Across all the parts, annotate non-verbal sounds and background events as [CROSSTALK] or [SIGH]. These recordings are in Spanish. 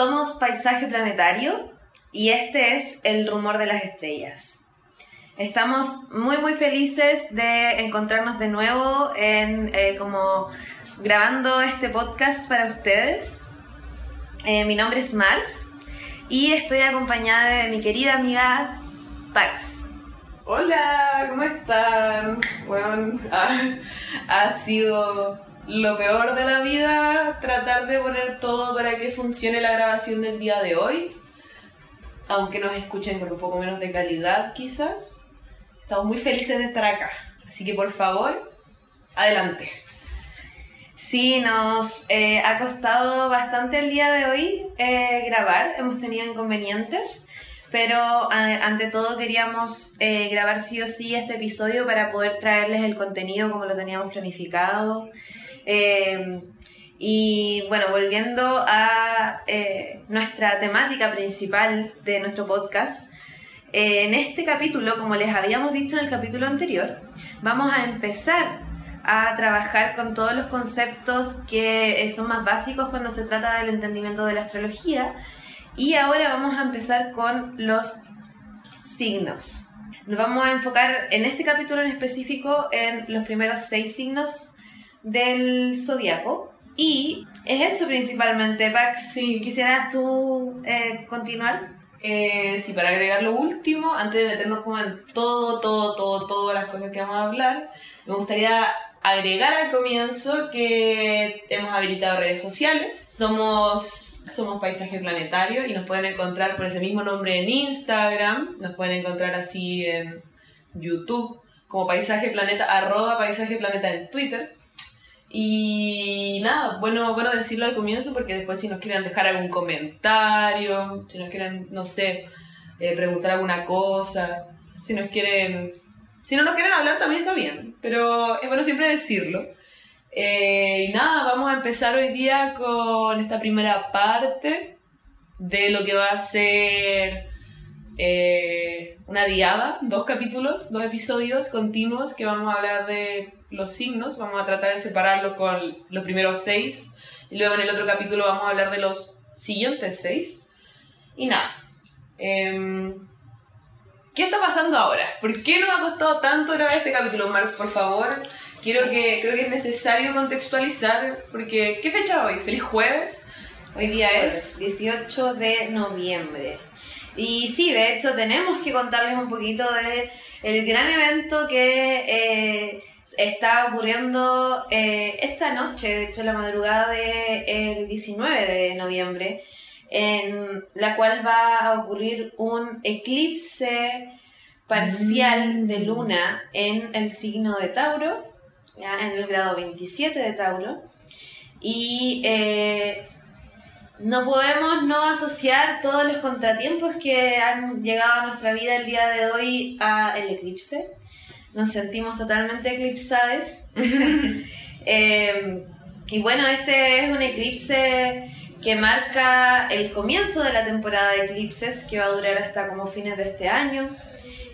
Somos Paisaje Planetario y este es El Rumor de las Estrellas. Estamos muy muy felices de encontrarnos de nuevo en eh, como grabando este podcast para ustedes. Eh, mi nombre es Mars y estoy acompañada de mi querida amiga Pax. Hola, ¿cómo están? Bueno, [LAUGHS] ha sido lo peor de la vida tratar de poner todo para que funcione la grabación del día de hoy. Aunque nos escuchen con un poco menos de calidad, quizás. Estamos muy felices de estar acá. Así que por favor, adelante. Sí, nos eh, ha costado bastante el día de hoy eh, grabar. Hemos tenido inconvenientes. Pero ante todo queríamos eh, grabar sí o sí este episodio para poder traerles el contenido como lo teníamos planificado. Eh, y bueno, volviendo a eh, nuestra temática principal de nuestro podcast, eh, en este capítulo, como les habíamos dicho en el capítulo anterior, vamos a empezar a trabajar con todos los conceptos que eh, son más básicos cuando se trata del entendimiento de la astrología. Y ahora vamos a empezar con los signos. Nos vamos a enfocar en este capítulo en específico en los primeros seis signos del zodiaco. Y es eso principalmente, Pax. Sí. ¿Quisieras tú eh, continuar? Eh, sí, para agregar lo último, antes de meternos como en todo, todo, todo, todas las cosas que vamos a hablar, me gustaría agregar al comienzo que hemos habilitado redes sociales. Somos, somos Paisaje Planetario y nos pueden encontrar por ese mismo nombre en Instagram, nos pueden encontrar así en YouTube como Paisaje Planeta, arroba Paisaje Planeta en Twitter. Y nada, bueno, bueno decirlo al comienzo porque después si nos quieren dejar algún comentario, si nos quieren, no sé, eh, preguntar alguna cosa, si nos quieren... Si no nos quieren hablar también está bien, pero es bueno siempre decirlo. Eh, y nada, vamos a empezar hoy día con esta primera parte de lo que va a ser eh, una diada, dos capítulos, dos episodios continuos que vamos a hablar de los signos, vamos a tratar de separarlos con los primeros seis y luego en el otro capítulo vamos a hablar de los siguientes seis. Y nada, em, ¿qué está pasando ahora? ¿Por qué nos ha costado tanto grabar este capítulo, Marx? Por favor, quiero que, creo que es necesario contextualizar, porque ¿qué fecha hoy? ¿Feliz jueves? Hoy día es... 18 de noviembre. Y sí, de hecho tenemos que contarles un poquito de el gran evento que eh, está ocurriendo eh, esta noche, de hecho la madrugada del 19 de noviembre, en la cual va a ocurrir un eclipse parcial de luna en el signo de Tauro, ya, en el grado 27 de Tauro. Y eh, no podemos no asociar todos los contratiempos que han llegado a nuestra vida el día de hoy a el eclipse. Nos sentimos totalmente eclipsadas. [LAUGHS] Eh, y bueno, este es un eclipse que marca el comienzo de la temporada de eclipses que va a durar hasta como fines de este año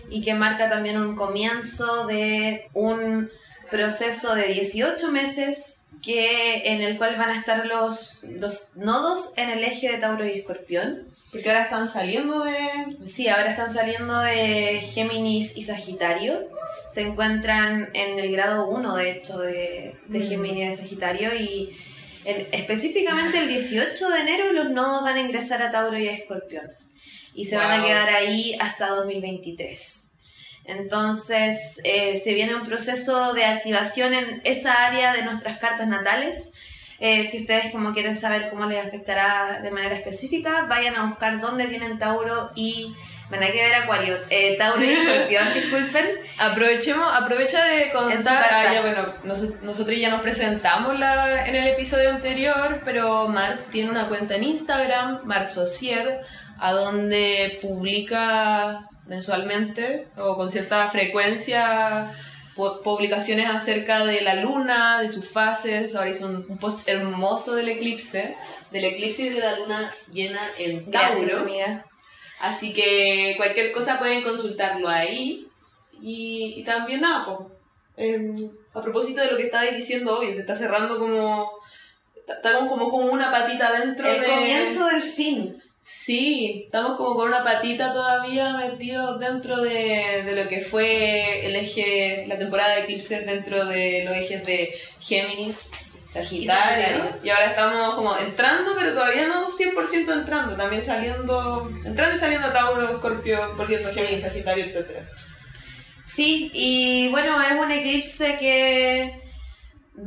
y que marca también un comienzo de un proceso de 18 meses que, en el cual van a estar los, los nodos en el eje de Tauro y Escorpión. Porque ahora están saliendo de... Sí, ahora están saliendo de Géminis y Sagitario. Se encuentran en el grado 1, de hecho, de, de Mm. Géminis y de Sagitario. Y específicamente el 18 de enero los nodos van a ingresar a Tauro y a Escorpión. Y se van a quedar ahí hasta 2023. Entonces, eh, se viene un proceso de activación en esa área de nuestras cartas natales. Eh, si ustedes como quieren saber cómo les afectará de manera específica, vayan a buscar dónde tienen Tauro y... Van a que ver Acuario. Eh, Tauro y Escorpión, [LAUGHS] disculpen. Aprovechemos, aprovecha de contar, ah, ya, bueno, nos- nosotros ya nos presentamos la, en el episodio anterior, pero Mars tiene una cuenta en Instagram, Marsocier, a donde publica mensualmente o con cierta frecuencia publicaciones acerca de la luna, de sus fases, ahora hizo un, un post hermoso del eclipse, del eclipse y de la luna llena en Tauro. Gracias, amiga. Así que cualquier cosa pueden consultarlo ahí. Y, y también nada, em, a propósito de lo que estabais diciendo, obvio, se está cerrando como estamos como con una patita dentro El de... comienzo del fin. Sí, estamos como con una patita todavía metidos dentro de, de lo que fue el eje, la temporada de eclipses dentro de los ejes de Géminis, Sagitario. Y ahora estamos como entrando, pero todavía no 100% entrando, también saliendo, entrando y saliendo Tauro, Escorpio, volviendo a Sí. Géminis, Sagitario, etc. Sí, y bueno, es un eclipse que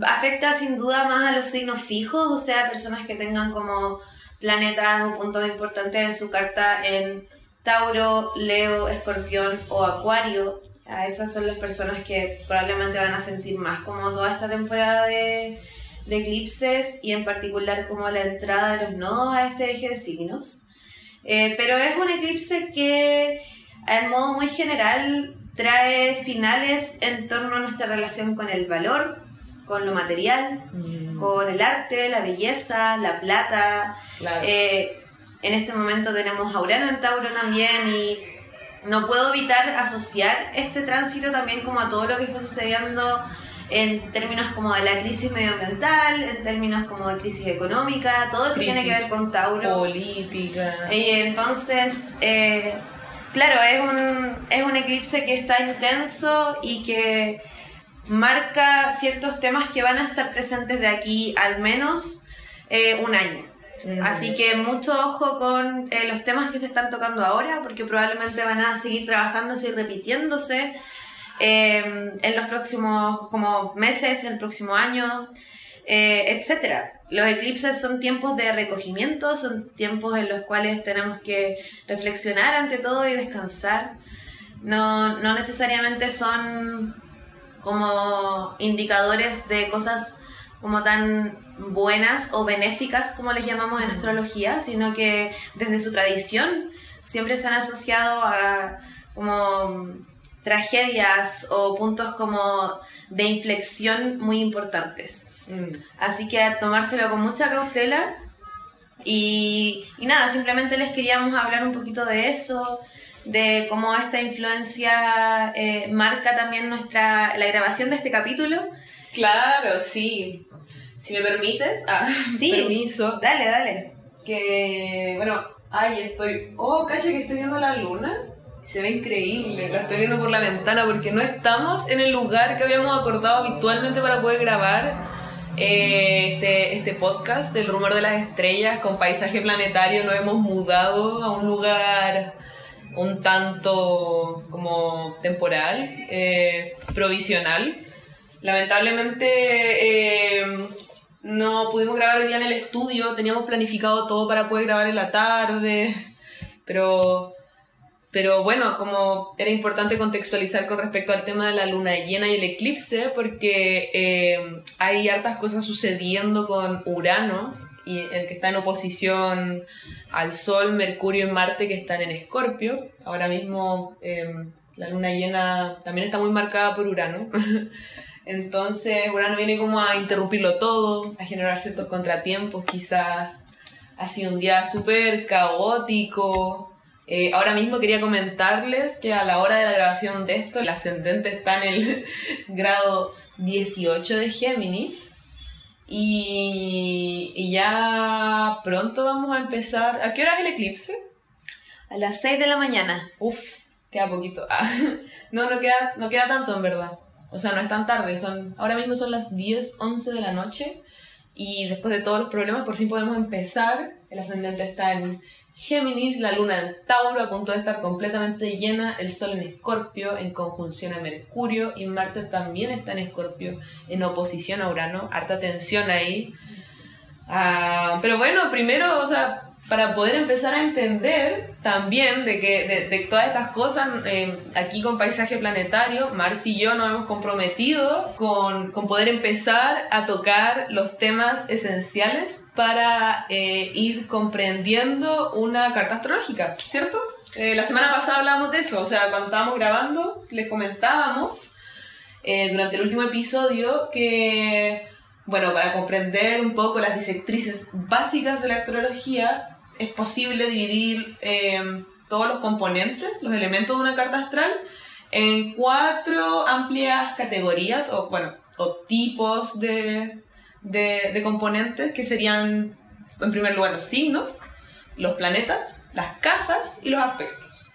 afecta sin duda más a los signos fijos, o sea, personas que tengan como planetas o puntos importantes en su carta en Tauro, Leo, Escorpión o Acuario. A esas son las personas que probablemente van a sentir más como toda esta temporada de, eclipses y en particular como la entrada de los nodos a este eje de signos. Eh, pero es un eclipse que en modo muy general trae finales en torno a nuestra relación con el valor, con lo material, con el arte, la belleza, la plata. Claro. Eh, en este momento tenemos a Urano en Tauro también y no puedo evitar asociar este tránsito también como a todo lo que está sucediendo en términos como de la crisis medioambiental, en términos como de crisis económica, todo eso tiene que ver con Tauro. Política. Y entonces, eh, claro, es un, es un eclipse que está intenso y que marca ciertos temas que van a estar presentes de aquí al menos eh, un año. Mm. Así que mucho ojo con eh, los temas que se están tocando ahora, porque probablemente van a seguir trabajándose y repitiéndose eh, en los próximos como meses, el próximo año, eh, etcétera. Los eclipses son tiempos de recogimiento, son tiempos en los cuales tenemos que reflexionar ante todo y descansar. No, no necesariamente son como indicadores de cosas como tan buenas o benéficas como les llamamos en astrología, sino que desde su tradición siempre se han asociado a como tragedias o puntos como de inflexión muy importantes. Mm. Así que a tomárselo con mucha cautela. Y, y nada, simplemente les queríamos hablar un poquito de eso, de cómo esta influencia eh, marca también nuestra, la grabación de este capítulo. Claro, sí. Si me permites, ah, [LAUGHS] Sí. permiso, Dale, dale. que, bueno, ay, estoy, oh, cacha que estoy viendo la luna. Se ve increíble, la estoy viendo por la ventana porque no estamos en el lugar que habíamos acordado habitualmente para poder grabar eh, este, este podcast del rumor de las estrellas con paisaje planetario. Nos hemos mudado a un lugar un tanto como temporal, eh, provisional. Lamentablemente eh, no pudimos grabar hoy día en el estudio, teníamos planificado todo para poder grabar en la tarde, pero, pero bueno, como era importante contextualizar con respecto al tema de la luna llena y el eclipse, porque eh, hay hartas cosas sucediendo con Urano, el que está en oposición al Sol, Mercurio y Marte que están en Escorpio. Ahora mismo eh, la luna llena también está muy marcada por Urano. [LAUGHS] Entonces Urano viene como a interrumpirlo todo, a generar ciertos contratiempos, quizás ha sido un día súper caótico. Eh, ahora mismo quería comentarles que a la hora de la grabación de esto, el ascendente está en el [LAUGHS] grado 18 de Géminis. Y, y ya pronto vamos a empezar. ¿A qué hora es el eclipse? A las 6 de la mañana. Uf, queda poquito. Ah, [LAUGHS] no, no queda, no queda tanto en verdad. O sea, no es tan tarde. Son, ahora mismo son las 10, 11 de la noche. Y después de todos los problemas, por fin podemos empezar. El ascendente está en Géminis, la luna en Tauro, a punto de estar completamente llena. El sol en Escorpio, en conjunción a Mercurio. Y Marte también está en Escorpio, en oposición a Urano. Harta tensión ahí. Ah, pero bueno, primero, o sea, para poder empezar a entender también de que de, de todas estas cosas, eh, aquí con Paisaje Planetario, Marci y yo nos hemos comprometido con, con poder empezar a tocar los temas esenciales para eh, ir comprendiendo una carta astrológica, ¿cierto? Eh, la semana pasada hablábamos de eso, o sea, cuando estábamos grabando, les comentábamos durante el último episodio que bueno, para comprender un poco las directrices básicas de la astrología, es posible dividir eh, todos los componentes, los elementos de una carta astral, en cuatro amplias categorías o, bueno, o tipos de, de, de componentes que serían, en primer lugar, los signos, los planetas, las casas y los aspectos.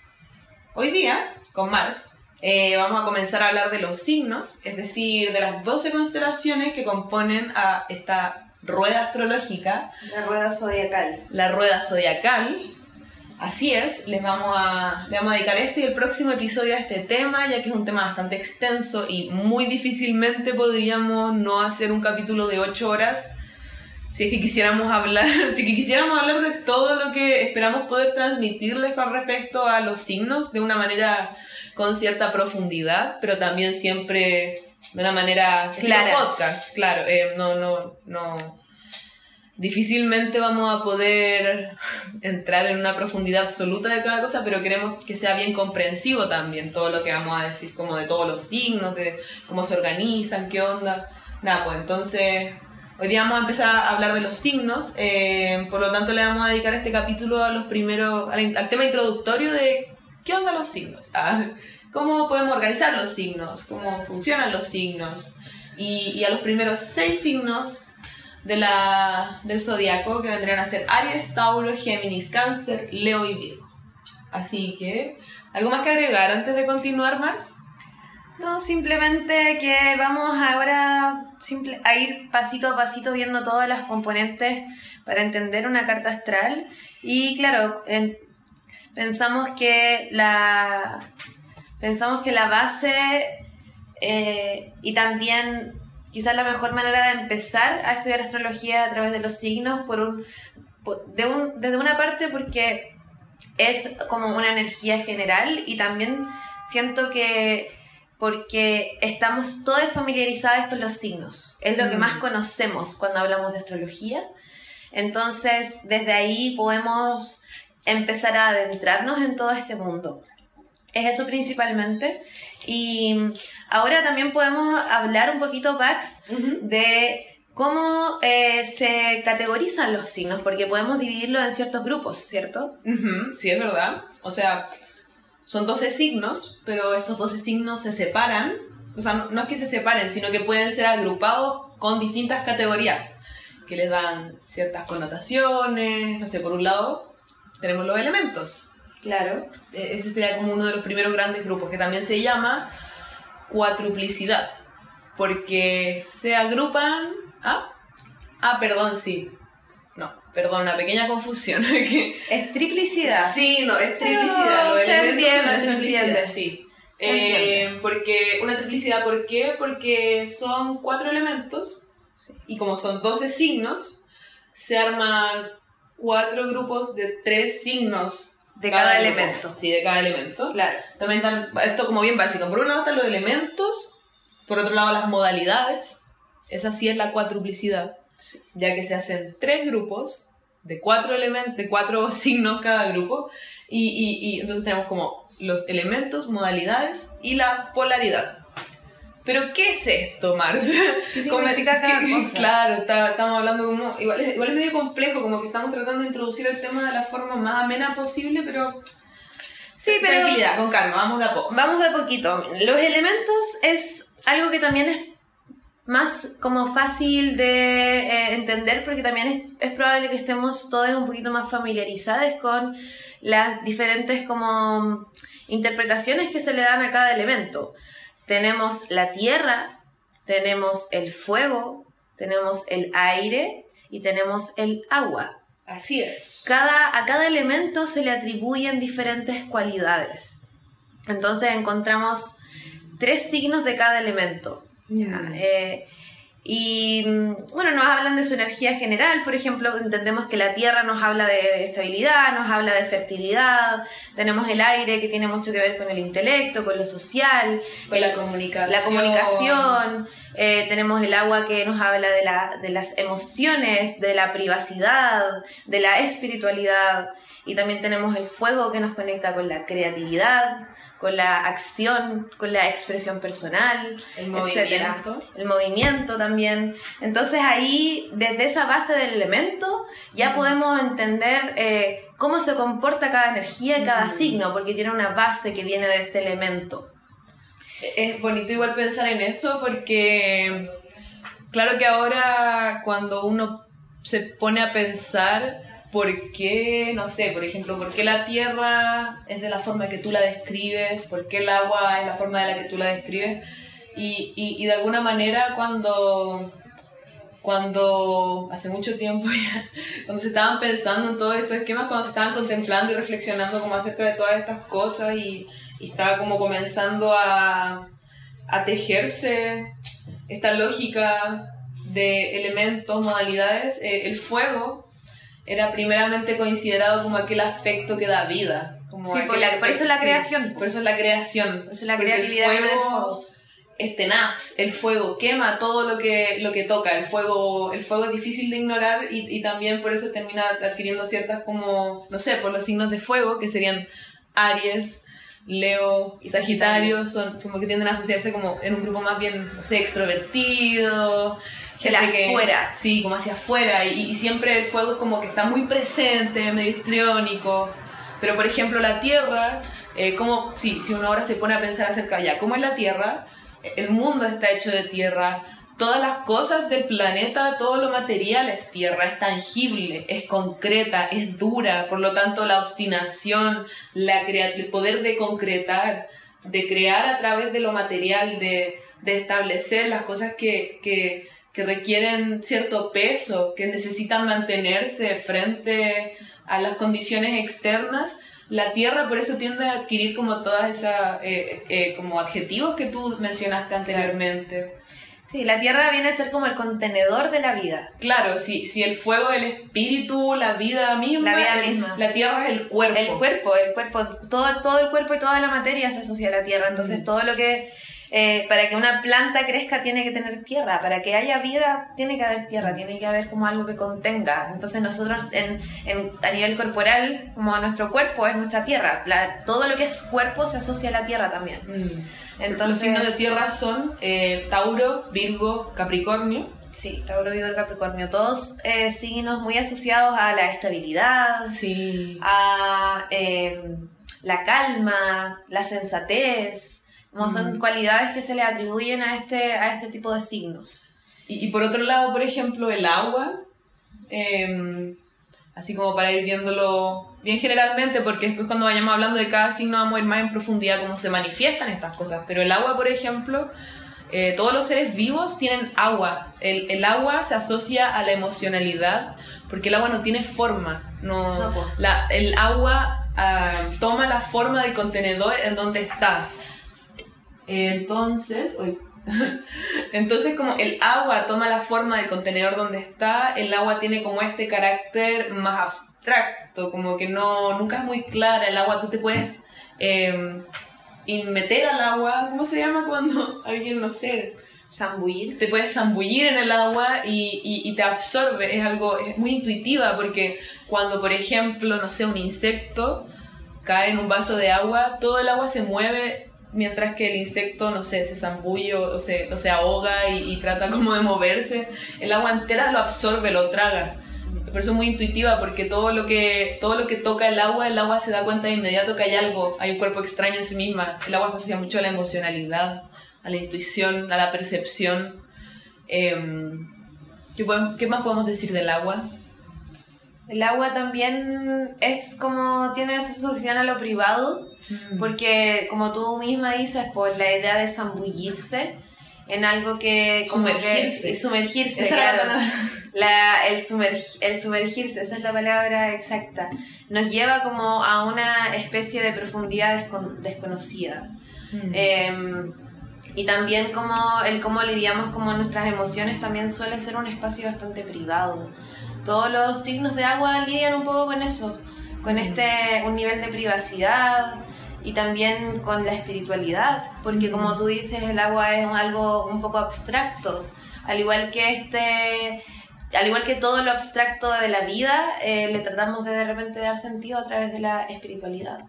Hoy día, con Mars, eh, vamos a comenzar a hablar de los signos, es decir, de las 12 constelaciones que componen a esta rueda astrológica. La rueda zodiacal. La rueda zodiacal. Así es, les vamos, a, les vamos a dedicar este y el próximo episodio a este tema, ya que es un tema bastante extenso y muy difícilmente podríamos no hacer un capítulo de 8 horas si es que quisiéramos hablar, [LAUGHS] si que quisiéramos hablar de todo lo que esperamos poder transmitirles con respecto a los signos de una manera con cierta profundidad, pero también siempre de una manera Clara. podcast, claro, eh, no, no, no. Difícilmente vamos a poder [LAUGHS] entrar en una profundidad absoluta de cada cosa, pero queremos que sea bien comprensivo también todo lo que vamos a decir, como de todos los signos, de cómo se organizan, qué onda. Nada, pues entonces Hoy día vamos a empezar a hablar de los signos, eh, por lo tanto le vamos a dedicar este capítulo a los primeros, al, al tema introductorio de qué onda los signos, Ah, [LAUGHS] cómo podemos organizar los signos, cómo funcionan los signos, y, y a los primeros seis signos de la, del zodiaco que vendrían a ser Aries, Tauro, Géminis, Cáncer, Leo y Virgo. Así que, ¿algo más que agregar antes de continuar, Mars? No, simplemente que vamos ahora simple- a ir pasito a pasito viendo todas las componentes para entender una carta astral. Y claro, en- pensamos que la pensamos que la base eh, y también quizás la mejor manera de empezar a estudiar astrología a través de los signos por un, de un- desde una parte porque es como una energía general y también siento que porque estamos todas familiarizadas con los signos. Es lo que Mm. más conocemos cuando hablamos de astrología. Entonces, desde ahí podemos empezar a adentrarnos en todo este mundo. Es eso principalmente. Y ahora también podemos hablar un poquito, Pax, de cómo eh, se categorizan los signos, porque podemos dividirlos en ciertos grupos, ¿cierto? Ujú, sí, es verdad. O sea, son 12 signos, pero estos 12 signos se separan. O sea, no, es que se separen, sino que pueden ser agrupados con distintas categorías que les dan ciertas connotaciones. No sé, por un lado tenemos los elementos. Claro. E- Ese sería como uno de los primeros grandes grupos, que también se llama cuatruplicidad. Porque se agrupan. ¿Ah? Ah, perdón, sí. Perdón, una pequeña confusión. [LAUGHS] que Es triplicidad. Sí, no, es triplicidad. Se entiende, son la se triplicidad, entiende. sí. Eh, porque una triplicidad, ¿por qué? Porque son cuatro elementos y como son 12 signos, se arman cuatro grupos de tres signos De cada grupo. elemento. Sí, de cada elemento. Claro. También están, esto como bien básico. Por un lado están los elementos, por otro lado las modalidades. Esa sí es la ya que se hacen tres grupos de cuatro elementos, de cuatro [LAUGHS] signos cada grupo, y, y- y entonces tenemos como los elementos, modalidades y la polaridad. Pero ¿qué es esto, Mars? ¿Qué [LAUGHS] significa cada que- cosa? Claro, está- estamos hablando como... Igual es, igual es medio complejo, como que estamos tratando de introducir el tema de la forma más amena posible, pero... Sí, pero Tranquilidad, con calma, vamos de a poco. vamos de a poquito. Los elementos es algo que también es más como fácil de eh, entender porque también es, es probable que estemos todos un poquito más familiarizados con las diferentes como interpretaciones que se le dan a cada elemento. Tenemos la tierra, tenemos el fuego, tenemos el aire y tenemos el agua. Así es. Cada, a cada elemento se le atribuyen diferentes cualidades. Entonces encontramos tres signos de cada elemento. Mm. Eh, y mm, bueno, nos hablan de su energía general, por ejemplo, entendemos que la tierra nos habla de estabilidad, nos habla de fertilidad, tenemos el aire que tiene mucho que ver con el intelecto, con lo social, Con la comunicación. la comunicación, eh, tenemos el agua que nos habla de, la, de las emociones, de la privacidad, de la espiritualidad, y también tenemos el fuego que nos conecta con la creatividad, con la acción, con la expresión personal, El etcétera. movimiento. El movimiento también. Entonces ahí, desde esa base del elemento, ya podemos entender eh, cómo se comporta cada energía y cada signo, porque tiene una base que viene de este elemento. Es bonito igual pensar en eso porque claro que ahora cuando uno se pone a pensar por qué, no sé, por ejemplo, por qué la tierra es de la forma que tú la describes, por qué el agua es la forma de la que tú la describes, y, y, y de alguna manera cuando cuando hace mucho tiempo [LAUGHS] ya, cuando se estaban pensando en todos estos esquemas, cuando se estaban contemplando y reflexionando como acerca de todas estas cosas y, estaba como comenzando a, a tejerse esta lógica de elementos, modalidades, eh, el fuego era primeramente considerado como aquel aspecto que da vida. Como Sí, por, aquel la- por eso es la sí, creación. por eso es la creación. Por eso es la el creatividad del fuego fuego. es tenaz, el fuego quema todo lo que, lo que toca, el fuego, el fuego es difícil de ignorar y, y también por eso termina adquiriendo ciertas como, no sé, por los signos de fuego que serían Aries, Leo y Sagitario, son como que tienden a asociarse como en un grupo más bien, no sé, extrovertido, El afuera. sí, como hacia afuera y, y siempre el fuego es como que está muy presente, medio histriónico. Pero por ejemplo la Tierra, eh, como si, si uno ahora se pone a pensar acerca ya, ¿cómo es la Tierra? El mundo está hecho de tierra, todas las cosas del planeta, todo lo material es tierra, es tangible, es concreta, es dura, por lo tanto la obstinación, la el poder de concretar, de crear a través de lo material, de, de establecer las cosas que, que, que requieren cierto peso, que necesitan mantenerse frente a las condiciones externas, la tierra por eso tiende a adquirir como todas esas eh, eh, como adjetivos que tú mencionaste anteriormente. Sí, la tierra viene a ser como el contenedor de la vida. Claro, si, si el fuego es el espíritu, la vida misma, La vida el- misma. la tierra es el cuerpo. El cuerpo, el cuerpo, todo, todo el cuerpo y toda la materia se asocia a la tierra. Entonces, Mm. todo lo que. Eh, para que una planta crezca tiene que tener tierra. Para que haya vida tiene que haber tierra. Tiene que haber como algo que contenga. Entonces, nosotros en, en- a nivel corporal, como nuestro cuerpo es nuestra tierra. La- todo lo que es cuerpo se asocia a la tierra también. Mm. Entonces, Los signos de tierra son eh, Tauro, Virgo, Capricornio. Sí, Tauro, Virgo, Capricornio. Todos eh, signos muy asociados a la estabilidad, Sí. a eh, la calma, la sensatez, como son Mm. cualidades que se le atribuyen a este, a este tipo de signos. Y, y por otro lado, por ejemplo, el agua, eh, así como para ir viéndolo bien generalmente, porque después cuando vayamos hablando de cada signo vamos a ir más en profundidad cómo se manifiestan estas cosas. Pero el agua, por ejemplo, eh, todos los seres vivos tienen agua. El, el agua se asocia a la emocionalidad, porque el agua no tiene forma. No, No, po. la, el agua ah, toma la forma del contenedor en donde está. Entonces, uy. [LAUGHS] entonces como el agua toma la forma del contenedor donde está, el agua tiene como este carácter más abstracto, como que no nunca es muy clara. El agua tú te puedes eh, y meter al agua, ¿cómo se llama cuando [LAUGHS] alguien no sé? Zambullir. te puedes zambullir en el agua y, y- y te absorbe. Es algo es muy intuitiva porque cuando, por ejemplo, no sé, un insecto cae en un vaso de agua, todo el agua se mueve mientras que el insecto, no sé, se zambulle o, se, o se ahoga y, trata como de moverse. El agua entera lo absorbe, lo traga. Por eso es muy intuitiva porque todo lo que todo lo que toca el agua, el agua se da cuenta de inmediato que hay algo, hay un cuerpo extraño en sí misma. El agua se asocia mucho a la emocionalidad, a la intuición, a la percepción. Em, ¿qué, podemos- qué más podemos decir del agua? El agua también es como tiene esa asociación a lo privado, porque como tú misma dices, pues la idea de zambullirse en algo que... como que- Sumergirse. sumergirse, Esa era la claro. palabra. La- el, sumerg- el sumergirse, esa es la palabra exacta, nos lleva como a una especie de profundidad descon- desconocida. Eh, y también como el cómo lidiamos como nuestras emociones también suele ser un espacio bastante privado. Todos los signos de agua lidian un poco con eso, con este un nivel de privacidad y también con la espiritualidad, porque como tú dices, el agua es algo un poco abstracto, al igual que este al igual que todo lo abstracto de la vida, eh, le tratamos de de repente dar sentido a través de la espiritualidad.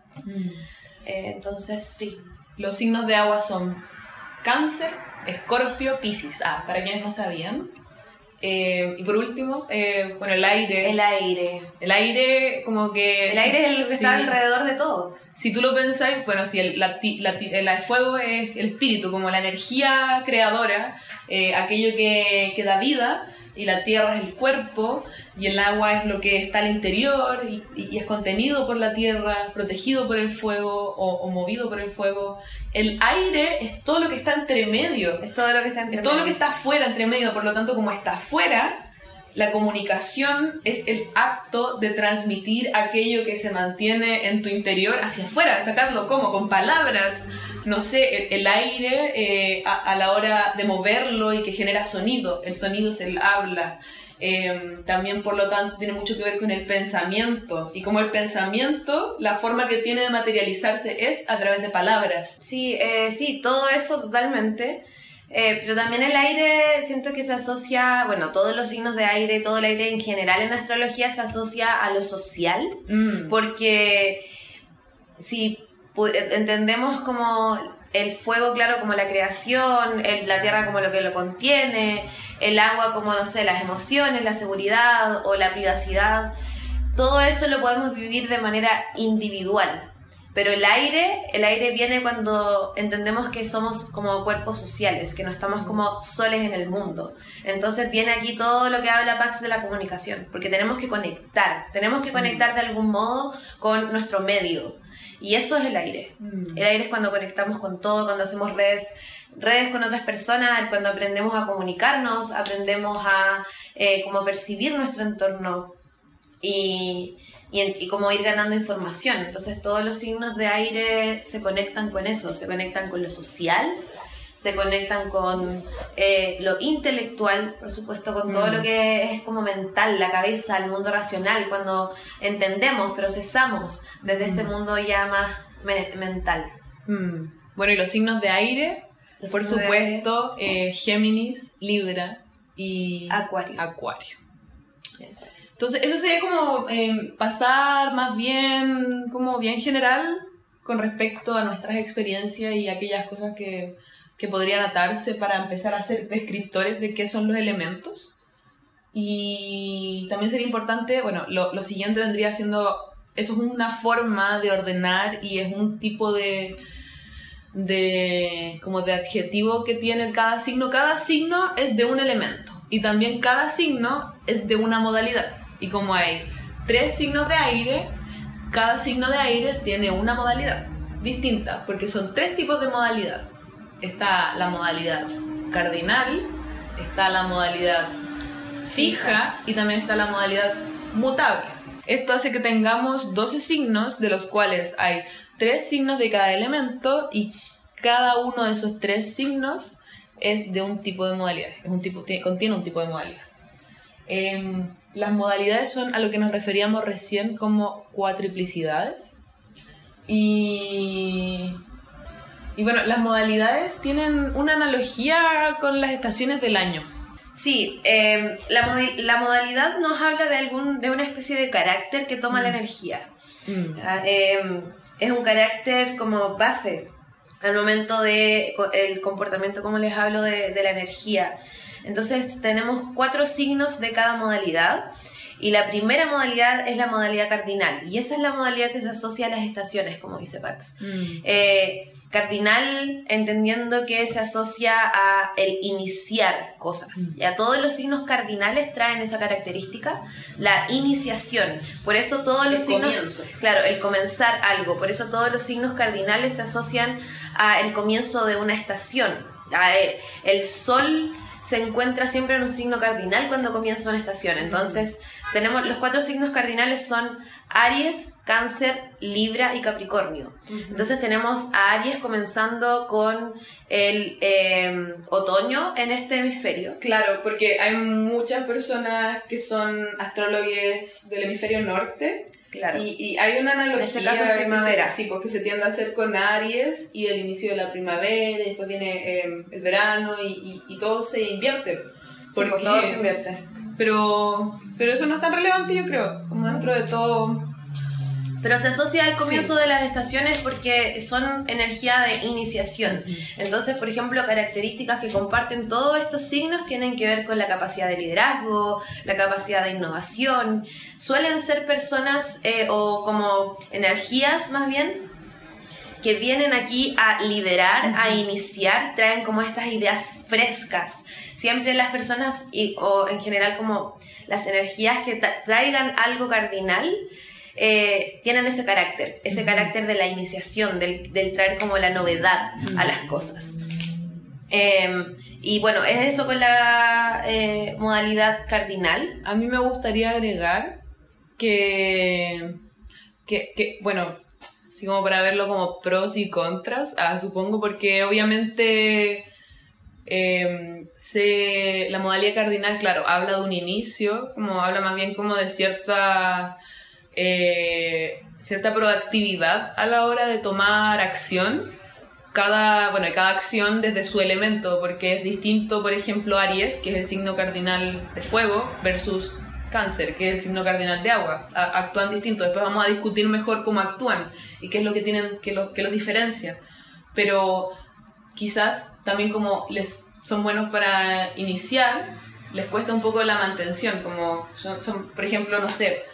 Eh, entonces, sí. Los signos de agua son Cáncer, Escorpio, Piscis. Ah, para quienes no sabían. Eh, y por último, eh, bueno, el aire. El aire. El aire, como que. El aire es el que sí. está alrededor de todo. si tú lo pensás, bueno, si el, la, la, el fuego es el espíritu, como la energía creadora, eh, aquello que, que, da vida, y la tierra es el cuerpo, y el agua es lo que está al interior, y, y es contenido por la tierra, protegido por el fuego o, o, movido por el fuego. El aire es todo lo que está entre medio. Es todo lo que está entre es todo lo que está afuera entre medio, por lo tanto, como está afuera, la comunicación es el acto de transmitir aquello que se mantiene en tu interior hacia afuera, sacarlo como con palabras, no sé, el, aire eh, a, la hora de moverlo y que genera sonido, el sonido es el habla. Em, también por lo tanto tiene mucho que ver con el pensamiento y como el pensamiento, la forma que tiene de materializarse es a través de palabras. Sí, eh, sí, todo eso totalmente. Eh, pero también el aire siento que se asocia, bueno, todos los signos de aire, todo el aire en general en astrología se asocia a lo social, mm. porque si entendemos como el fuego, claro, como la creación, la tierra como lo que lo contiene, el agua como, no sé, las emociones, la seguridad o la privacidad, todo eso lo podemos vivir de manera individual. Pero el aire, el aire viene cuando entendemos que somos como cuerpos sociales, que no estamos como soles en el mundo. Entonces viene aquí todo lo que habla Pax de la comunicación, porque tenemos que conectar, tenemos que conectar de algún modo con nuestro medio. Y eso es el aire. Mm. El aire es cuando conectamos con todo, cuando hacemos redes redes con otras personas, cuando aprendemos a comunicarnos, aprendemos a eh, como percibir nuestro entorno. Y, y, como ir ganando información. Entonces todos los signos de aire se conectan con eso, se conectan con lo social, se conectan con eh, lo intelectual, por supuesto, con todo lo mm. que es como mental, la cabeza, el mundo racional, cuando entendemos, procesamos desde este mm. mundo ya más mental. Mm. Bueno, y los signos de aire, por supuesto, eh, Géminis, Libra y Acuario. Acuario. Entonces, eso sería como eh, pasar más bien, como bien general con respecto a nuestras experiencias y aquellas cosas que, que podrían atarse para empezar a ser descriptores de qué son los elementos. Y también sería importante, bueno, lo, lo siguiente vendría siendo, eso es una forma de ordenar y es un tipo de, de, como de adjetivo que tiene cada signo. Cada signo es de un elemento y también cada signo es de una modalidad. Y como hay tres signos de aire, cada signo de aire tiene una modalidad distinta, porque son tres tipos de modalidad. Está la modalidad cardinal, está la modalidad fija y también está la modalidad mutable. Esto hace que tengamos 12 signos, de los cuales hay tres signos de cada elemento y cada uno de esos tres signos es de un tipo de modalidad, es un tipo, contiene un tipo de modalidad. Em, las modalidades son a lo que nos referíamos recién como cuatriplicidades. Y, y bueno, las modalidades tienen una analogía con las estaciones del año. Sí, em, la, la, modalidad nos habla de, algún, de una especie de carácter que toma la mm. energía. Mm. Ah, em, es un carácter como base al momento del el comportamiento, como les hablo, de, de la energía. Entonces tenemos cuatro signos de cada modalidad. Y la primera modalidad es la modalidad cardinal. Y esa es la modalidad que se asocia a las estaciones, como dice Pax. Mm. Eh, cardinal, entendiendo que se asocia a el iniciar cosas. Mm. Y a todos los signos cardinales traen esa característica, la iniciación. Por eso todos los signos... Claro, el comenzar algo. Por eso todos los signos cardinales se asocian a el comienzo de una estación. Eh, el sol se encuentra siempre en un signo cardinal cuando comienza una estación. Entonces, tenemos los cuatro signos cardinales son Aries, Cáncer, Libra y Capricornio. Entonces tenemos a Aries comenzando con el em, otoño en este hemisferio. Claro, porque hay muchas personas que son astrólogos del hemisferio norte y, hay una analogía. En este caso, primavera. sí, porque se tiende a hacer con Aries y el inicio de la primavera, y después viene em, el verano y, y, todo se invierte. Porque, sí, todo se invierte. Pero, pero eso no es tan relevante, yo creo, como dentro de todo pero se asocia al comienzo de las estaciones porque son energía de iniciación. Entonces, por ejemplo, características que comparten todos estos signos tienen que ver con la capacidad de liderazgo, la capacidad de innovación. Suelen ser personas eh, o como energías más bien que vienen aquí a liderar, a iniciar, traen como estas ideas frescas. Siempre las personas, y, o en general como las energías que traigan algo cardinal, eh, tienen ese carácter, ese carácter de la iniciación, del, traer como la novedad a las cosas. Em, y bueno, es eso con la eh, modalidad cardinal. A mí me gustaría agregar que, que, bueno, así como para verlo como pros y contras, ah, supongo, porque obviamente em, la modalidad cardinal, claro, habla de un inicio, como habla más bien como de cierta eh, cierta proactividad a la hora de tomar acción. Cada, bueno, cada acción desde su elemento, porque es distinto, por ejemplo, Aries, que es el signo cardinal de fuego, versus Cáncer, que es el signo cardinal de agua. actúan distintos. Después vamos a discutir mejor cómo actúan y qué es lo que tienen que los, que los diferencia. Pero quizás también como les son buenos para iniciar, les cuesta un poco la mantención, como son por ejemplo, no sé,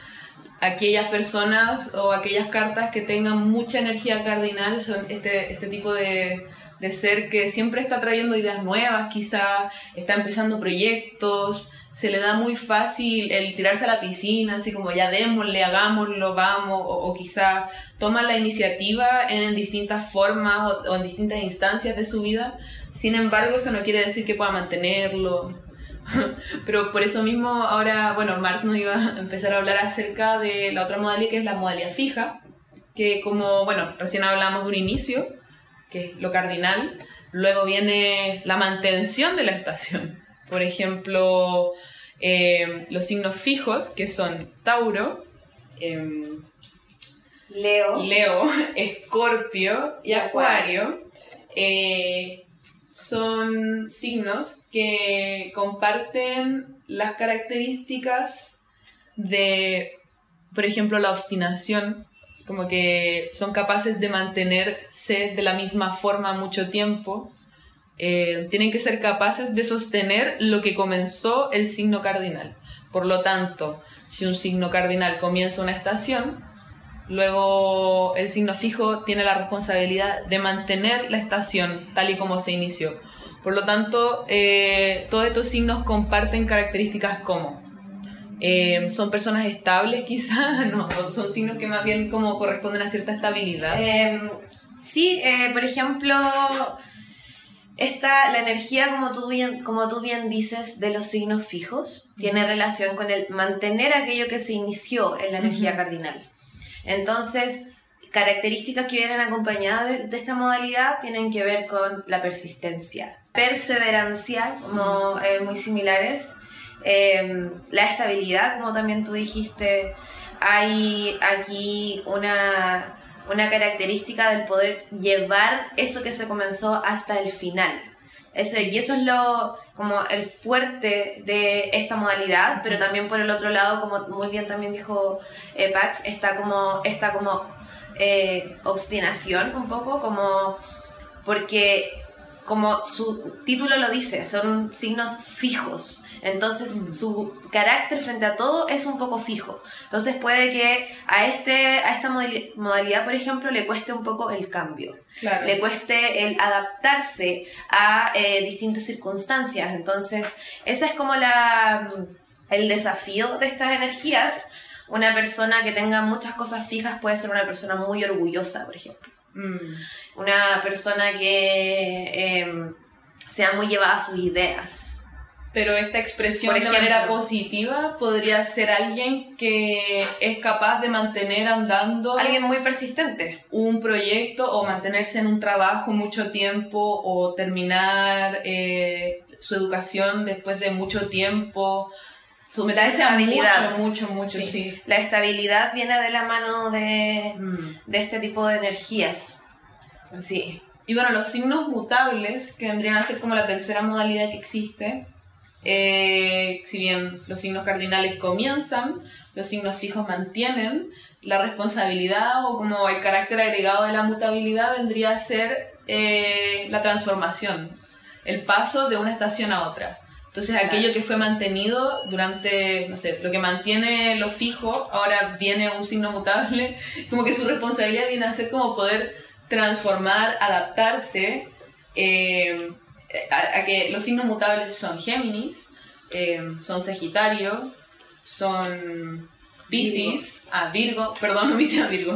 aquellas personas o aquellas cartas que tengan mucha energía cardinal son este, este tipo de, de ser que siempre está trayendo ideas nuevas, quizá está empezando proyectos, se le da muy fácil el tirarse a la piscina, así como ya démosle, hagámoslo, vamos, o, quizá toma la iniciativa en distintas formas o, en distintas instancias de su vida. Sin embargo, eso no quiere decir que pueda mantenerlo. [LAUGHS] Pero por eso mismo ahora, bueno, Mars nos iba a empezar a hablar acerca de la otra modalidad que es la modalidad fija, que como, bueno, recién hablamos de un inicio, que es lo cardinal, luego viene la mantención de la estación. Por ejemplo, eh, los signos fijos, que son Tauro, em, Leo, Leo, [LAUGHS] Escorpio y Acuario. Eh, son signos que comparten las características de, por ejemplo, la obstinación, como que son capaces de mantenerse de la misma forma mucho tiempo. Eh, tienen que ser capaces de sostener lo que comenzó el signo cardinal. Por lo tanto, si un signo cardinal comienza una estación, Luego el signo fijo tiene la responsabilidad de mantener la estación tal y como se inició. Por lo tanto, eh, todos estos signos comparten características como eh, son personas estables [LAUGHS] quizás, no, son signos que más bien como corresponden a cierta estabilidad. Em, sí, eh, por ejemplo, esta, la energía, como tú, bien, como tú bien dices, de los signos fijos, tiene relación con el mantener aquello que se inició en la energía cardinal. Entonces, características que vienen acompañadas de, esta modalidad tienen que ver con la persistencia, perseverancia, como eh, muy similares, em, la estabilidad, como también tú dijiste, hay aquí una, una característica del poder llevar eso que se comenzó hasta el final. Eso, y eso es lo, como el fuerte de esta modalidad, pero también por el otro lado, como muy bien también dijo eh, Pax, está como, está como eh, obstinación un poco, como porque como su título lo dice, son signos fijos. Entonces mm. su carácter frente a todo es un poco fijo. Entonces puede que a, este, a esta modalidad, por ejemplo, le cueste un poco el cambio. Le cueste el adaptarse a eh, distintas circunstancias. Entonces, ese es como la, el desafío de estas energías. Una persona que tenga muchas cosas fijas puede ser una persona muy orgullosa, por ejemplo. Mm. Una persona que em, sea muy llevada a sus ideas. Pero esta expresión de manera positiva podría ser alguien que es capaz de mantener andando. Alguien muy persistente. Un proyecto o mantenerse en un trabajo mucho tiempo o terminar eh, su educación después de mucho tiempo. La estabilidad. Mucho, mucho, mucho, sí. La estabilidad viene de la mano de, mm. de este tipo de energías. Sí. Y bueno, los signos mutables, que vendrían a ser como la tercera modalidad que existe, eh, si bien los signos cardinales comienzan, los signos fijos mantienen, la responsabilidad o como el carácter agregado de la mutabilidad vendría a ser eh, la transformación, el paso de una estación a otra. Entonces aquello que fue mantenido durante, no sé, lo que mantiene lo fijo, ahora viene un signo mutable, [LAUGHS] como que su responsabilidad viene a ser como poder transformar, adaptarse eh, a, que los signos mutables son Géminis, eh, son Sagitario, son Pisces, ah, Virgo, [LAUGHS] perdón, omití a Virgo.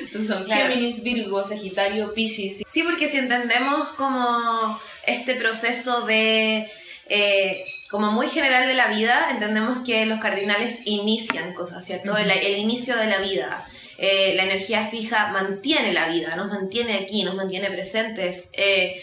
Entonces son Géminis, Virgo, Sagitario, Pisces. Sí, porque si entendemos como este proceso de eh, como muy general de la vida, entendemos que los cardinales inician cosas, ¿cierto? el, inicio de la vida. Eh, la energía fija mantiene la vida, nos mantiene aquí, nos mantiene presentes. Eh,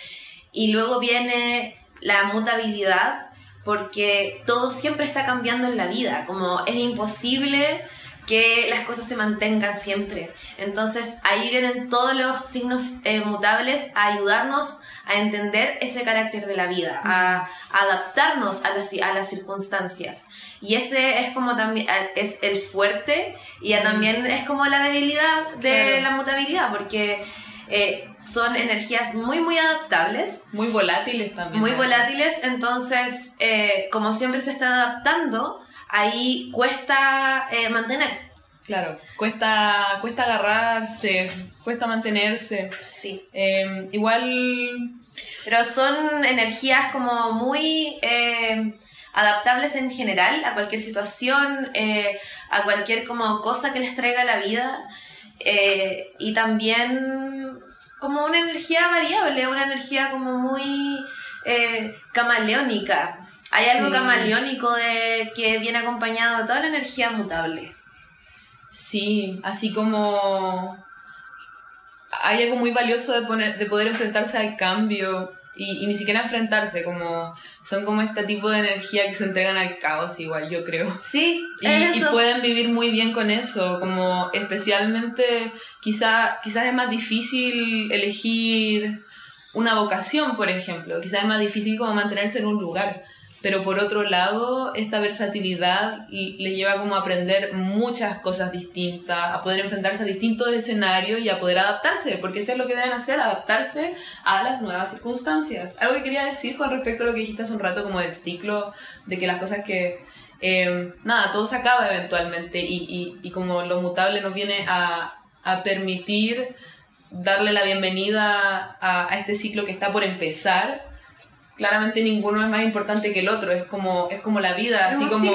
y luego viene la mutabilidad, porque todo siempre está cambiando en la vida, como es imposible que las cosas se mantengan siempre. Entonces ahí vienen todos los signos mutables a ayudarnos a entender ese carácter de la vida, a, adaptarnos a las, a las circunstancias. Y ese es como también, es el fuerte y también es como la debilidad de la mutabilidad, porque eh, son energías muy, muy adaptables. Muy volátiles también. Muy volátiles, entonces, eh, como siempre se están adaptando, ahí cuesta eh, mantener. Claro, cuesta, cuesta agarrarse, cuesta mantenerse. Sí. igual pero son energías como muy adaptables en general a cualquier situación, eh, a cualquier como cosa que les traiga la vida. Eh, y también como una energía variable, una energía como muy camaleónica. Hay algo camaleónico de que viene acompañado de toda la energía mutable. Sí, así como hay algo muy valioso de, poner, de poder enfrentarse al cambio y, ni siquiera enfrentarse, como son como este tipo de energía que se entregan al caos igual, yo creo. Sí, y, y pueden vivir muy bien con eso, como especialmente quizá, quizás es más difícil elegir una vocación, por ejemplo, quizás es más difícil como mantenerse en un lugar pero por otro lado, esta versatilidad le lleva como a aprender muchas cosas distintas, a poder enfrentarse a distintos escenarios y a poder adaptarse, porque eso es lo que deben hacer, adaptarse a las nuevas circunstancias. Algo que quería decir con respecto a lo que dijiste hace un rato, como del ciclo, de que las cosas que... Eh, nada, todo se acaba eventualmente y, y, y como lo mutable nos viene a, a permitir darle la bienvenida a, a este ciclo que está por empezar claramente ninguno es más importante que el otro, es como, es como la vida, así como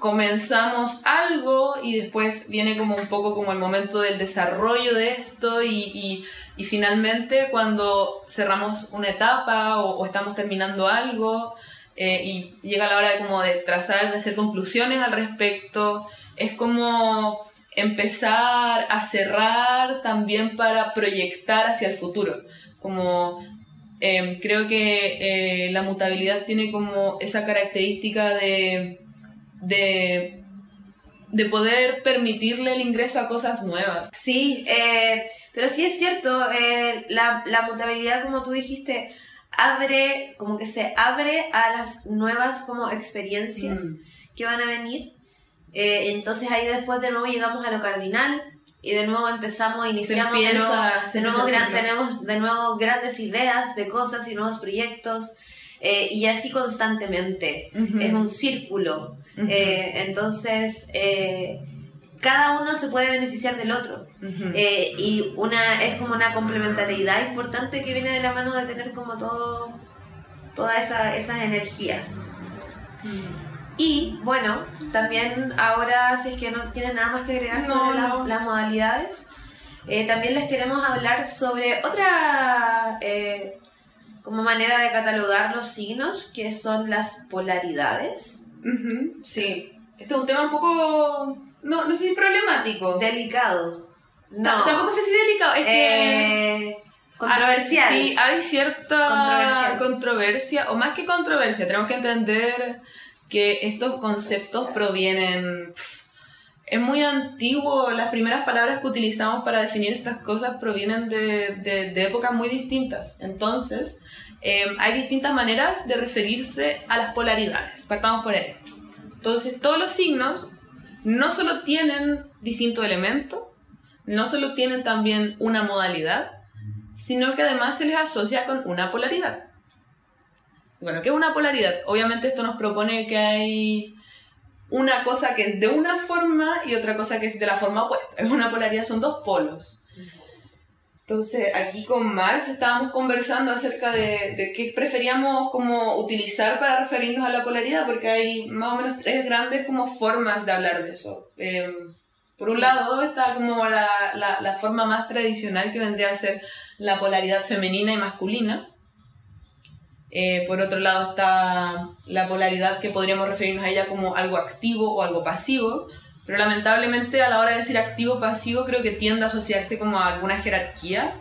comenzamos algo y después viene como un poco como el momento del desarrollo de esto y, y, finalmente cuando cerramos una etapa o, estamos terminando algo eh, y llega la hora de como de trazar, de hacer conclusiones al respecto, es como empezar a cerrar también para proyectar hacia el futuro como Em, creo que eh, la mutabilidad tiene como esa característica de, de, poder permitirle el ingreso a cosas nuevas. Sí, eh, pero sí es cierto, eh, la, mutabilidad, como tú dijiste, abre, como que se abre a las nuevas como experiencias mm. que van a venir. entonces ahí después de nuevo llegamos a lo cardinal, y de nuevo empezamos, iniciamos de nuevo, de nuevo tenemos de nuevo grandes ideas de cosas y nuevos proyectos eh, y así constantemente. Es un círculo. Eh, entonces, eh, cada uno se puede beneficiar del otro. y una, es como una complementariedad importante que viene de la mano de tener como todo, todas esa, esas energías. Y bueno, también ahora, si es que no tienen nada más que agregar sobre las modalidades, eh, también les queremos hablar sobre otra eh, como manera de catalogar los signos, que son las polaridades. Sí, esto es un tema un poco, no, no sé si problemático. Delicado. No. tampoco sé si delicado, es que... Eh, controversial. sí, hay cierta controversia, o más que controversia, tenemos que entender que estos conceptos provienen... Es muy antiguo, las primeras palabras que utilizamos para definir estas cosas provienen de, de, épocas muy distintas. Entonces, em, hay distintas maneras de referirse a las polaridades. Partamos por ahí. Entonces, todos los signos no solo tienen distinto elemento, no solo tienen también una modalidad, sino que además se les asocia con una polaridad. Bueno, ¿qué es una polaridad? Obviamente esto nos propone que hay una cosa que es de una forma y otra cosa que es de la forma opuesta. Es una polaridad, son dos polos. Entonces, aquí con Mars estábamos conversando acerca de, de, qué preferíamos como utilizar para referirnos a la polaridad, porque hay más o menos tres grandes como formas de hablar de eso. Eh, por un lado está como la, la, la, forma más tradicional que vendría a ser la polaridad femenina y masculina. Eh, por otro lado está la polaridad que podríamos referirnos a ella como algo activo o algo pasivo, pero lamentablemente a la hora de decir activo pasivo creo que tiende a asociarse como a alguna jerarquía,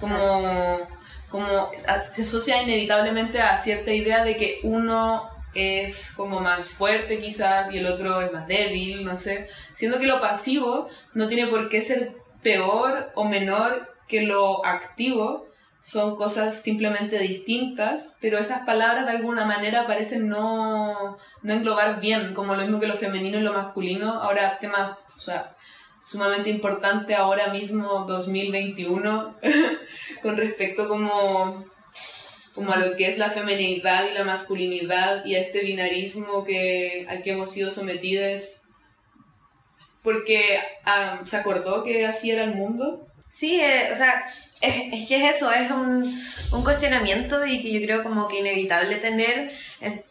como, como se asocia inevitablemente a cierta idea de que uno es como más fuerte quizás y el otro es más débil, no sé, siendo que lo pasivo no tiene por qué ser peor o menor que lo activo, son cosas simplemente distintas, pero esas palabras de alguna manera parecen no, no englobar bien, como lo mismo que lo femenino y lo masculino. Ahora, tema, o sea, sumamente importante ahora mismo, 2021, [LAUGHS] con respecto como, como a lo que es la feminidad y la masculinidad y a este binarismo que, al que hemos sido sometidos, porque ah, se acordó que así era el mundo. Sí, eh, o sea, es, es, que es eso, es un, un, cuestionamiento y que yo creo como que inevitable tener,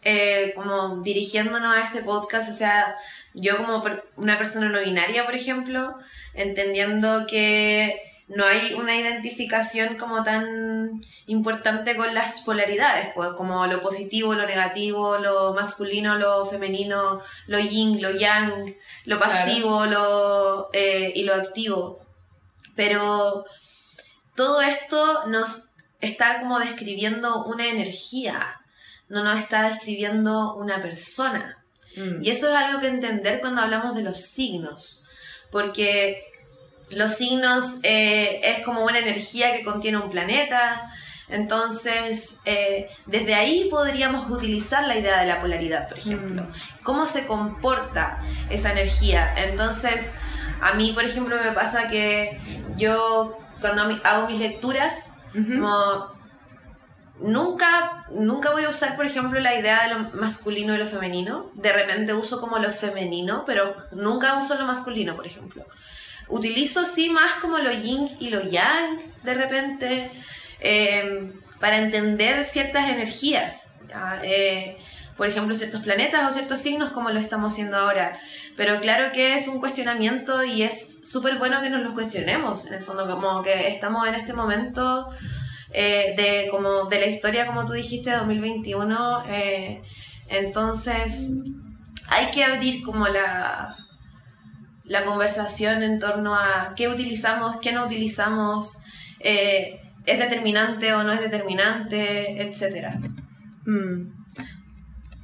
eh, como dirigiéndonos a este podcast, o sea, yo como una persona no binaria, por ejemplo, entendiendo que no hay una identificación como tan importante con las polaridades, pues como lo positivo, lo negativo, lo masculino, lo femenino, lo yin, lo yang, lo pasivo, lo, eh, y lo activo. Pero todo esto nos está como describiendo una energía, no nos está describiendo una persona. Mm. Y eso es algo que entender cuando hablamos de los signos, porque los signos eh, es como una energía que contiene un planeta, entonces eh, desde ahí podríamos utilizar la idea de la polaridad, por ejemplo, mm. cómo se comporta esa energía. Entonces, a mí, por ejemplo, me pasa que yo cuando hago mis lecturas, nunca, nunca voy a usar, por ejemplo, la idea de lo masculino y lo femenino. De repente uso como lo femenino, pero nunca uso lo masculino, por ejemplo. Utilizo sí más como lo yin y lo yang, de repente, em, para entender ciertas energías. Eh, por ejemplo, ciertos planetas o ciertos signos como lo estamos haciendo ahora. Pero claro que es un cuestionamiento y es súper bueno que nos lo cuestionemos, en el fondo, como que estamos en este momento eh, de, como, de la historia, como tú dijiste, 2021. Eh, entonces, hay que abrir como la, la conversación en torno a qué utilizamos, qué no utilizamos, eh, es determinante o no es determinante, etc.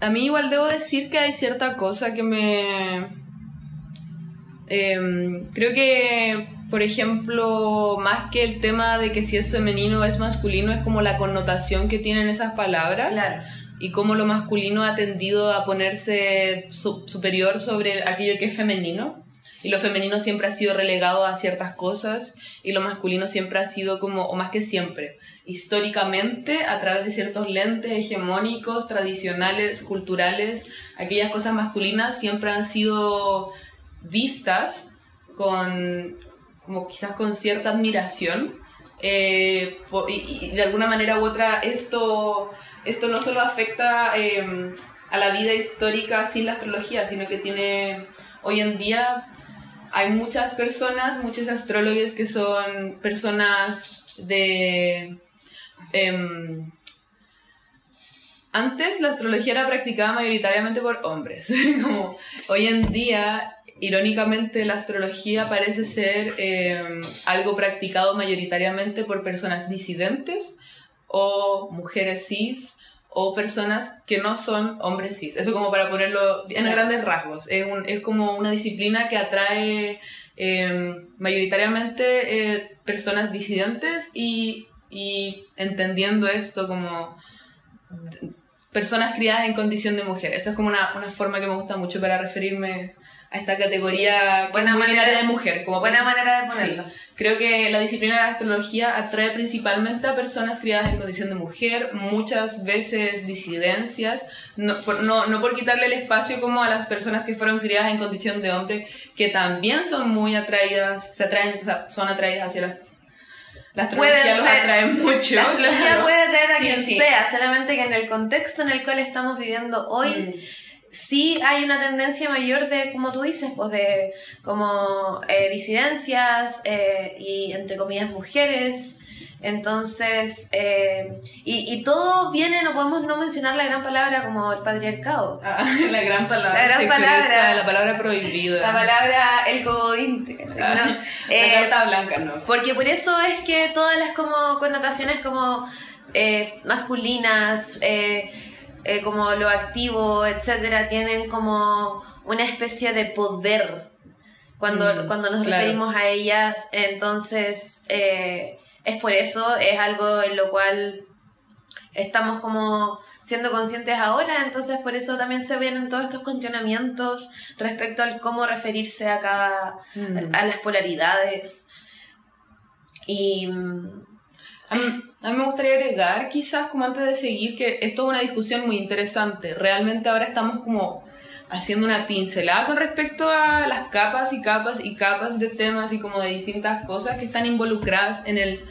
A mí igual debo decir que hay cierta cosa que me... Em, creo que, por ejemplo, más que el tema de que si es femenino o es masculino, es como la connotación que tienen esas palabras. Y cómo lo masculino ha tendido a ponerse superior sobre aquello que es femenino. Y lo femenino siempre ha sido relegado a ciertas cosas y lo masculino siempre ha sido como, o más que siempre, históricamente a través de ciertos lentes hegemónicos, tradicionales, culturales, aquellas cosas masculinas siempre han sido vistas con, como quizás con cierta admiración. Eh, y, de alguna manera u otra esto, esto no solo afecta em, a la vida histórica sin la astrología, sino que tiene hoy en día hay muchas personas, muchos astrólogos que son personas de... Em, antes la astrología era practicada mayoritariamente por hombres. [LAUGHS] Como hoy en día, irónicamente, la astrología parece ser em, algo practicado mayoritariamente por personas disidentes o mujeres cis o personas que no son hombres cis. Eso como para ponerlo en grandes rasgos. Es, un, es como una disciplina que atrae em, mayoritariamente eh, personas disidentes y, y, entendiendo esto como personas criadas en condición de mujer. Esa es como una, una forma que me gusta mucho para referirme a esta categoría buena manera de mujer. Como buena manera de ponerlo. Creo que la disciplina de la astrología atrae principalmente a personas criadas en condición de mujer, muchas veces disidencias, no por, no, no por quitarle el espacio como a las personas que fueron criadas en condición de hombre, que también son muy atraídas, se atraen, son atraídas hacia la La astrología los atrae mucho. La astrología claro. puede atraer a Sí, quien sí. sea, solamente que en el contexto en el cual estamos viviendo hoy, Mm. Sí hay una tendencia mayor de, como tú dices, pues de como eh, disidencias eh, y entre comillas mujeres. Entonces, eh, y, y todo viene, no podemos no mencionar la gran palabra como el patriarcado. [LAUGHS] Ah, la gran palabra La gran secreta, palabra. la palabra prohibida. La palabra el comodín. Ah, ¿no? la carta blanca, no. Porque por eso es que todas las como connotaciones como masculinas, eh, eh, como lo activo, etcétera, tienen como una especie de poder cuando, Mm, cuando nos claro. referimos a ellas. Entonces, eh, es por eso, es algo en lo cual estamos como siendo conscientes ahora, entonces por eso también se vienen todos estos cuestionamientos respecto al cómo referirse a cada Mm. a las polaridades. Y A mí, a mí me gustaría agregar, quizás como antes de seguir, que esto es una discusión muy interesante. Realmente ahora estamos como haciendo una pincelada con respecto a las capas y capas y capas de temas y como de distintas cosas que están involucradas en el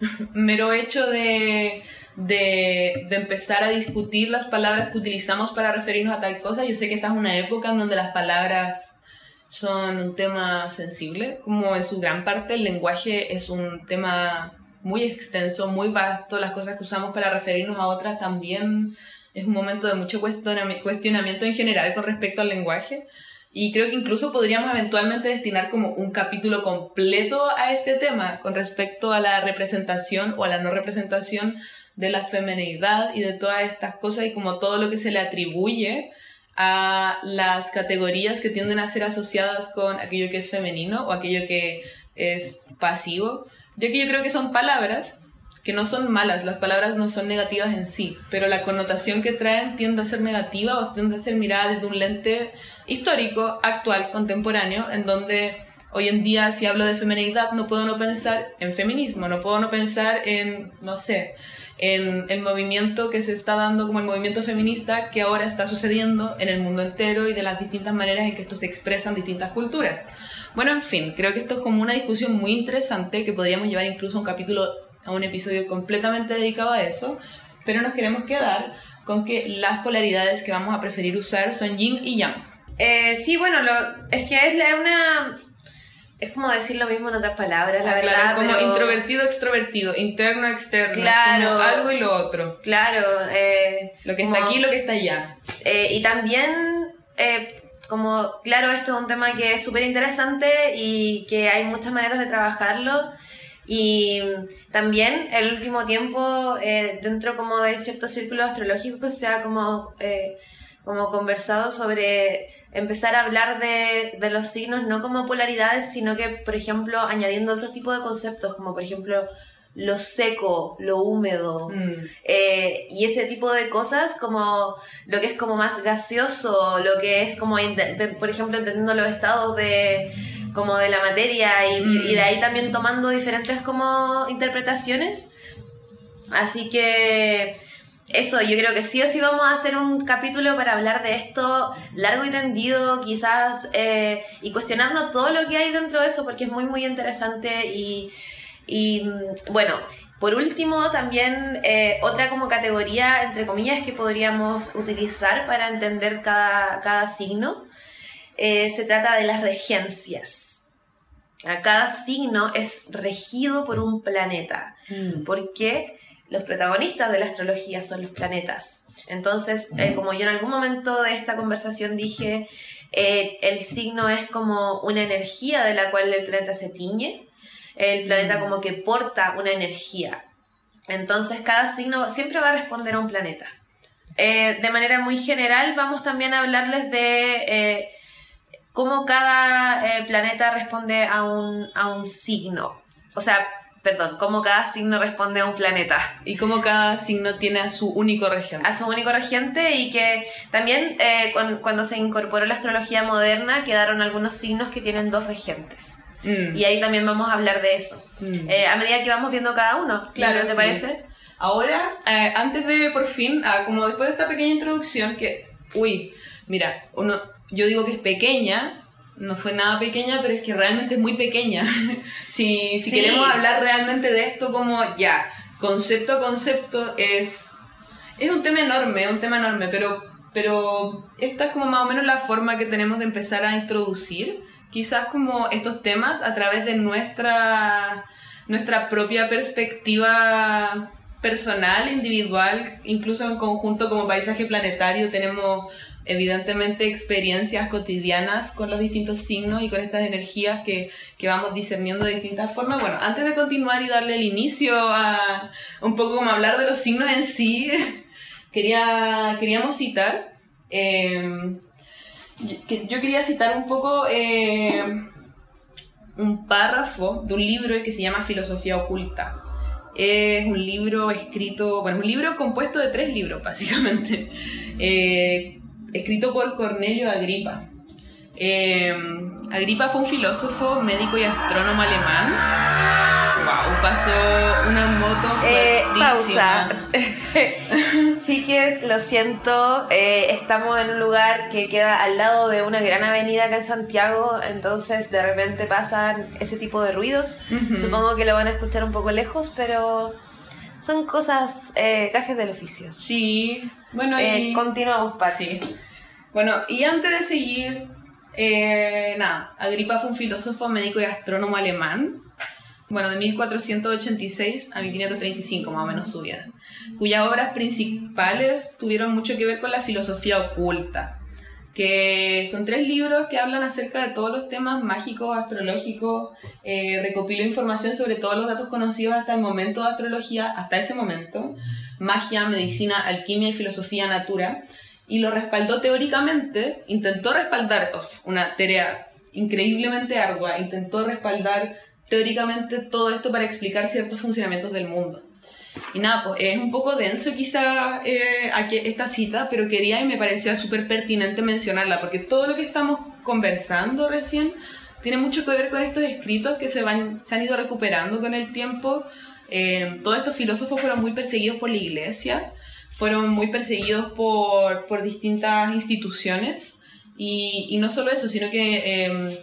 [LAUGHS] mero hecho de, de, de empezar a discutir las palabras que utilizamos para referirnos a tal cosa. Yo sé que esta es una época en donde las palabras son un tema sensible, como en su gran parte el lenguaje es un tema muy extenso, muy vasto, las cosas que usamos para referirnos a otras también es un momento de mucho cuestionami- cuestionamiento en general con respecto al lenguaje. Y creo que incluso podríamos eventualmente destinar como un capítulo completo a este tema con respecto a la representación o a la no representación de la femenidad y de todas estas cosas y como todo lo que se le atribuye a las categorías que tienden a ser asociadas con aquello que es femenino o aquello que es pasivo, ya que yo creo que son palabras que no son malas, las palabras no son negativas en sí, pero la connotación que traen tiende a ser negativa o tiende a ser mirada desde un lente histórico, actual, contemporáneo, en donde hoy en día si hablo de feminidad no puedo no pensar en feminismo, no puedo no pensar en, no sé, en el movimiento que se está dando como el movimiento feminista que ahora está sucediendo en el mundo entero y de las distintas maneras en que esto se expresa en distintas culturas. Bueno, en fin, creo que esto es como una discusión muy interesante que podríamos llevar incluso a un capítulo, a un episodio completamente dedicado a eso, pero nos queremos quedar con que las polaridades que vamos a preferir usar son yin y yang. eh, sí, bueno, lo, es que es una... Es como decir lo mismo en otras palabras, la Ah, verdad. claro, como pero- introvertido, extrovertido, interno, externo, Claro. como algo y lo otro. Claro. eh, Lo que está aquí y lo que está allá. Eh, y también, eh, como, claro, esto es un tema que es súper interesante y que hay muchas maneras de trabajarlo. Y también el último tiempo, dentro como de ciertos círculos astrológicos, se ha como, como conversado sobre empezar a hablar de, de los signos no como polaridades, sino que, por ejemplo, añadiendo otro tipo de conceptos, como por ejemplo lo seco, lo húmedo, Mm. eh, y ese tipo de cosas como lo que es como más gaseoso, lo que es como, por ejemplo, entendiendo los estados de como de la materia y, Mm. y de ahí también tomando diferentes como interpretaciones. Así que eso, yo creo que sí o sí vamos a hacer un capítulo para hablar de esto largo y tendido, quizás, eh, y cuestionarnos todo lo que hay dentro de eso, porque es muy, muy interesante y, y mm, bueno, por último, también eh, otra como categoría, entre comillas, que podríamos utilizar para entender cada, cada signo, eh, se trata de las regencias. Cada signo es regido por un planeta Mm. porque los protagonistas de la astrología son los planetas. Entonces, eh, como yo en algún momento de esta conversación dije, eh, el signo es como una energía de la cual el planeta se tiñe, el planeta Mm. como que porta una energía. Entonces, cada signo siempre va a responder a un planeta. Eh, de manera muy general, vamos también a hablarles de cómo cada planeta responde a un, a un signo. O sea, perdón, cómo cada signo responde a un planeta, Y como cada signo tiene a su único regente. a su único regente y que también eh, cuan- cuando se incorporó la astrología moderna quedaron algunos signos que tienen dos regentes. Mm. Y ahí también vamos a hablar de eso. Mm. Eh, a medida que vamos viendo cada uno, Claro, ¿te sí. parece? Ahora, eh, antes de por fin, ah, como después de esta pequeña introducción, que, uy, mira, uno, yo digo que es pequeña, no fue nada pequeña, pero es que realmente es muy pequeña. [LAUGHS] si si Sí. queremos hablar realmente de esto como ya, concepto a concepto, es, es un tema enorme, un tema enorme, pero, pero esta es como más o menos la forma que tenemos de empezar a introducir quizás como estos temas a través de nuestra, nuestra propia perspectiva personal, individual, incluso en conjunto como paisaje planetario tenemos evidentemente experiencias cotidianas con los distintos signos y con estas energías que, que vamos discerniendo de distintas formas. Bueno, antes de continuar y darle el inicio a un poco como hablar de los signos en sí, [LAUGHS] quería, queríamos citar, eh, yo quería citar un poco eh, un párrafo de un libro que se llama Filosofía Oculta. Es un libro escrito, bueno, es un libro compuesto de tres libros, [LAUGHS] básicamente. Eh, escrito por Cornelio Agripa. Eh, Agripa fue un filósofo, médico y astrónomo alemán. Wow, pasó una moto Eh, pausa. sí que es, lo siento, eh, estamos en un lugar que queda al lado de una gran avenida acá en Santiago, entonces de repente pasan ese tipo de ruidos. Supongo que lo van a escuchar un poco lejos, pero son cosas, eh, cajes del oficio. Sí, bueno, Eh, y... continuamos, Pat. Sí. Bueno, y antes de seguir, eh, nada, Agripa fue un filósofo, médico y astrónomo alemán, bueno, de 1486 a 1535 más o menos su vida, cuyas obras principales tuvieron mucho que ver con la filosofía oculta, que son tres libros que hablan acerca de todos los temas mágicos, astrológicos, eh, recopiló información sobre todos los datos conocidos hasta el momento de astrología, hasta ese momento, magia, medicina, alquimia y filosofía natura, y lo respaldó teóricamente, intentó respaldar, una tarea increíblemente ardua, intentó respaldar teóricamente todo esto para explicar ciertos funcionamientos del mundo. Y nada, pues es un poco denso quizá eh, aquí esta cita, pero quería y me parecía súper pertinente mencionarla, porque todo lo que estamos conversando recién tiene mucho que ver con estos escritos que se, van, se han ido recuperando con el tiempo. Eh, todos estos filósofos fueron muy perseguidos por la iglesia, fueron muy perseguidos por, por distintas instituciones, y, no solo eso, sino que... eh,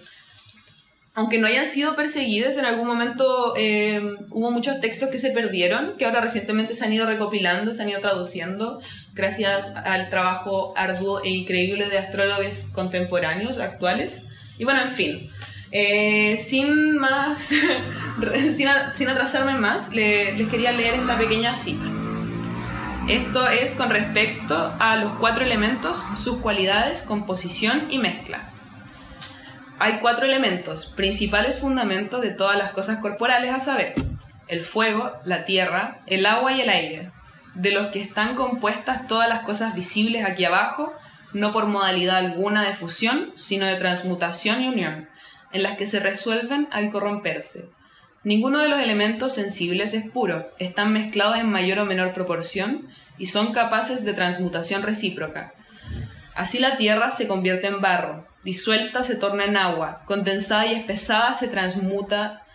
aunque no hayan sido perseguidos, en algún momento eh, hubo muchos textos que se perdieron, que ahora recientemente se han ido recopilando, se han ido traduciendo, gracias al trabajo arduo e increíble de astrólogos contemporáneos, actuales. Y bueno, en fin, eh, sin más, [LAUGHS] sin, a- atrasarme más, le- les quería leer esta pequeña cita. Esto es con respecto a los cuatro elementos, sus cualidades, composición y mezcla. Hay cuatro elementos, principales fundamentos de todas las cosas corporales, a saber, el fuego, la tierra, el agua y el aire, de los que están compuestas todas las cosas visibles aquí abajo, no por modalidad alguna de fusión, sino de transmutación y unión, en las que se resuelven al corromperse. Ninguno de los elementos sensibles es puro, están mezclados en mayor o menor proporción y son capaces de transmutación recíproca. Así la tierra se convierte en barro, disuelta se torna en agua, condensada y espesada se transmuta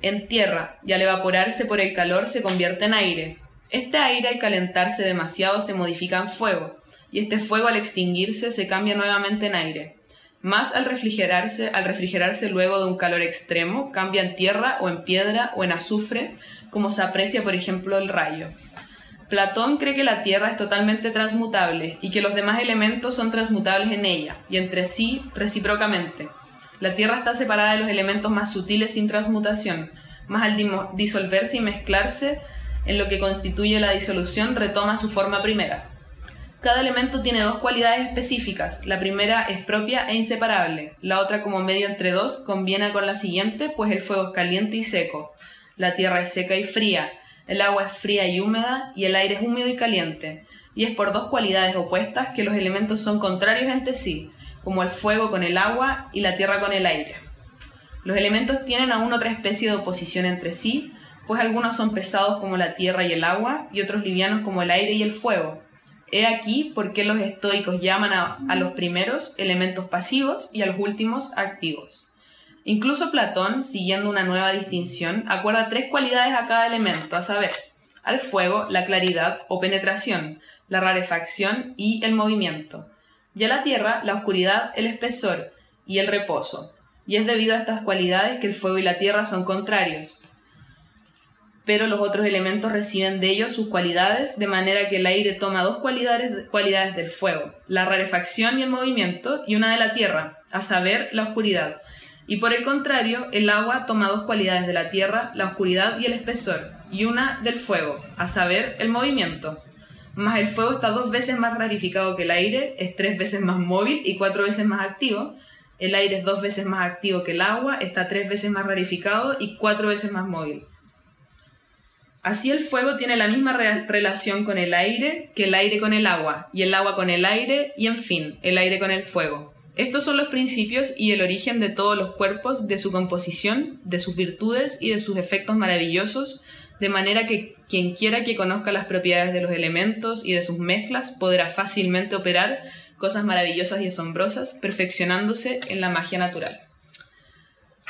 en tierra y al evaporarse por el calor se convierte en aire. Este aire al calentarse demasiado se modifica en fuego y este fuego al extinguirse se cambia nuevamente en aire. Más al refrigerarse, al refrigerarse luego de un calor extremo, cambia en tierra o en piedra o en azufre, como se aprecia por ejemplo el rayo. Platón cree que la Tierra es totalmente transmutable y que los demás elementos son transmutables en ella y entre sí recíprocamente. La Tierra está separada de los elementos más sutiles sin transmutación, más al disolverse y mezclarse en lo que constituye la disolución retoma su forma primera. Cada elemento tiene dos cualidades específicas. La primera es propia e inseparable. La otra, como medio entre dos, conviene con la siguiente, pues el fuego es caliente y seco. La tierra es seca y fría. El agua es fría y húmeda y el aire es húmedo y caliente. Y es por dos cualidades opuestas que los elementos son contrarios entre sí, como el fuego con el agua y la tierra con el aire. Los elementos tienen aún otra especie de oposición entre sí, pues algunos son pesados como la tierra y el agua y otros livianos como el aire y el fuego. He aquí por qué los estoicos llaman a, los primeros elementos pasivos y a los últimos activos. Incluso Platón, siguiendo una nueva distinción, acuerda tres cualidades a cada elemento, a saber, al fuego, la claridad o penetración, la rarefacción y el movimiento, y a la tierra, la oscuridad, el espesor, y el reposo. Y es debido a estas cualidades que el fuego y la tierra son contrarios. Pero los otros elementos reciben de ellos sus cualidades, de manera que el aire toma dos cualidades, cualidades del fuego, la rarefacción y el movimiento, y una de la tierra, a saber, la oscuridad. Y por el contrario, el agua toma dos cualidades de la tierra, la oscuridad y el espesor, y una del fuego, a saber, el movimiento. Mas el fuego está dos veces más rarificado que el aire, es tres veces más móvil y cuatro veces más activo. El aire es dos veces más activo que el agua, está tres veces más rarificado y cuatro veces más móvil. Así el fuego tiene la misma relación con el aire que el aire con el agua, y el agua con el aire, y en fin, el aire con el fuego. Estos son los principios y el origen de todos los cuerpos, de su composición, de sus virtudes y de sus efectos maravillosos, de manera que quien quiera que conozca las propiedades de los elementos y de sus mezclas podrá fácilmente operar cosas maravillosas y asombrosas, perfeccionándose en la magia natural.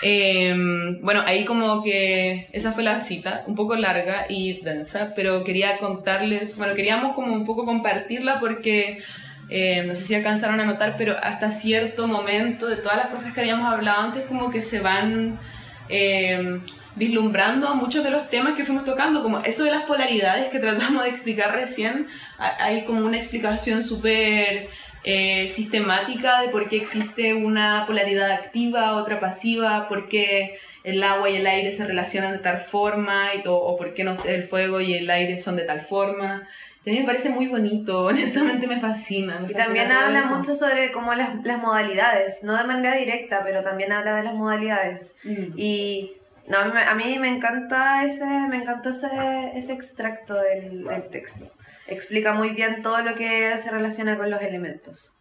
Em, bueno, ahí como que esa fue la cita, un poco larga y densa, pero quería contarles, bueno, queríamos como un poco compartirla porque em, no sé si alcanzaron a notar, pero hasta cierto momento de todas las cosas que habíamos hablado antes como que se van eh, vislumbrando muchos de los temas que fuimos tocando, como eso de las polaridades que [LAUGHS] tratamos de explicar recién, hay como una explicación súper eh, sistemática de por qué existe una polaridad activa, otra pasiva, por qué el agua y el aire se relacionan de tal forma, o, por qué no sé, el fuego y el aire son de tal forma. a mí me parece muy bonito, [LAUGHS] honestamente me fascina. y también habla mucho sobre cómo las, las, modalidades, no de manera directa, pero también habla de las modalidades. Mm. Y no, a mí, me encanta ese, me encantó ese, ese extracto del, texto. Explica muy bien todo lo que se relaciona con los elementos.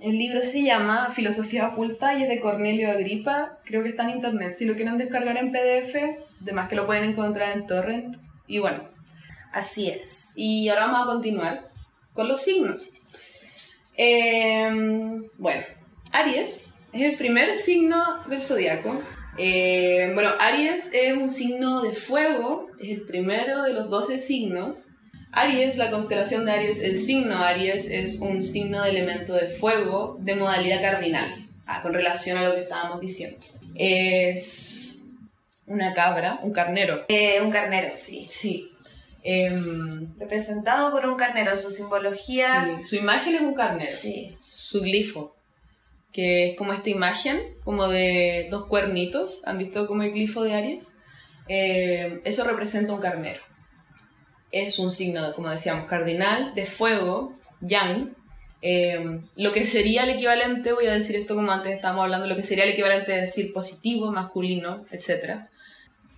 El libro se llama Filosofía Oculta y es de Cornelio Agripa. Creo que está en internet. Si lo quieren descargar en PDF, además que lo pueden encontrar en torrent. Y bueno. Así es. Y ahora vamos a continuar con los signos. Em, bueno, Aries es el primer signo del zodiaco eh, bueno, Aries es un signo de fuego, es el primero de los 12 signos. Aries, la constelación de Aries, el signo Aries es un signo de elemento de fuego de modalidad cardinal, ah, con relación a lo que estábamos diciendo. Es una cabra, un carnero. Eh, un carnero, sí. Sí. Em, Representado por un carnero, su simbología. Sí, su imagen es un carnero. Sí. Su glifo que es como esta imagen, como de dos cuernitos, ¿han visto como el glifo de Aries? Eh, eso representa un carnero. Es un signo, como decíamos, cardinal, de fuego, yang. Eh, lo que sería el equivalente, voy a decir esto como antes estábamos hablando, lo que sería el equivalente de decir positivo, masculino, etc.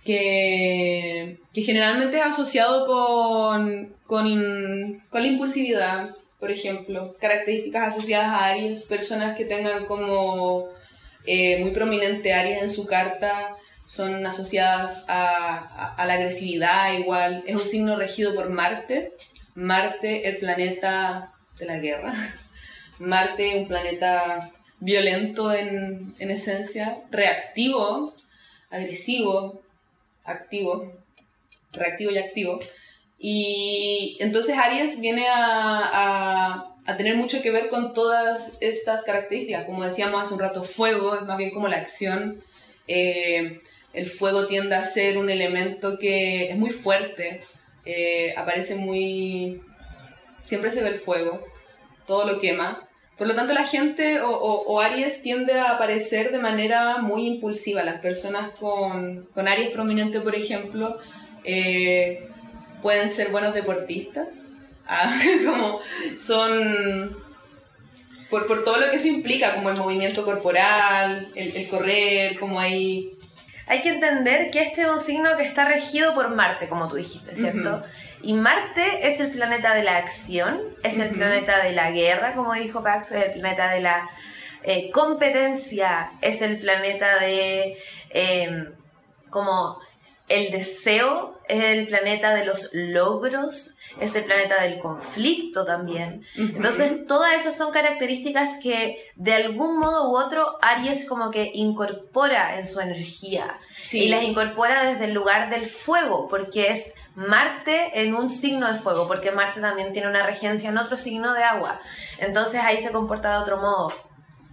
Que, que generalmente es asociado con, con, con la impulsividad, por ejemplo, características asociadas a Aries, personas que tengan como eh, muy prominente Aries en su carta son asociadas a, a, la agresividad igual. Es un signo regido por Marte. Marte, el planeta de la guerra. [LAUGHS] Marte, un planeta violento en, en esencia, reactivo, agresivo, activo, reactivo y activo. Y entonces Aries viene a, a, tener mucho que ver con todas estas características. Como decíamos hace un rato, fuego es más bien como la acción. Eh, el fuego tiende a ser un elemento que es muy fuerte, eh, aparece muy... Siempre se ve el fuego, todo lo quema. Por lo tanto, la gente o, o, Aries tiende a aparecer de manera muy impulsiva. Las personas con, con Aries prominente, por ejemplo, eh, pueden ser buenos deportistas, [LAUGHS] ah, como son por, por, todo lo que eso implica, como el movimiento corporal, el, correr, como hay... Hay que entender que este es un signo que está regido por Marte, como tú dijiste, ¿cierto? Y Marte es el planeta de la acción, es el planeta de la guerra, como dijo Pax, es el planeta de la eh, competencia, es el planeta de em, como el deseo es el planeta de los logros, es el planeta del conflicto también. Entonces, todas esas son características que de algún modo u otro Aries como que incorpora en su energía. Y las incorpora desde el lugar del fuego, porque es Marte en un signo de fuego, porque Marte también tiene una regencia en otro signo de agua. Entonces ahí se comporta de otro modo.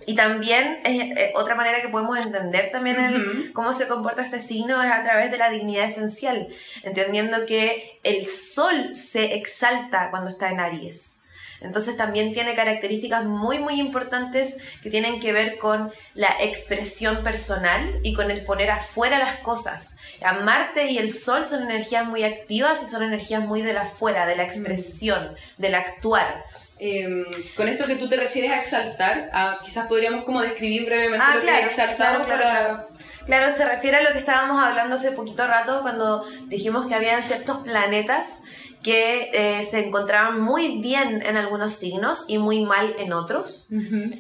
Y también eh, otra manera que podemos entender también el, cómo se comporta este signo es a través de la dignidad esencial, entendiendo que el sol se exalta cuando está en Aries. Entonces también tiene características muy muy importantes que tienen que ver con la expresión personal y con el poner afuera las cosas. A Marte y el Sol son energías muy activas y son energías muy de la afuera, de la expresión, del actuar. Em, con esto que tú te refieres a exaltar, quizás podríamos como describir brevemente ah, lo que es exaltar claro, Claro, se refiere a lo que estábamos hablando hace poquito rato cuando dijimos que habían ciertos planetas que eh, se encontraban muy bien en algunos signos y muy mal en otros.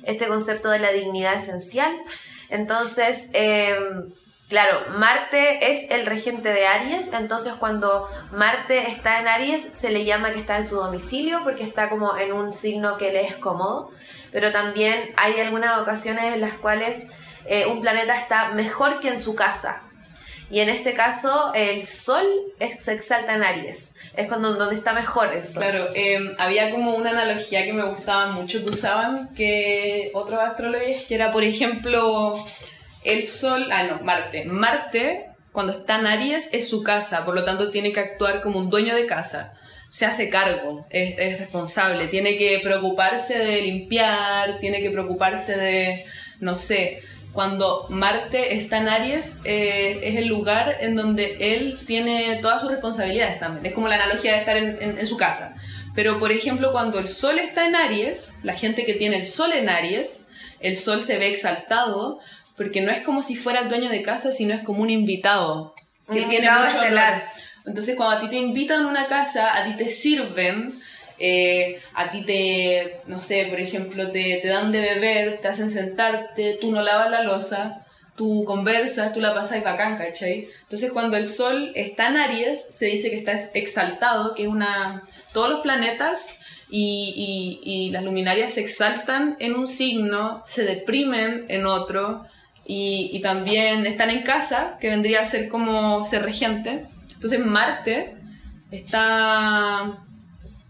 Este concepto de la dignidad esencial. Entonces, em, claro, Marte es el regente de Aries, entonces cuando Marte está en Aries se le llama que está en su domicilio porque está como en un signo que le es cómodo, pero también hay algunas ocasiones en las cuales eh, un planeta está mejor que en su casa. Y en este caso, el sol se exalta en Aries. Es cuando donde está mejor el sol. Claro, em, había como una analogía que me gustaba mucho que usaban que otros astrólogos, que era, por ejemplo, el sol, ah, no, Marte. Marte, cuando está en Aries, es su casa, por lo tanto tiene que actuar como un dueño de casa se hace cargo, es, es, responsable, tiene que preocuparse de limpiar, tiene que preocuparse de, no sé, cuando Marte está en Aries, eh, es el lugar en donde él tiene todas sus responsabilidades también. Es como la analogía de estar en, su casa. Pero, por ejemplo, cuando el Sol está en Aries, la gente que tiene el Sol en Aries, el Sol se ve exaltado, porque no es como si fuera el dueño de casa, sino es como un invitado. Que tiene mucho estelar. Entonces, cuando a ti te invitan a una casa, a ti te sirven, eh, a ti te, no sé, por ejemplo, te, te, dan de beber, te hacen sentarte, tú no lavas la losa, tú conversas, tú la pasas bacán, ¿cachai? Entonces cuando el sol está en Aries, se dice que está exaltado, que es una... Todos los planetas y, y, y las luminarias se exaltan en un signo, se deprimen en otro, y, también están en casa, que vendría a ser como ser regente. Entonces Marte está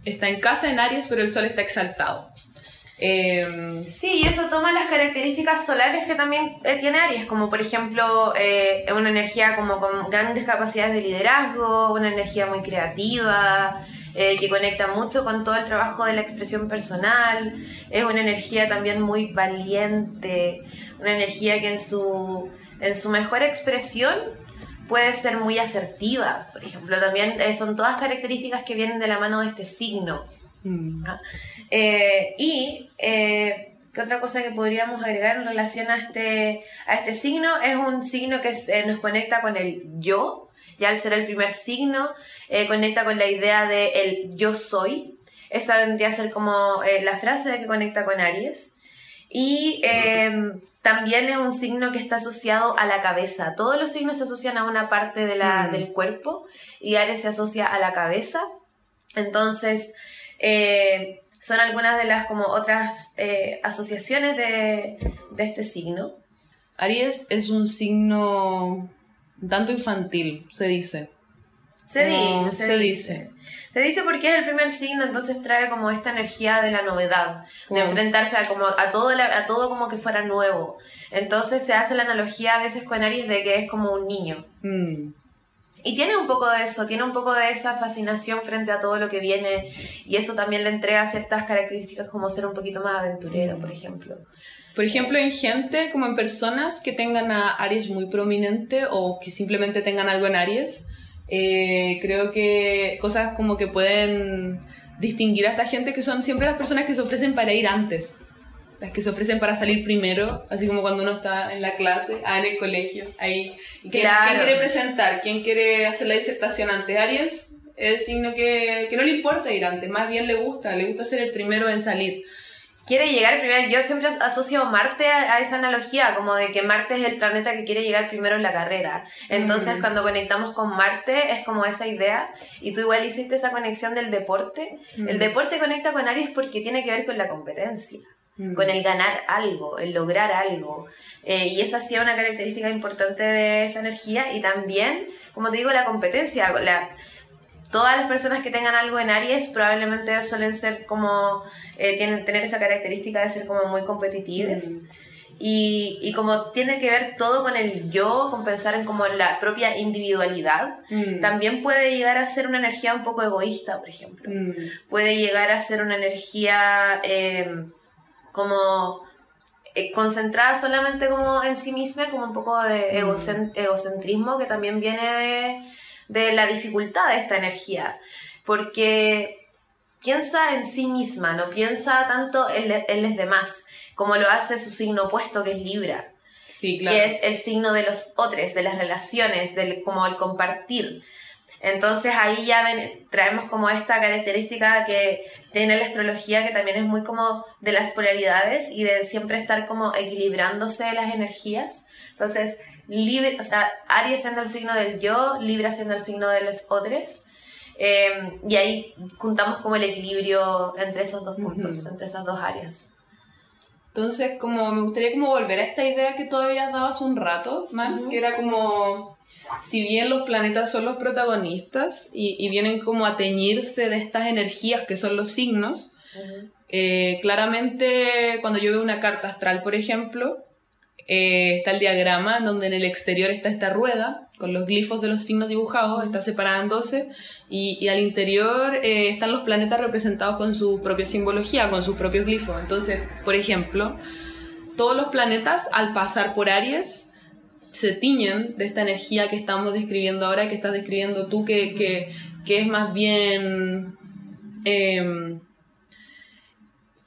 está en casa en Aries, pero el Sol está exaltado. Eh, sí, y eso toma las características solares que también eh, tiene Aries, como por ejemplo eh, una energía como con grandes capacidades de liderazgo, una energía muy creativa, que conecta mucho con todo el trabajo de la expresión personal, es una energía también muy valiente, una energía que en su, en su mejor expresión puede ser muy asertiva, por ejemplo, también eh, son todas características que vienen de la mano de este signo. Mm. Eh, y eh, ¿qué otra cosa que podríamos agregar en relación a este, a este signo? Es un signo que nos conecta con el yo, y al ser el primer signo, conecta con la idea de el yo soy. Esa vendría a ser como la frase que conecta con Aries. Y también es un signo que está asociado a la cabeza. Todos los signos se asocian a una parte de la, mm. del cuerpo y Aries se asocia a la cabeza. Entonces, eh, son algunas de las como otras eh, asociaciones de, de, este signo. Aries es un signo tanto infantil, se dice. Se dice, se, dice. Se dice porque es el primer signo, entonces trae como esta energía de la novedad, de enfrentarse a, como, a, todo a todo como que fuera nuevo. Entonces se hace la analogía a veces con Aries de que es como un niño. Mm. Y tiene un poco de eso, tiene un poco de esa fascinación frente a todo lo que viene y eso también le entrega ciertas características como ser un poquito más aventurero, por ejemplo. Por ejemplo, en gente, como en personas que tengan a Aries muy prominente o que simplemente tengan algo en Aries, eh, creo que cosas como que pueden distinguir a esta gente que son siempre las personas que se ofrecen para ir antes. Las que se ofrecen para salir primero, así como cuando uno está en la clase, ah, en el colegio, ahí. ¿Quién, quiere presentar? ¿Quién quiere hacer la disertación antes? Aries es signo que, que no le importa ir antes, más bien le gusta, le gusta ser el primero en salir quiere llegar primero. Yo siempre asocio Marte a, esa analogía, como de que Marte es el planeta que quiere llegar primero en la carrera. Entonces, mm. cuando conectamos con Marte, es como esa idea. Y tú igual hiciste esa conexión del deporte. El mm. deporte conecta con Aries porque tiene que ver con la competencia. Mm. Con el ganar algo, el lograr algo. Eh, y esa ha sido una característica importante de esa energía. Y también, como te digo, la competencia. La, todas las personas que tengan algo en Aries probablemente suelen ser como, eh, tienen tener esa característica de ser como muy competitivas. Mm. y, y como tiene que ver todo con el yo, con pensar en como la propia individualidad, Mm. también puede llegar a ser una energía un poco egoísta, por ejemplo. Mm. Puede llegar a ser una energía eh, como eh, concentrada solamente como en sí misma, como un poco de egocen- egocentrismo que también viene de, de la dificultad de esta energía. Porque piensa en sí misma, no piensa tanto en, le- en los demás, como lo hace su signo opuesto, que es Libra Sí, claro. que es el signo de los otros, de las relaciones, del, como el compartir. Entonces ahí ya ven- traemos como esta característica que tiene la astrología, que también es muy como de las polaridades y de siempre estar como equilibrándose las energías. Entonces, Libra, o sea, Aries siendo el signo del yo, Libra siendo el signo de los otros. eh, y ahí juntamos como el equilibrio entre esos dos puntos, entre esas dos áreas. Entonces, como me gustaría como volver a esta idea que todavía dabas un rato, Mars, que era como, si bien los planetas son los protagonistas y, y vienen como a teñirse de estas energías que son los signos, eh, claramente cuando yo veo una carta astral, por ejemplo, eh, está el diagrama donde en el exterior está esta rueda con los glifos de los signos dibujados, está separada en 12 y, y al interior eh, están los planetas representados con su propia simbología, con sus propios glifos. Entonces, por ejemplo, todos los planetas al pasar por Aries se tiñen de esta energía que estamos describiendo ahora, que estás describiendo tú, que, que, que es más bien... em,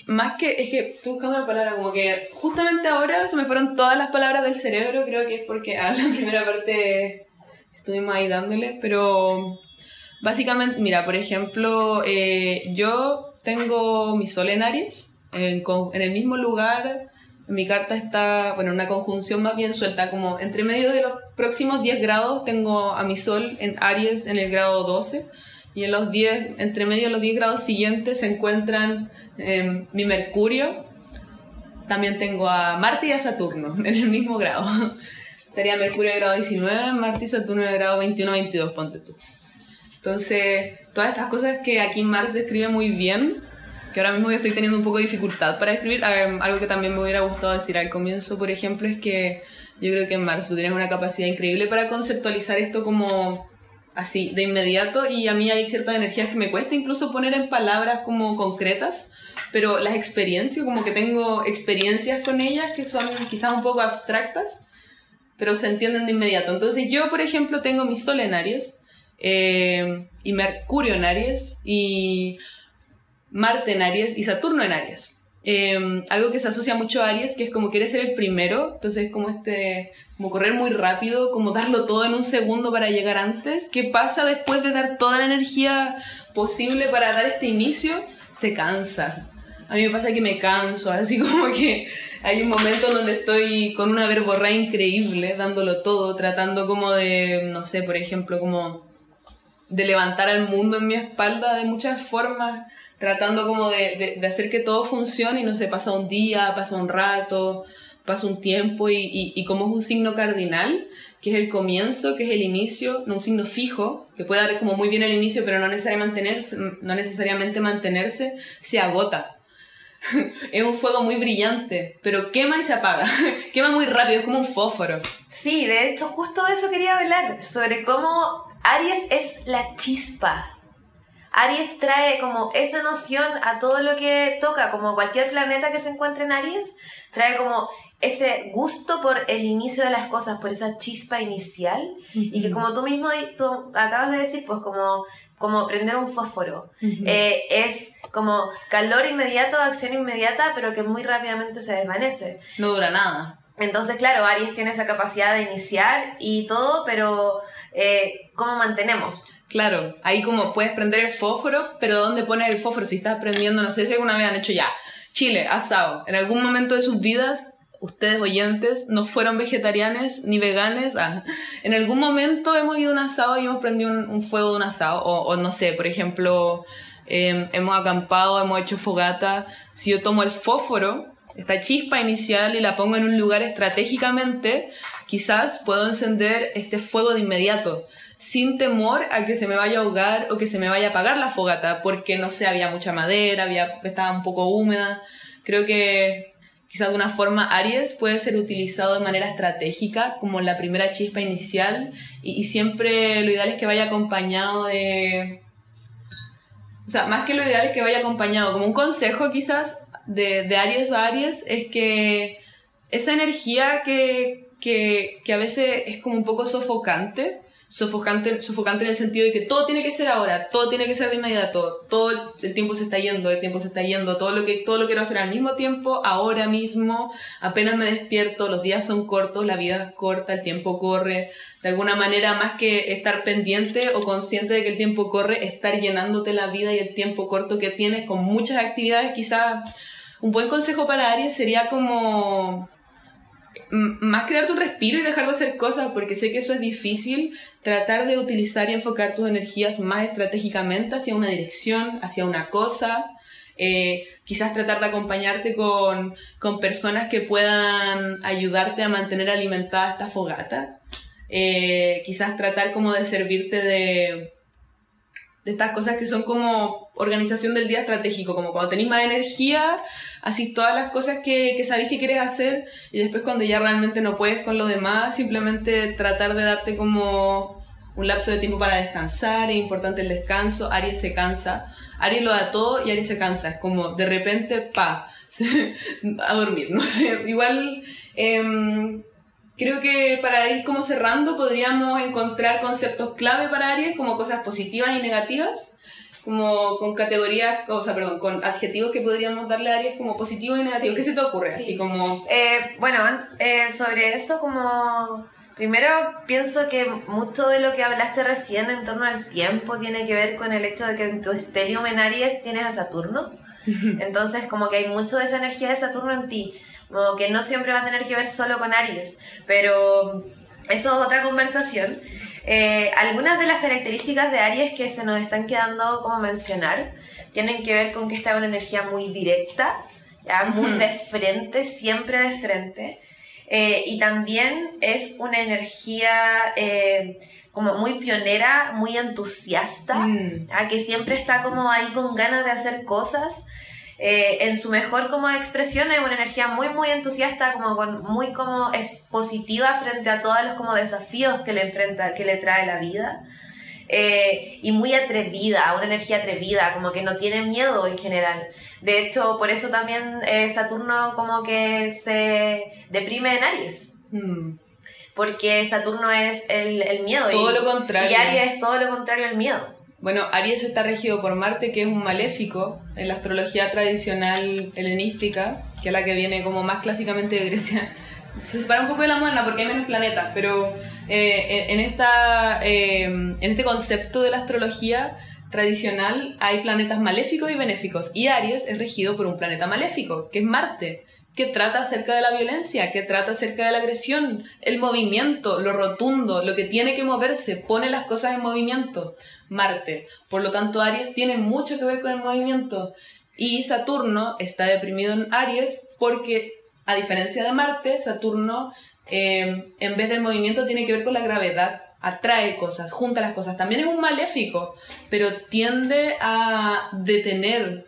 más que, es que estoy buscando una palabra, como que justamente ahora se me fueron todas las palabras del cerebro, creo que es porque a la [LAUGHS] primera parte estuvimos ahí dándole, pero básicamente, mira, por ejemplo, eh, yo tengo mi sol en Aries, en, en el mismo lugar, mi carta está, bueno, una conjunción más bien suelta, como entre medio de los próximos 10 grados tengo a mi sol en Aries en el grado 12 y en los 10, entre medio de los 10 grados siguientes se encuentran em, mi Mercurio, también tengo a Marte y a Saturno [LAUGHS] en el mismo grado. [LAUGHS] Estaría Mercurio de grado 19, Marte y Saturno de grado 21-22, ponte tú. Entonces, todas estas cosas que aquí Mars describe muy bien, que ahora mismo yo estoy teniendo un poco de dificultad para escribir, em, algo que también me hubiera gustado decir al comienzo, por ejemplo, es que yo creo que en Mars tú tienes una capacidad increíble para conceptualizar esto como así, de inmediato, y a mí hay ciertas energías que me cuesta incluso poner en palabras como concretas, pero las experiencias, como que tengo experiencias con ellas que son quizás un poco abstractas, pero se entienden de inmediato. Entonces yo, por ejemplo, tengo mi Sol en Aries, eh, y Mercurio en Aries, y Marte en Aries, y Saturno en Aries. Eh, algo que se asocia mucho a Aries, que es como quiere ser el primero, entonces es como este, como correr muy rápido, como darlo todo en un segundo para llegar antes. ¿Qué pasa después de dar toda la energía posible para dar este inicio? Se cansa. A mí me pasa que me canso, así [LAUGHS] como que hay un momento donde estoy con una verborrea increíble, dándolo todo, tratando como de, no sé, por ejemplo, como de levantar al mundo en mi espalda de muchas formas, tratando como de, de, hacer que todo funcione y no sé, pasa un día, pasa un rato, pasa un tiempo y, y, como es un signo cardinal, que es el comienzo, que es el inicio, no un signo fijo, que puede dar como muy bien el inicio, pero no necesariamente mantenerse, no necesariamente mantenerse, se agota. [LAUGHS] es un fuego muy brillante, pero quema y se apaga. [LAUGHS] quema muy rápido, es como un fósforo. Sí, de hecho, justo eso quería hablar, sobre cómo Aries es la chispa. Aries trae como esa noción a todo lo que toca, como cualquier planeta que se encuentre en Aries, trae como ese gusto por el inicio de las cosas, por esa chispa inicial, y que como tú mismo tú acabas de decir, pues como, como prender un fósforo. Eh, es como calor inmediato, acción inmediata, pero que muy rápidamente se desvanece. No dura nada. Entonces, claro, Aries tiene esa capacidad de iniciar y todo, pero eh, ¿cómo mantenemos? Claro, ahí como puedes prender el fósforo, pero ¿dónde pones el fósforo? Si estás prendiendo, no sé si alguna vez han hecho ya, chile, asado. En algún momento de sus vidas, ustedes oyentes no fueron vegetarianos ni veganes. Ah, en algún momento hemos ido a un asado y hemos prendido un, fuego de un asado. O, o no sé, por ejemplo, eh, hemos acampado, hemos hecho fogata. Si yo tomo el fósforo, esta chispa inicial y la pongo en un lugar estratégicamente, quizás puedo encender este fuego de inmediato, sin temor a que se me vaya a ahogar o que se me vaya a apagar la fogata, porque no sé, había mucha madera, había, estaba un poco húmeda. Creo que quizás de una forma, Aries puede ser utilizado de manera estratégica, como la primera chispa inicial, y, siempre lo ideal es que vaya acompañado de... O sea, más que lo ideal es que vaya acompañado, como un consejo quizás de, de Aries a Aries, es que esa energía que, que, que a veces es como un poco sofocante, sofocante, sofocante en el sentido de que todo tiene que ser ahora, todo tiene que ser de inmediato, todo el tiempo se está yendo, el tiempo se está yendo, todo lo que todo lo quiero hacer al mismo tiempo, ahora mismo, apenas me despierto, los días son cortos, la vida es corta, el tiempo corre, de alguna manera más que estar pendiente o consciente de que el tiempo corre, estar llenándote la vida y el tiempo corto que tienes con muchas actividades, quizás un buen consejo para Aries sería como más que darte un respiro y dejar de hacer cosas, porque sé que eso es difícil, tratar de utilizar y enfocar tus energías más estratégicamente hacia una dirección, hacia una cosa. Eh, quizás tratar de acompañarte con, con, personas que puedan ayudarte a mantener alimentada esta fogata. Eh, quizás tratar como de servirte de, de estas cosas que son como organización del día estratégico, como cuando tenéis más energía, así todas las cosas que, que sabéis que quieres hacer y después cuando ya realmente no puedes con lo demás, simplemente tratar de darte como un lapso de tiempo para descansar, es importante el descanso, Aries se cansa, Aries lo da todo y Aries se cansa, es como de repente, pa, [LAUGHS] a dormir, no sé, igual... Eh, Creo que para ir como cerrando podríamos encontrar conceptos clave para Aries como cosas positivas y negativas, como con categorías, o sea, perdón, con adjetivos que podríamos darle a Aries como positivos y negativos. ¿Qué se te ocurre? Así como... Eh, bueno, eh, sobre eso como... Primero pienso que mucho de lo que hablaste recién en torno al tiempo tiene que ver con el hecho de que en tu estelium en Aries tienes a Saturno. [LAUGHS] Entonces como que hay mucho de esa energía de Saturno en ti. Como que no siempre va a tener que ver solo con Aries, pero eso es otra conversación. Eh, algunas de las características de Aries que se nos están quedando como mencionar tienen que ver con que está una energía muy directa, ya muy de frente, siempre de frente. Eh, y también es una energía eh, como muy pionera, muy entusiasta, mm. que siempre está como ahí con ganas de hacer cosas. Eh, en su mejor como expresión es una energía muy muy entusiasta como con muy como es positiva frente a todos los como desafíos que le enfrenta que le trae la vida. Eh, y muy atrevida una energía atrevida como que no tiene miedo en general. De hecho por eso también eh, Saturno como que se deprime en Aries. Hmm. porque Saturno es el, el miedo todo lo contrario. y Aries es todo lo contrario al miedo bueno, Aries está regido por Marte, que es un maléfico en la astrología tradicional helenística, que es la que viene como más clásicamente de Grecia. Se separa un poco de la moderna porque hay menos planetas, pero eh, en, esta, eh, en este concepto de la astrología tradicional hay planetas maléficos y benéficos. Y Aries es regido por un planeta maléfico, que es Marte que trata acerca de la violencia, que trata acerca de la agresión, el movimiento, lo rotundo, lo que tiene que moverse, pone las cosas en movimiento. Marte. Por lo tanto, Aries tiene mucho que ver con el movimiento. Y Saturno está deprimido en Aries porque, a diferencia de Marte, Saturno, em, en vez del movimiento, tiene que ver con la gravedad. Atrae cosas, junta las cosas. También es un maléfico, pero tiende a detener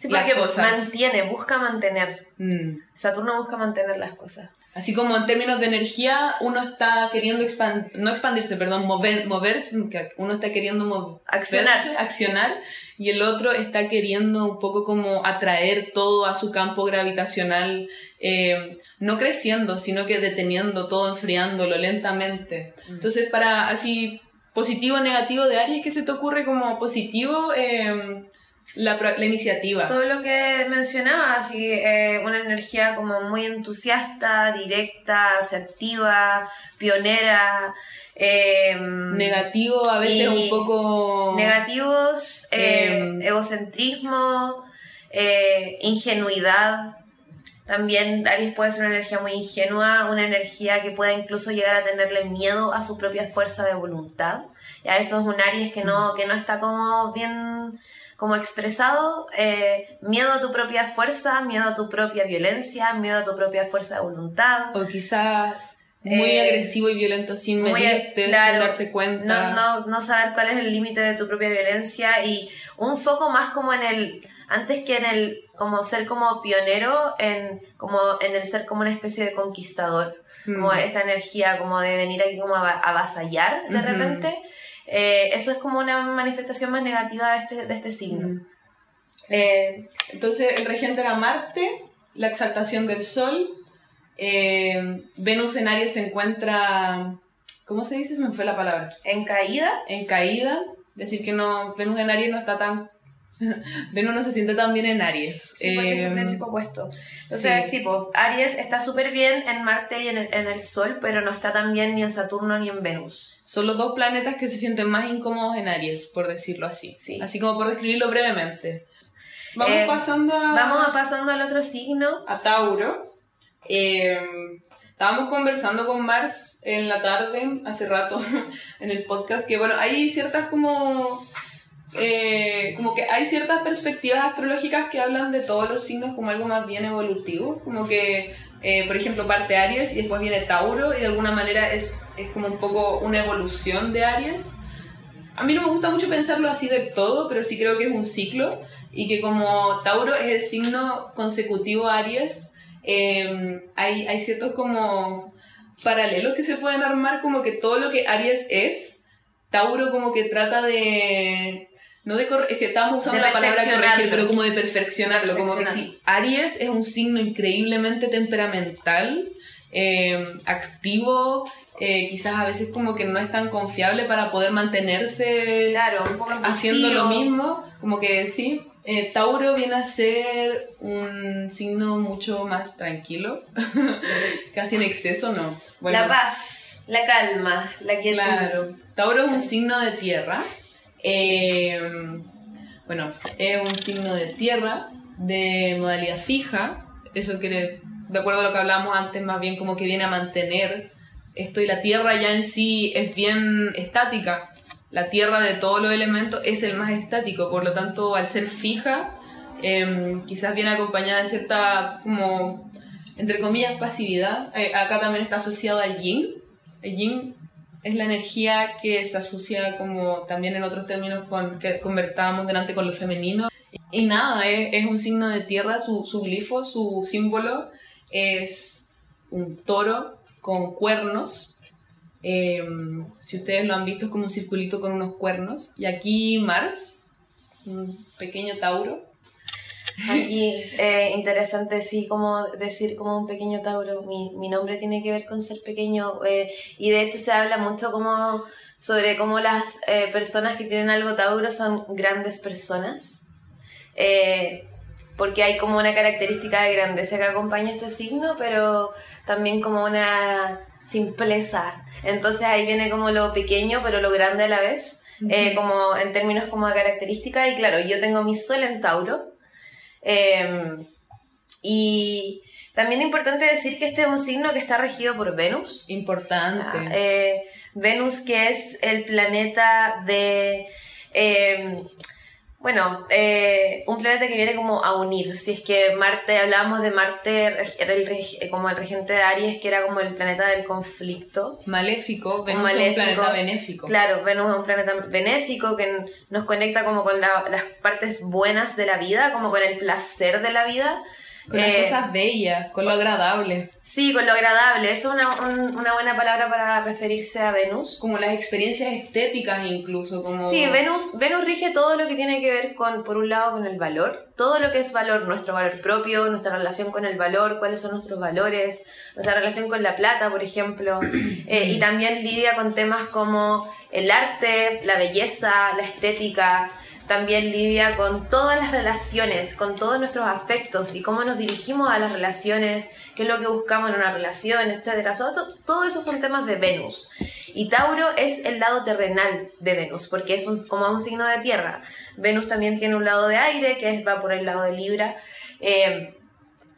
Sí, porque mantiene, busca mantener. Mm. Saturno busca mantener las cosas. Así como en términos de energía, uno está queriendo expandir, no expandirse, perdón, mover, moverse, uno está queriendo accionar. accionar, y el otro está queriendo un poco como atraer todo a su campo gravitacional, eh, no creciendo, sino que deteniendo todo, enfriándolo lentamente. Mm. Entonces, para así, positivo o negativo de Aries, ¿qué se te ocurre como positivo? Eh, la, la, iniciativa. Todo lo que mencionaba, así, eh, una energía como muy entusiasta, directa, asertiva, pionera. Em, Negativo, a veces un poco. Negativos, eh, em, egocentrismo, eh, ingenuidad. También Aries puede ser una energía muy ingenua, una energía que puede incluso llegar a tenerle miedo a su propia fuerza de voluntad. Ya eso es un Aries que no, que no está como bien como expresado eh, miedo a tu propia fuerza, miedo a tu propia violencia, miedo a tu propia fuerza de voluntad. O quizás muy eh, agresivo y violento sin medirte, sin darte cuenta. No, no, no saber cuál es el límite de tu propia violencia y un foco más como en el antes que en el como ser como pionero en como en el ser como una especie de conquistador como Mm. esta energía como de venir aquí como a ava- avasallar de Ujú. repente eh, eso es como una manifestación más negativa de este, de este signo Mm. Eh, Entonces, el regente era Marte, la exaltación del Sol. eh, Venus en Aries se encuentra. ¿Cómo se dice? Se me fue la palabra. en caída En caída. Decir que no, Venus en Aries no está tan. [LAUGHS] Venus no se siente tan bien en Aries. Sí, porque es un principio opuesto. Entonces, sí. sí, pues, Aries está súper bien en Marte y en el, en el Sol, pero no está tan bien ni en Saturno ni en Venus. Son los dos planetas que se sienten más incómodos en Aries, por decirlo así. Sí. Así como por describirlo brevemente. Vamos Eh, pasando a. Vamos a pasando al otro signo. a Tauro. Eh, estábamos conversando con Mars en la tarde, hace rato, [LAUGHS] en el podcast, que bueno, hay ciertas como... eh, como que hay ciertas perspectivas astrológicas que hablan de todos los signos como algo más bien evolutivo, como que, eh, por ejemplo, parte Aries y después viene Tauro y de alguna manera es, es como un poco una evolución de Aries. A mí no me gusta mucho pensarlo así del todo, pero sí creo que es un ciclo y que como Tauro es el signo consecutivo a Aries, eh, hay, hay ciertos como paralelos que se pueden armar, como que todo lo que Aries es, Tauro como que trata de... No de es que estábamos usando De la palabra corregir, pero como de perfeccionarlo, como que sí, Aries es un signo increíblemente temperamental, eh, activo, eh, quizás a veces como que no es tan confiable para poder mantenerse Claro, un poco haciendo lo mismo, como que sí. eh, Tauro viene a ser un signo mucho más tranquilo, [LAUGHS] casi en exceso, ¿no? La paz, la calma, la quietud. Claro. Tauro es un signo de tierra. Eh, bueno, es un signo de tierra, de modalidad fija. Eso quiere, de acuerdo a lo que hablábamos antes, más bien como que viene a mantener esto y la tierra ya en sí es bien estática. La tierra de todos los elementos es el más estático, por lo tanto, al ser fija, eh, quizás viene acompañada de cierta, como, entre comillas, pasividad. Eh, acá también está asociado al yin. El yin es la energía que se asocia como también en otros términos con que convertábamos delante con lo femenino. Y nada, es, es un signo de tierra, su, su glifo, su símbolo es un toro con cuernos. Eh, si ustedes lo han visto es como un circulito con unos cuernos. Y aquí Mars, un pequeño Tauro. Aquí, [LAUGHS] eh, interesante, sí, como decir como un pequeño Tauro. Mi, mi nombre tiene que ver con ser pequeño. eh, y de hecho se habla mucho como sobre cómo las eh, personas que tienen algo Tauro son grandes personas. Eh, porque hay como una característica de grandeza que acompaña este signo, pero también como una simpleza. Entonces ahí viene como lo pequeño, pero lo grande a la vez, eh, como en términos como de característica. Y claro, yo tengo mi sol en Tauro. Eh, y también es importante decir que este es un signo que está regido por Venus. Importante. Eh, Venus, que es el planeta de. eh, bueno, eh, un planeta que viene como a unir. Si es que Marte, hablábamos de Marte era el reg- como el regente de Aries, que era como el planeta del conflicto. Maléfico, Venus es un maléfico. planeta benéfico. Claro, Venus es un planeta benéfico que nos conecta como con la- las partes buenas de la vida, como con el placer de la vida. Con las Eh, cosas bellas, con lo agradable. Sí, con lo agradable. Eso es una, un- una buena palabra para referirse a Venus. Como las experiencias estéticas incluso, como... Sí, Venus, Venus rige todo lo que tiene que ver con, por un lado, con el valor, todo lo que es valor, nuestro valor propio, nuestra relación con el valor, cuáles son nuestros valores, nuestra relación con la plata, por ejemplo, [CLEARS THROAT] Eh, y también lidia con temas como el arte, la belleza, la estética, también lidia con todas las relaciones, con todos nuestros afectos y cómo nos dirigimos a las relaciones, qué es lo que buscamos en una relación, etc. Todo, todo eso son temas de Venus. Y Tauro es el lado terrenal de Venus, porque es como un signo de tierra. Venus también tiene un lado de aire, que es- va por el lado de Libra. Eh,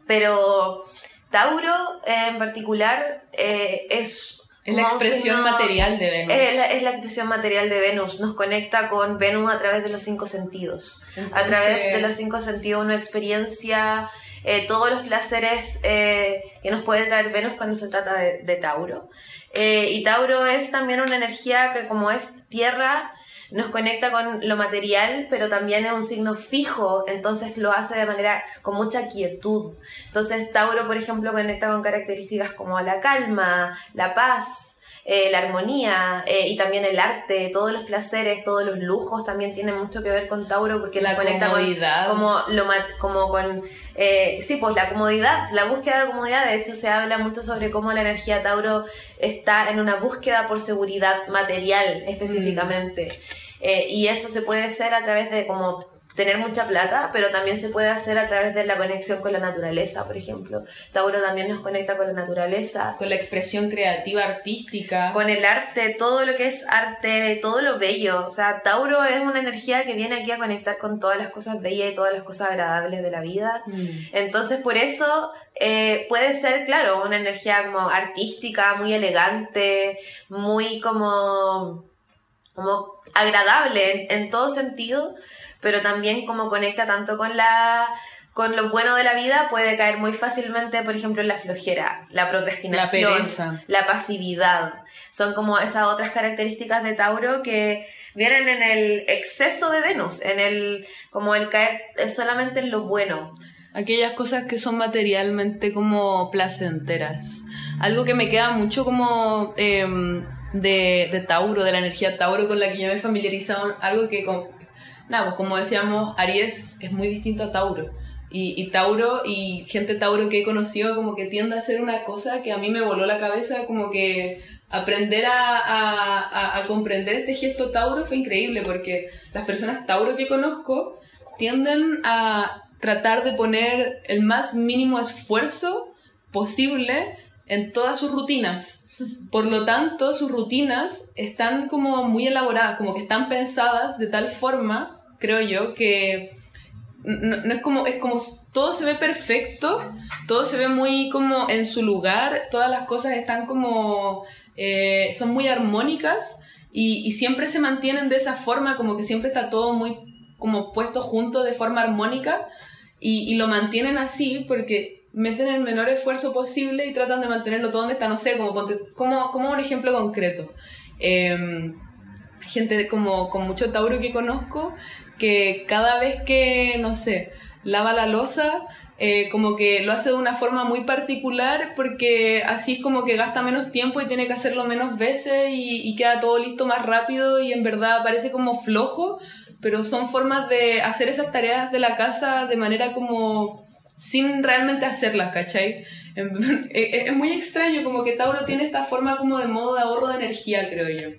pero Tauro eh, en particular eh, es... Es la expresión material de Venus. es la, es la expresión material de Venus, nos conecta con Venus a través de los cinco sentidos. a través de los cinco sentidos, una experiencia eh, todos los placeres eh, que nos puede traer Venus cuando se trata de, de Tauro. Eh, y Tauro es también una energía que como es tierra, nos conecta con lo material, pero también es un signo fijo, entonces lo hace de manera con mucha quietud. Entonces Tauro, por ejemplo, conecta con características como la calma, la paz, eh, la armonía eh, y también el arte, todos los placeres, todos los lujos también tienen mucho que ver con Tauro porque La conecta con, comodidad. como, lo, como con, eh, sí, pues la comodidad, la búsqueda de comodidad, de hecho se habla mucho sobre cómo la energía Tauro está en una búsqueda por seguridad material específicamente. Eh, y eso se puede hacer a través de como tener mucha plata, pero también se puede hacer a través de la conexión con la naturaleza, por ejemplo. Tauro también nos conecta con la naturaleza, Con la expresión creativa, artística. con el arte, todo lo que es arte, todo lo bello. O sea, Tauro es una energía que viene aquí a conectar con todas las cosas bellas y todas las cosas agradables de la vida. Mm. Entonces, por eso eh, puede ser, claro, una energía como artística, muy elegante, muy como, como agradable en, en todo sentido, pero también como conecta tanto con la con lo bueno de la vida puede caer muy fácilmente, por ejemplo, en la flojera, la procrastinación, pereza. la pasividad. Son como esas otras características de Tauro que vienen en el exceso de Venus, en el como el caer solamente en lo bueno. aquellas cosas que son materialmente como placenteras. Algo que me queda mucho como em, de, de Tauro, de la energía Tauro con la que yo me he familiarizado, algo que, nada, pues como decíamos, Aries es muy distinto a Tauro. Y, y Tauro y gente Tauro que he conocido como que tiende a hacer una cosa que a mí me voló la cabeza, como que aprender a, a, a- a comprender este gesto Tauro fue increíble porque las personas Tauro que conozco tienden a tratar de poner el más mínimo esfuerzo posible en todas sus rutinas. Por lo tanto, sus rutinas están como muy elaboradas, como que están pensadas de tal forma, creo yo, que no, no es como, es como todo se ve perfecto, todo se ve muy como en su lugar, todas las cosas están como, eh, son muy armónicas y, y siempre se mantienen de esa forma, como que siempre está todo muy como puesto junto de forma armónica y, y lo mantienen así porque meten el menor esfuerzo posible y tratan de mantenerlo todo donde está, no sé, como, como, como un ejemplo concreto. Em, gente como con mucho Tauro que conozco que cada vez que, no sé, lava la losa, eh, como que lo hace de una forma muy particular porque así es como que gasta menos tiempo y tiene que hacerlo menos veces y, queda todo listo más rápido y en verdad parece como flojo, pero son formas de hacer esas tareas de la casa de manera como sin realmente hacerlas, ¿cachai? En- Es [LAUGHS] es muy extraño, como que Tauro tiene esta forma como de modo de ahorro de energía, creo yo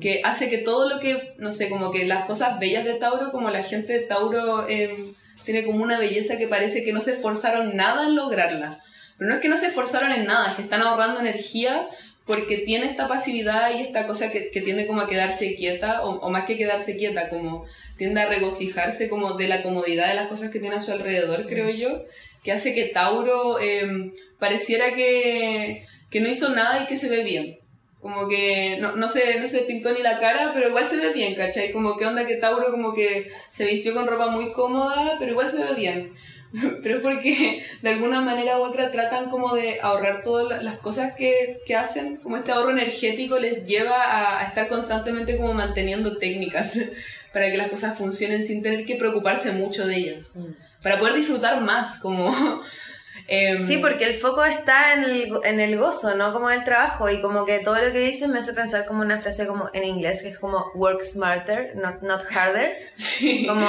que hace que todo lo que, no sé, como que las cosas bellas de Tauro, como la gente de Tauro eh, tiene como una belleza que parece que no se esforzaron nada en lograrla. Pero no es que no se esforzaron en nada, es que están ahorrando energía porque tiene esta pasividad y esta cosa que, que tiende como a quedarse quieta, o, o más que quedarse quieta, como tiende a regocijarse como de la comodidad de las cosas que tiene a su alrededor, creo yo, que hace que Tauro eh, pareciera que, que no hizo nada y que se ve bien. Como que no, no, se, no se pintó ni la cara, pero igual se ve bien, ¿cachai? Como que onda que Tauro como que se vistió con ropa muy cómoda, pero igual se ve bien. [LAUGHS] Pero es porque de alguna manera u otra tratan como de ahorrar todas la- las cosas que, que hacen, como este ahorro energético les lleva a, a estar constantemente como manteniendo técnicas [LAUGHS] para que las cosas funcionen sin tener que preocuparse mucho de ellas. Para poder disfrutar más, como... em, Sí, porque el foco está en el, en el gozo, ¿no? Como el trabajo. Y como que todo lo que dices me hace pensar como una frase como en inglés, que es como work smarter, not, not harder. [LAUGHS] sí. Como,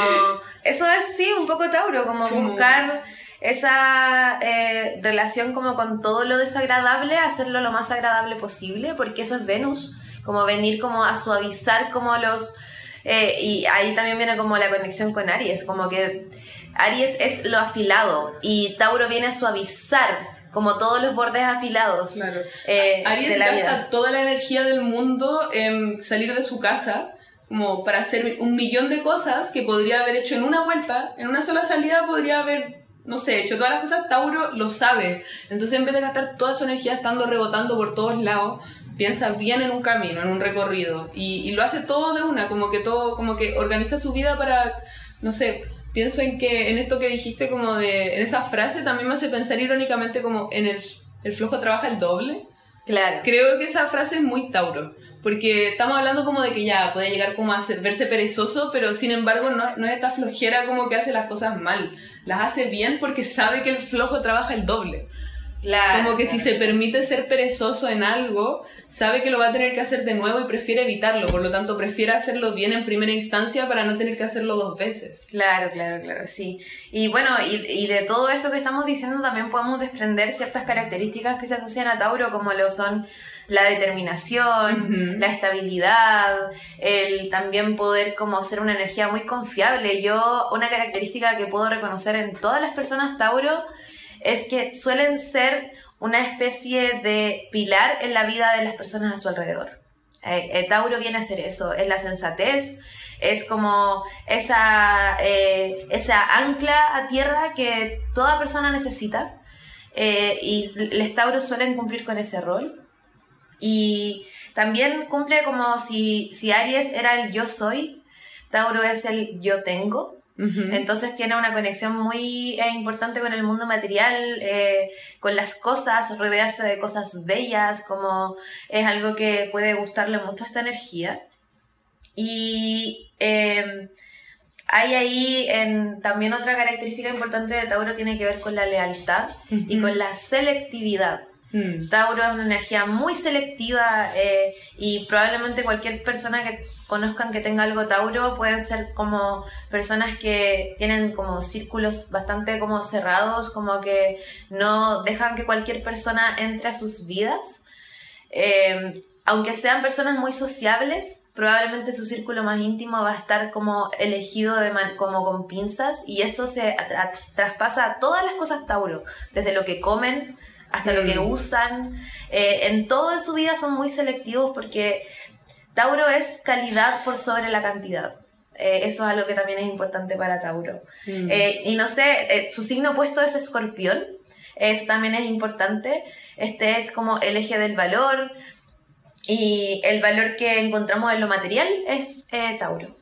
eso es, sí, un poco Tauro, como Como- buscar esa eh, relación como con todo lo desagradable, hacerlo lo más agradable posible, porque eso es Venus, como venir como a suavizar como los... eh, y ahí también viene como la conexión con Aries, como que Aries es lo afilado y Tauro viene a suavizar como todos los bordes afilados Claro. eh, Aries de la gasta vida. toda la energía del mundo en salir de su casa, como para hacer un millón de cosas que podría haber hecho en una vuelta, en una sola salida podría haber, no sé, hecho todas las cosas, Tauro lo sabe. Entonces en vez de gastar toda su energía estando rebotando por todos lados, piensa bien en un camino, en un recorrido, y, y lo hace todo de una, como que todo, como que organiza su vida para, no sé, pienso en que en esto que dijiste como de, en esa frase también me hace pensar irónicamente como en el, el flojo trabaja el doble. Claro. Creo que esa frase es muy Tauro, porque estamos hablando como de que ya puede llegar como a ser- verse perezoso, pero sin embargo no, no es esta flojera como que hace las cosas mal, las hace bien porque sabe que el flojo trabaja el doble. Claro. Como que si se permite ser perezoso en algo, sabe que lo va a tener que hacer de nuevo y prefiere evitarlo, por lo tanto prefiere hacerlo bien en primera instancia para no tener que hacerlo dos veces. Claro, claro, claro, sí. Y bueno, y, y de todo esto que estamos diciendo también podemos desprender ciertas características que se asocian a Tauro, como lo son la determinación, la estabilidad, el también poder como ser una energía muy confiable. Yo, una característica que puedo reconocer en todas las personas Tauro es que suelen ser una especie de pilar en la vida de las personas a su alrededor. Eh, eh, Tauro viene a ser eso, es la sensatez, es como esa, eh, esa ancla a tierra que toda persona necesita. eh, y los Tauros suelen cumplir con ese rol. Y también cumple como si, si Aries era el yo soy, Tauro es el yo tengo. Entonces tiene una conexión muy eh, importante con el mundo material, eh, con las cosas, rodearse de cosas bellas, como es algo que puede gustarle mucho a esta energía. Y eh, hay ahí en, también otra característica importante de Tauro tiene que ver con la lealtad y con la selectividad. Mm. Tauro es una energía muy selectiva eh, y probablemente cualquier persona que conozcan que tenga algo Tauro pueden ser como personas que tienen como círculos bastante como cerrados, como que no dejan que cualquier persona entre a sus vidas. Eh, aunque sean personas muy sociables, probablemente su círculo más íntimo va a estar como elegido de man- como con pinzas y eso se traspasa a todas las cosas Tauro, desde lo que comen hasta lo que Mm. usan. Eh, en todo su vida son muy selectivos porque Tauro es calidad por sobre la cantidad. Eh, eso es algo que también es importante para Tauro. Mm. Eh, y no sé, eh, su signo opuesto es escorpión. Eso también es importante. Este es como el eje del valor. Y el valor que encontramos en lo material es Tauro.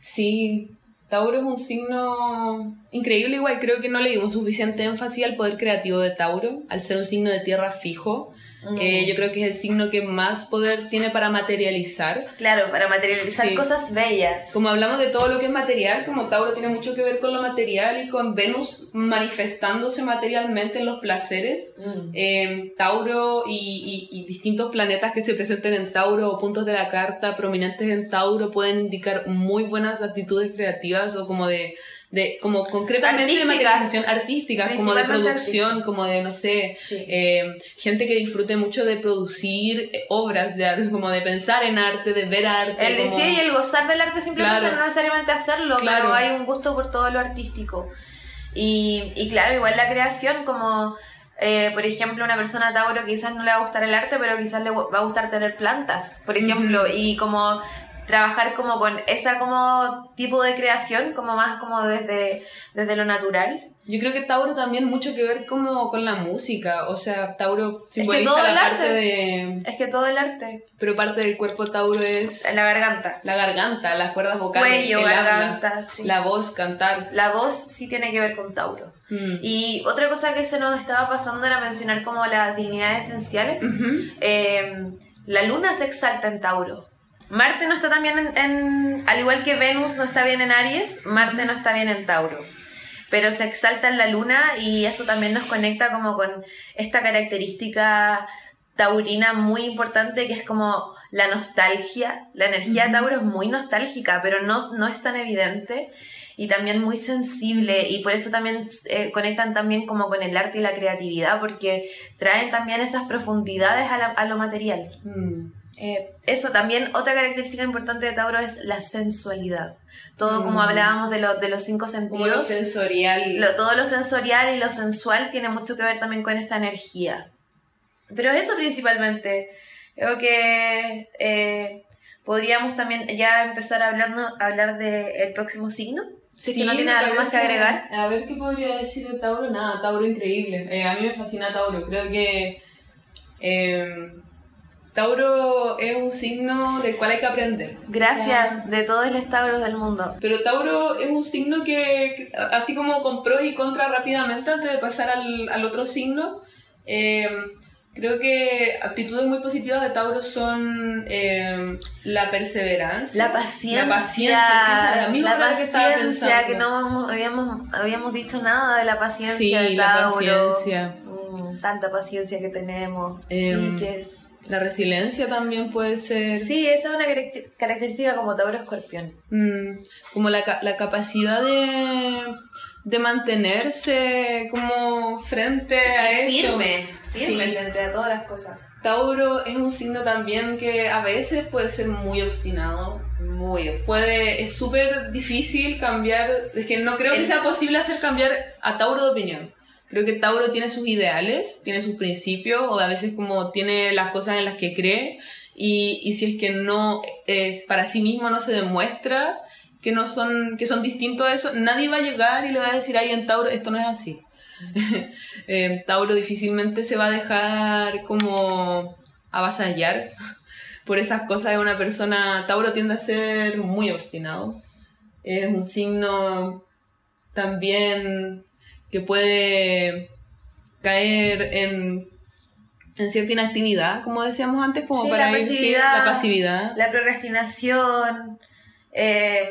Sí, Tauro es un signo increíble igual, creo que no le dimos suficiente énfasis al poder creativo de Tauro, al ser un signo de tierra fijo. Mm. Eh, yo creo que es el signo que más poder tiene para materializar. Claro, para materializar Sí. cosas bellas. Como hablamos de todo lo que es material, como Tauro tiene mucho que ver con lo material y con Venus manifestándose materialmente en los placeres. Mm. Eh, Tauro y, y- y distintos planetas que se presenten en Tauro o puntos de la carta prominentes en Tauro pueden indicar muy buenas actitudes creativas o como de, de como concretamente de materialización artística, como de producción, como de, no sé, Sí. eh, gente que disfrute mucho de producir eh, obras de arte, como de pensar en arte, de ver arte. El como- decir y el gozar del arte simplemente Claro. no necesariamente hacerlo, Claro. pero hay un gusto por todo lo artístico. Y, y claro, igual la creación, como eh, por ejemplo una persona Tauro quizás no le va a gustar el arte, pero quizás le va a gustar tener plantas, por ejemplo, y como trabajar como con esa como tipo de creación, como más como desde, desde lo natural. Yo creo que Tauro también mucho que ver como con la música, o sea, Tauro que simboliza todo el la parte arte- de... Es que todo el arte, Pero parte del cuerpo Tauro es la garganta, la garganta, las cuerdas vocales, cuello, el habla, garganta, sí. la voz, cantar. La voz sí tiene que ver con Tauro. Mm. Y otra cosa que se nos estaba pasando era mencionar como las dignidades esenciales. Ujú. Eh, la luna se exalta en Tauro. Marte no está también en, en- Al igual que Venus no está bien en Aries, Marte no está bien en Tauro. Pero se exalta en la luna y eso también nos conecta como con esta característica taurina muy importante que es como la nostalgia. La energía de. Tauro es muy nostálgica, pero no, no es tan evidente y también muy sensible y por eso también eh, conectan también como con el arte y la creatividad porque traen también esas profundidades a, la- a lo material. Mm. Eh, eso también, otra característica importante de Tauro es la sensualidad. Todo como Mm. hablábamos de, lo- de los cinco Como lo sentidos, sensorial. lo- todo lo sensorial y lo sensual tiene mucho que ver también con esta energía. Pero eso principalmente, creo que eh, podríamos también ya empezar a, hablarnos, a hablar del próximo signo. Si es que Sí, no tienes me algo más que agregar. A ver qué podría decir de Tauro. Nada, Tauro increíble. Eh, a mí me fascina Tauro. Creo que Tauro es un signo del cual hay que aprender. Gracias de todos los Tauros del mundo. Pero Tauro es un signo que, así como con pros y contras rápidamente antes de pasar al, al otro signo, eh, creo que actitudes muy positivas de Tauro son eh, la perseverancia. La paciencia. La paciencia, sí, la misma la que paciencia, pensando. que no habíamos, habíamos dicho nada de la paciencia Sí, de la Tauro. paciencia. Mm, tanta paciencia que tenemos. Em, sí, que es... La resiliencia también puede ser. Sí, esa es una caracter- característica como Tauro Escorpión. Mm, como la, la capacidad de, de mantenerse como frente a eso. Firme, firme Sí. frente a todas las cosas. Tauro es un signo también que a veces puede ser muy obstinado. Muy obs- Puede, es súper difícil cambiar, es que no creo que sea posible hacer cambiar a Tauro de opinión. Creo que Tauro tiene sus ideales, tiene sus principios, o a veces como tiene las cosas en las que cree, y, y si es que no es para sí mismo no se demuestra que no son, que son distintos a eso, nadie va a llegar y le va a decir, ay, en Tauro esto no es así. [LAUGHS] Eh, Tauro difícilmente se va a dejar como avasallar por esas cosas de una persona. Tauro tiende a ser muy obstinado. Es un signo también que puede caer en, en cierta inactividad, como decíamos antes, como Sí, para la pasividad. la pasividad. La procrastinación, eh,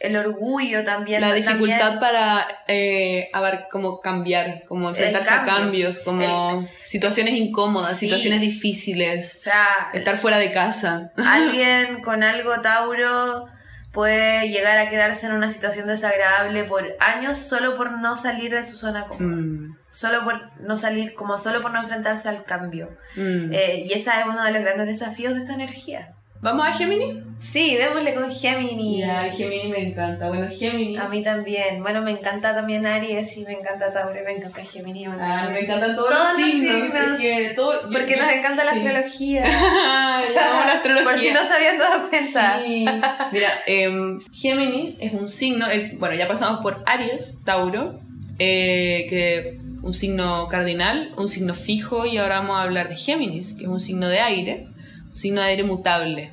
el orgullo también. La también- dificultad para eh, abar- como cambiar, como enfrentarse a cambio. cambios, como situaciones incómodas, Sí. situaciones O difíciles, sea, estar fuera de casa. alguien [LAUGHS] con algo Tauro puede llegar a quedarse en una situación desagradable por años solo por no salir de su zona cómoda. Mm, Solo por no salir, como solo por no enfrentarse al cambio. mm. Eh, y ese es uno de los grandes desafíos de esta energía. ¿Vamos a Gemini? Sí, démosle con Géminis. Ya, Gemini me encanta. Bueno, Gemini. A mí también. Bueno, me encanta también Aries y me encanta Tauro y me encanta Géminis. me Ah, me encantan todos, Todos los los signos. que todo- Porque yo- nos encanta la astrología. [LAUGHS] La astrología. Por si no se habían dado cuenta. Sí. Mira, em, Géminis es un signo, el- bueno, ya pasamos por Aries, Tauro, eh, que un signo cardinal, un signo fijo, y ahora vamos a hablar de Géminis, que es un signo de aire, signo de aire mutable,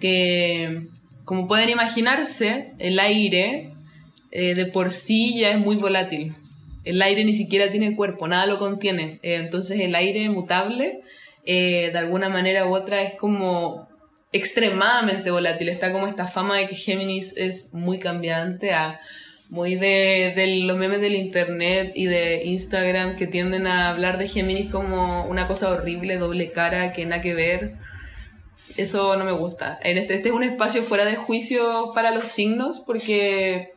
que como pueden imaginarse, el aire eh, de por sí ya es muy volátil. El aire ni siquiera tiene cuerpo, nada lo contiene. Eh, entonces el aire mutable, eh, de alguna manera u otra, es como extremadamente volátil. Está como esta fama de que Géminis es muy cambiante, a muy de, los memes del internet y de Instagram que tienden a hablar de Géminis como una cosa horrible, doble cara, que nada que ver. Eso no me gusta. Este, este es un espacio fuera de juicio para los signos porque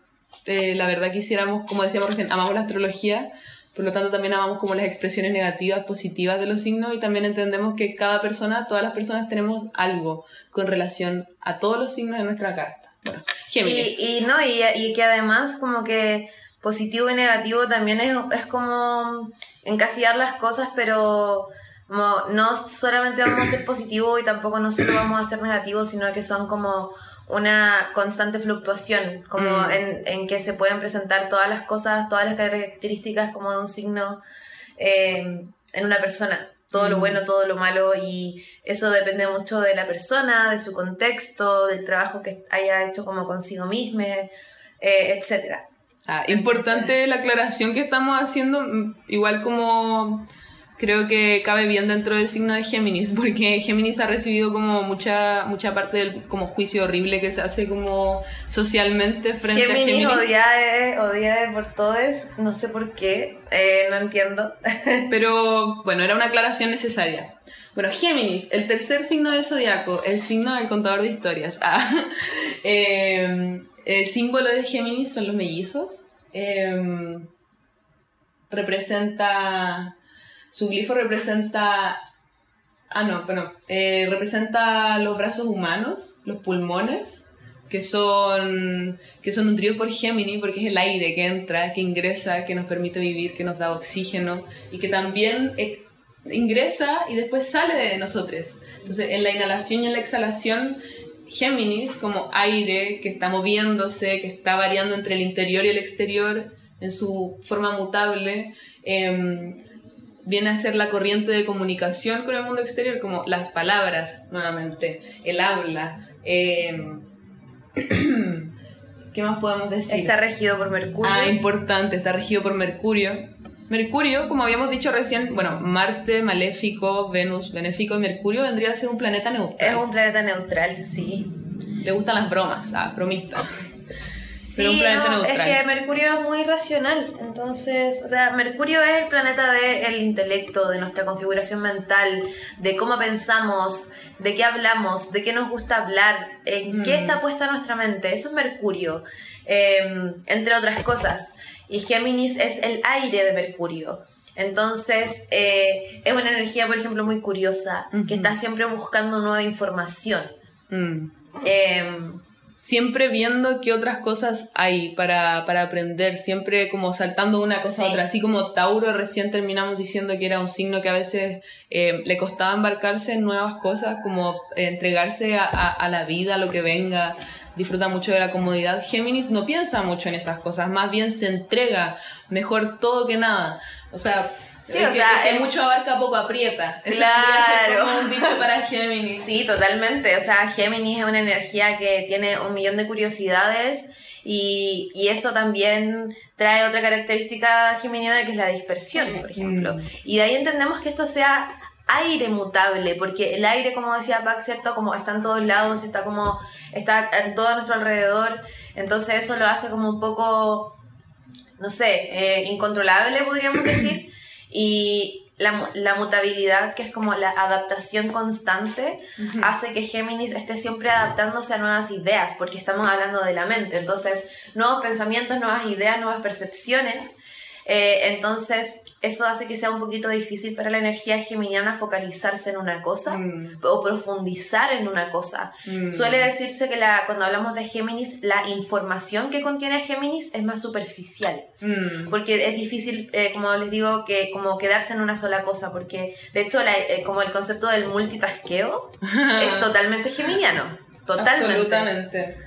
eh, la verdad quisiéramos, como decíamos recién, amamos la astrología, por lo tanto también amamos como las expresiones negativas, positivas de los signos y también entendemos que cada persona, todas las personas tenemos algo con relación a todos los signos de nuestra carta. Bueno, Géminis. Y, y no, y, y que además como que positivo y negativo también es, es como encasillar las cosas, pero como no solamente vamos a ser positivo y tampoco no solo vamos a ser negativo, sino que son como una constante fluctuación, como Mm. en, en que se pueden presentar todas las cosas, todas las características como de un signo eh, en una persona. Todo lo Mm. bueno, todo lo malo, y eso depende mucho de la persona, de su contexto, del trabajo que haya hecho como consigo misma, eh, etcétera. Ah, importante la aclaración que estamos haciendo, mm, igual como creo que cabe bien dentro del signo de Géminis, [LAUGHS] porque Géminis ha recibido como mucha mucha parte del como juicio horrible que se hace como socialmente frente a Géminis Géminis. odiada, odiada por todos, no sé por qué, eh, no entiendo. [LAUGHS] Pero bueno, era una aclaración necesaria. Bueno, Géminis, el tercer signo del zodiaco, el signo del contador de historias. Ah, [LAUGHS] eh, el símbolo de Géminis son los mellizos. Eh, representa. Su glifo representa. Ah, no, bueno. eh, representa los brazos humanos, los pulmones, que son, que son nutridos por Géminis, porque es el aire que entra, que ingresa, que nos permite vivir, que nos da oxígeno y que también eh, ingresa y después sale de nosotros. Entonces, en la inhalación y en la exhalación, Géminis, como aire que está moviéndose, que está variando entre el interior y el exterior en su forma mutable, eh, viene a ser la corriente de comunicación con el mundo exterior, como las palabras, nuevamente, el habla. em, [CLEARS THROAT] ¿Qué más podemos decir? Está regido por Mercurio. Ah, importante, está regido por Mercurio. Mercurio, como habíamos dicho recién, bueno, Marte, maléfico, Venus, benéfico y Mercurio vendría a ser un planeta es neutral. un planeta neutral, sí. Le gustan las bromas, ah, bromista. [LAUGHS] Sí, Pero un planeta no, neutral. es que Mercurio es muy racional, entonces, o sea, Mercurio es el planeta del intelecto, de nuestra configuración mental, de cómo pensamos, de qué hablamos, de qué nos gusta hablar, en qué Mm. está puesta nuestra mente, eso es Mercurio, eh, entre otras cosas. Y Géminis es el aire de Mercurio. Entonces, eh, es una energía, por ejemplo, muy curiosa, que está siempre buscando nueva información. Mm. Eh, Siempre viendo qué otras cosas hay para, para aprender, siempre como saltando de una cosa a otra. Así como Tauro recién terminamos diciendo que era un signo que a veces eh, le costaba embarcarse en nuevas cosas, como entregarse a, a- a la vida, a lo que venga, disfruta mucho de la comodidad. Géminis no piensa mucho en esas cosas, más bien se entrega mejor todo que nada. O sea, Sí, el o que, sea, el que el- mucho abarca poco aprieta. Claro. como un dicho para Géminis. Sí, totalmente. O sea, Géminis es una energía que tiene un millón de curiosidades y, y eso también trae otra característica geminiana que es la dispersión, por ejemplo. Mm. Y de ahí entendemos que esto sea aire mutable, porque el aire, como decía Pac, ¿cierto? Como está en todos lados, está como, está en todo nuestro alrededor, entonces eso lo hace como un poco, no sé, eh, incontrolable, podríamos decir. Y la, la mutabilidad, que es como la adaptación constante, hace que Géminis esté siempre adaptándose a nuevas ideas, porque estamos hablando de la mente. Entonces, nuevos pensamientos, nuevas ideas, nuevas percepciones. Eh, entonces, eso hace que sea un poquito difícil para la energía geminiana focalizarse en una cosa Mm, o profundizar en una cosa. mm. Suele decirse que la, cuando hablamos de Géminis, la información que contiene Géminis es más superficial. Mm. Porque es difícil, eh, como les digo, que como quedarse en una sola cosa, porque de hecho la- eh, como el concepto del multitasqueo [LAUGHS] es totalmente geminiano. Totalmente. Absolutamente.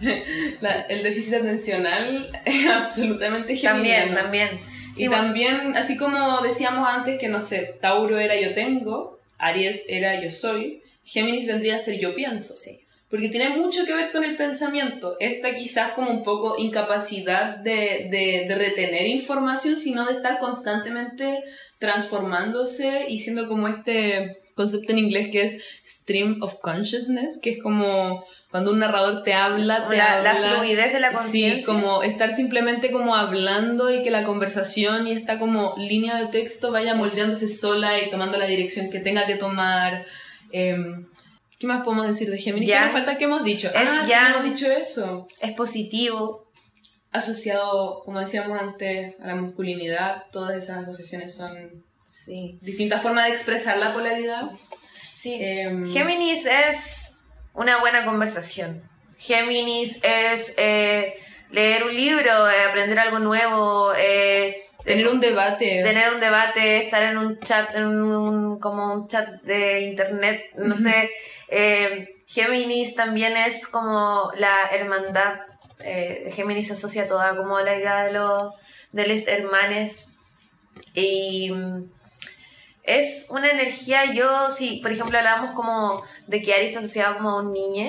[LAUGHS] La- el déficit atencional es absolutamente También, geminiano. también. Sí, y bueno, también, así como decíamos antes que, no sé, Tauro era yo tengo, Aries era yo soy, Géminis vendría a ser yo pienso. sí. Porque tiene mucho que ver con el pensamiento. Esta quizás como un poco incapacidad de, de, de retener información, sino de estar constantemente transformándose y siendo como este concepto en inglés que es stream of consciousness, que es como cuando un narrador te habla, te La, la habla. fluidez de la Sí, conciencia. como estar simplemente como hablando y que la conversación y esta como línea de texto vaya moldeándose sola y tomando la dirección que tenga que tomar. Em, ¿Qué más podemos decir de Géminis? ¿Qué nos falta que hemos dicho? Es ah, sí, Yang. hemos dicho eso. Es positivo. Asociado, como decíamos antes, a la masculinidad, todas esas asociaciones son Sí. distintas formas de expresar la polaridad. sí. Em, Géminis es una buena conversación. Géminis es eh, leer un libro, eh, aprender algo nuevo, eh, tener un debate. tener un debate, estar en un chat, en un, como un chat de internet, no sé. Eh, Géminis también es como la hermandad. Géminis se asocia toda como la idea de los de los hermanes. Y es una energía, yo si por ejemplo hablábamos como de que Aries se asociaba como a un niño,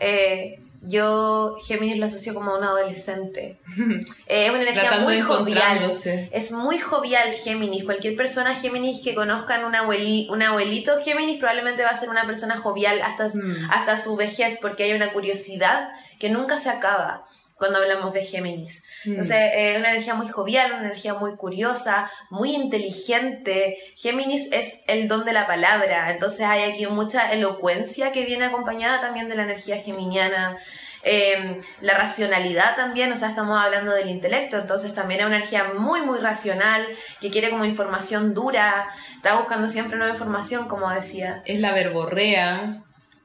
eh, yo Géminis lo asocio como a un adolescente. [LAUGHS] Eh, es una energía tratando muy jovial. Es muy jovial Géminis. Cualquier persona Géminis que conozcan un, abueli- un abuelito Géminis probablemente va a ser una persona jovial hasta, Mm. hasta su vejez porque hay una curiosidad que nunca se acaba cuando hablamos de Géminis. Mm. Entonces, eh, una energía muy jovial, una energía muy curiosa, muy inteligente. Géminis es el don de la palabra, entonces hay aquí mucha elocuencia que viene acompañada también de la energía geminiana. Eh, la racionalidad también, o sea, estamos hablando del intelecto, entonces también es una energía muy, muy racional, que quiere como información dura, está buscando siempre nueva información, como decía. es la verborrea,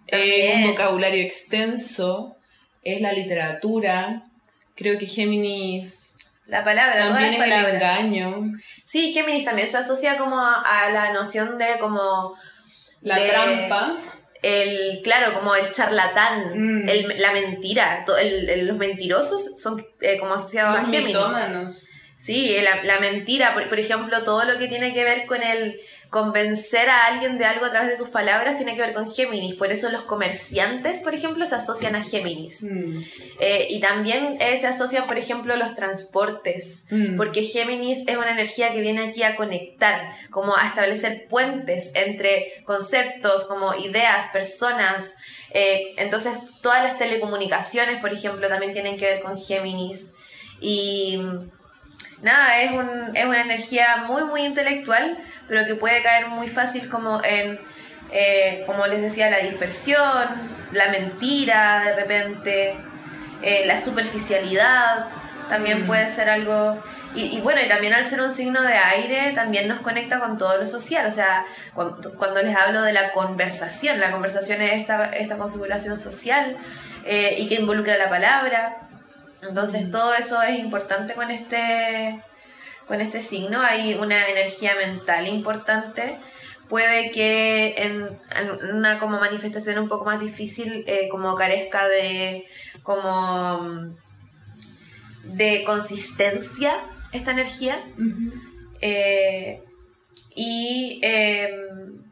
es También. un vocabulario extenso, es la literatura. Creo que Géminis La palabra, todas también las es el engaño, Sí, Géminis también se asocia como a, a la noción de como la De- trampa. el, claro, como el charlatán, Mm. el- la mentira. El- el- los mentirosos son eh, como asociados Los a Géminis. mitómanos. Sí, la, la mentira, por, por, ejemplo, todo lo que tiene que ver con el convencer a alguien de algo a través de tus palabras tiene que ver con Géminis. Por eso los comerciantes, por ejemplo, se asocian a Géminis. Mm. Eh, y también eh, se asocian, por ejemplo, los transportes, mm. porque Géminis es una energía que viene aquí a conectar, como a establecer puentes entre conceptos, como ideas, personas. Eh, entonces, todas las telecomunicaciones, por ejemplo, también tienen que ver con Géminis. Y nada, es, un, es una energía muy, muy intelectual, pero que puede caer muy fácil como en, eh, como les decía, la dispersión, la mentira de repente, eh, la superficialidad, también mm. puede ser algo... Y, bueno, y también al ser un signo de aire, también nos conecta con todo lo social. O sea, cuando, les hablo de la conversación, la conversación es esta, esta configuración social eh, y que involucra la palabra. Entonces todo eso es importante con este, con este signo. Hay una energía mental importante. Puede que en, una como manifestación un poco más difícil, eh, como carezca de como de consistencia esta energía. Eh, y em,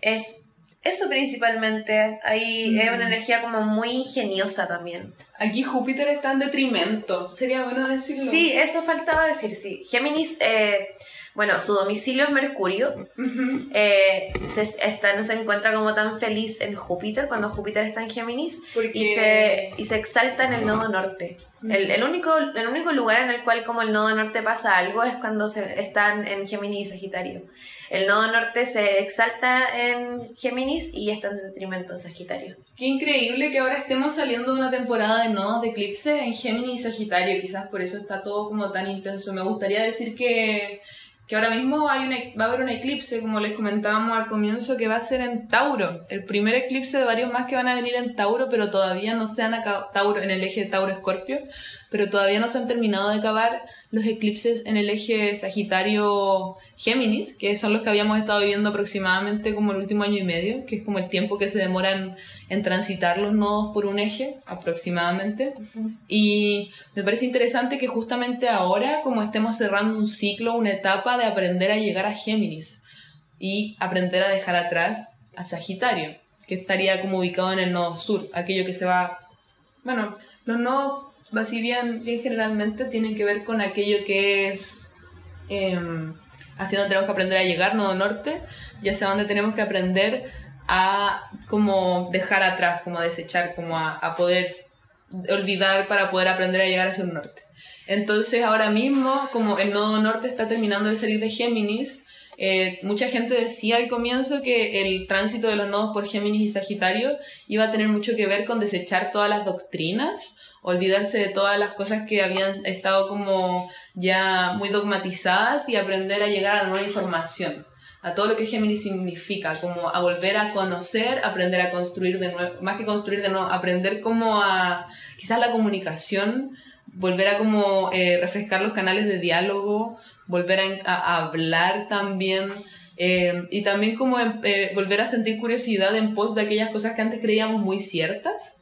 es eso principalmente. Ahí es una energía como muy ingeniosa también. Aquí Júpiter está en detrimento, sería bueno decirlo. Sí, eso faltaba decir, sí. Géminis, eh, bueno, su domicilio es Mercurio. Eh, se, está, no se encuentra como tan feliz en Júpiter cuando Júpiter está en Géminis y, se, y se exalta en el nodo norte. El, el, único, el único lugar en el cual como el nodo norte pasa algo es cuando se, están en Géminis y Sagitario. El nodo norte se exalta en Géminis y está en detrimento en Sagitario. Qué increíble que ahora estemos saliendo de una temporada de nodos de eclipse en Géminis y Sagitario. Quizás por eso está todo como tan intenso. Me gustaría decir que que ahora mismo hay va a haber un eclipse, como les comentábamos al comienzo, que va a ser en Tauro. El primer eclipse de varios más que van a venir en Tauro, pero todavía no se han acabado, Tauro, en el eje Tauro-Escorpio, pero todavía no se han terminado de acabar los eclipses en el eje Sagitario-Géminis, que son los que habíamos estado viviendo aproximadamente como el último año y medio, que es como el tiempo que se demoran en transitar los nodos por un eje, aproximadamente. Y me parece interesante que justamente ahora, como estemos cerrando un ciclo, una etapa, de aprender a llegar a Géminis y aprender a dejar atrás a Sagitario, que estaría como ubicado en el nodo sur, aquello que se va... Bueno, los nodos, así bien, bien generalmente, tienen que ver con aquello que es... Eh, hacia donde tenemos que aprender a llegar, nodo norte, y hacia donde tenemos que aprender a como dejar atrás, como a desechar, como a, a poder olvidar para poder aprender a llegar hacia el norte. Entonces ahora mismo, como el nodo norte está terminando de salir de Géminis, eh, mucha gente decía al comienzo que el tránsito de los nodos por Géminis y Sagitario iba a tener mucho que ver con desechar todas las doctrinas, olvidarse de todas las cosas que habían estado como ya muy dogmatizadas y aprender a llegar a la nueva información a todo lo que Géminis significa, como a volver a conocer, aprender a construir de nuevo, más que construir de nuevo, aprender como a quizás la comunicación volver a como eh, refrescar los canales de diálogo, volver a, hablar también. Eh, y también como eh, volver a sentir curiosidad en pos de aquellas cosas que antes creíamos muy ciertas,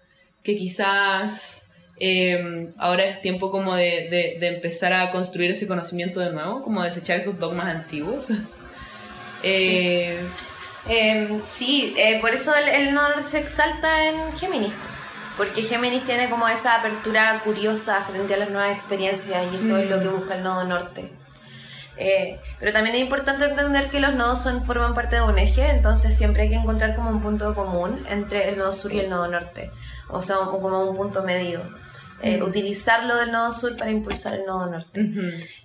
que quizás ahora es tiempo como de, de, empezar a construir ese conocimiento de nuevo, como desechar esos dogmas antiguos. [LAUGHS] sí, sí por eso el, el no se exalta en Géminis porque Géminis tiene como esa apertura curiosa frente a las nuevas experiencias y eso es lo que mm. busca el nodo norte. Eh, pero también es importante entender que los nodos son, forman parte de un eje, entonces siempre hay que encontrar como un punto común entre el nodo sur y el nodo norte, o sea, como un punto medio. Eh, mm. utilizarlo del nodo sur para impulsar el nodo norte.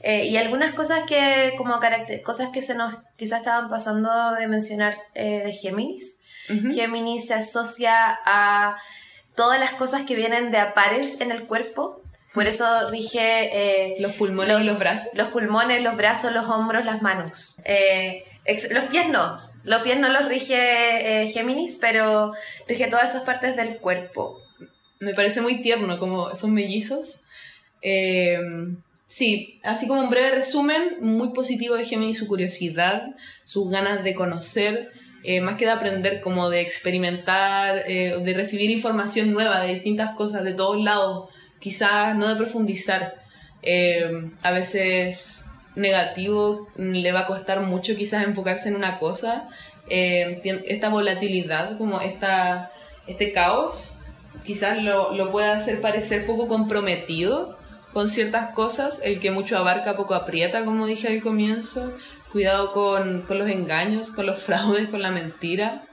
Eh, y algunas cosas que, como cosas que se nos quizás estaban pasando de mencionar de Géminis. Géminis se asocia a todas las cosas que vienen de a pares en el cuerpo. Por eso rige... Eh, los pulmones y los brazos. Los pulmones, los brazos, los hombros, las manos. Eh, los pies no. Los pies no los rige eh, Géminis, pero rige todas esas partes del cuerpo. Me parece muy tierno, como son mellizos. sí, así como un breve resumen, muy positivo de Géminis su curiosidad, sus ganas de conocer, eh, más que de aprender, como de experimentar, eh, de recibir información nueva de distintas cosas de todos lados, quizás no de profundizar. eh, a veces negativo, le va a costar mucho quizás enfocarse en una cosa. Eh, esta volatilidad, como esta, este caos, quizás lo, lo pueda hacer parecer poco comprometido con ciertas cosas, el que mucho abarca poco aprieta, como dije al comienzo, cuidado con, con los engaños, con los fraudes, con la mentira,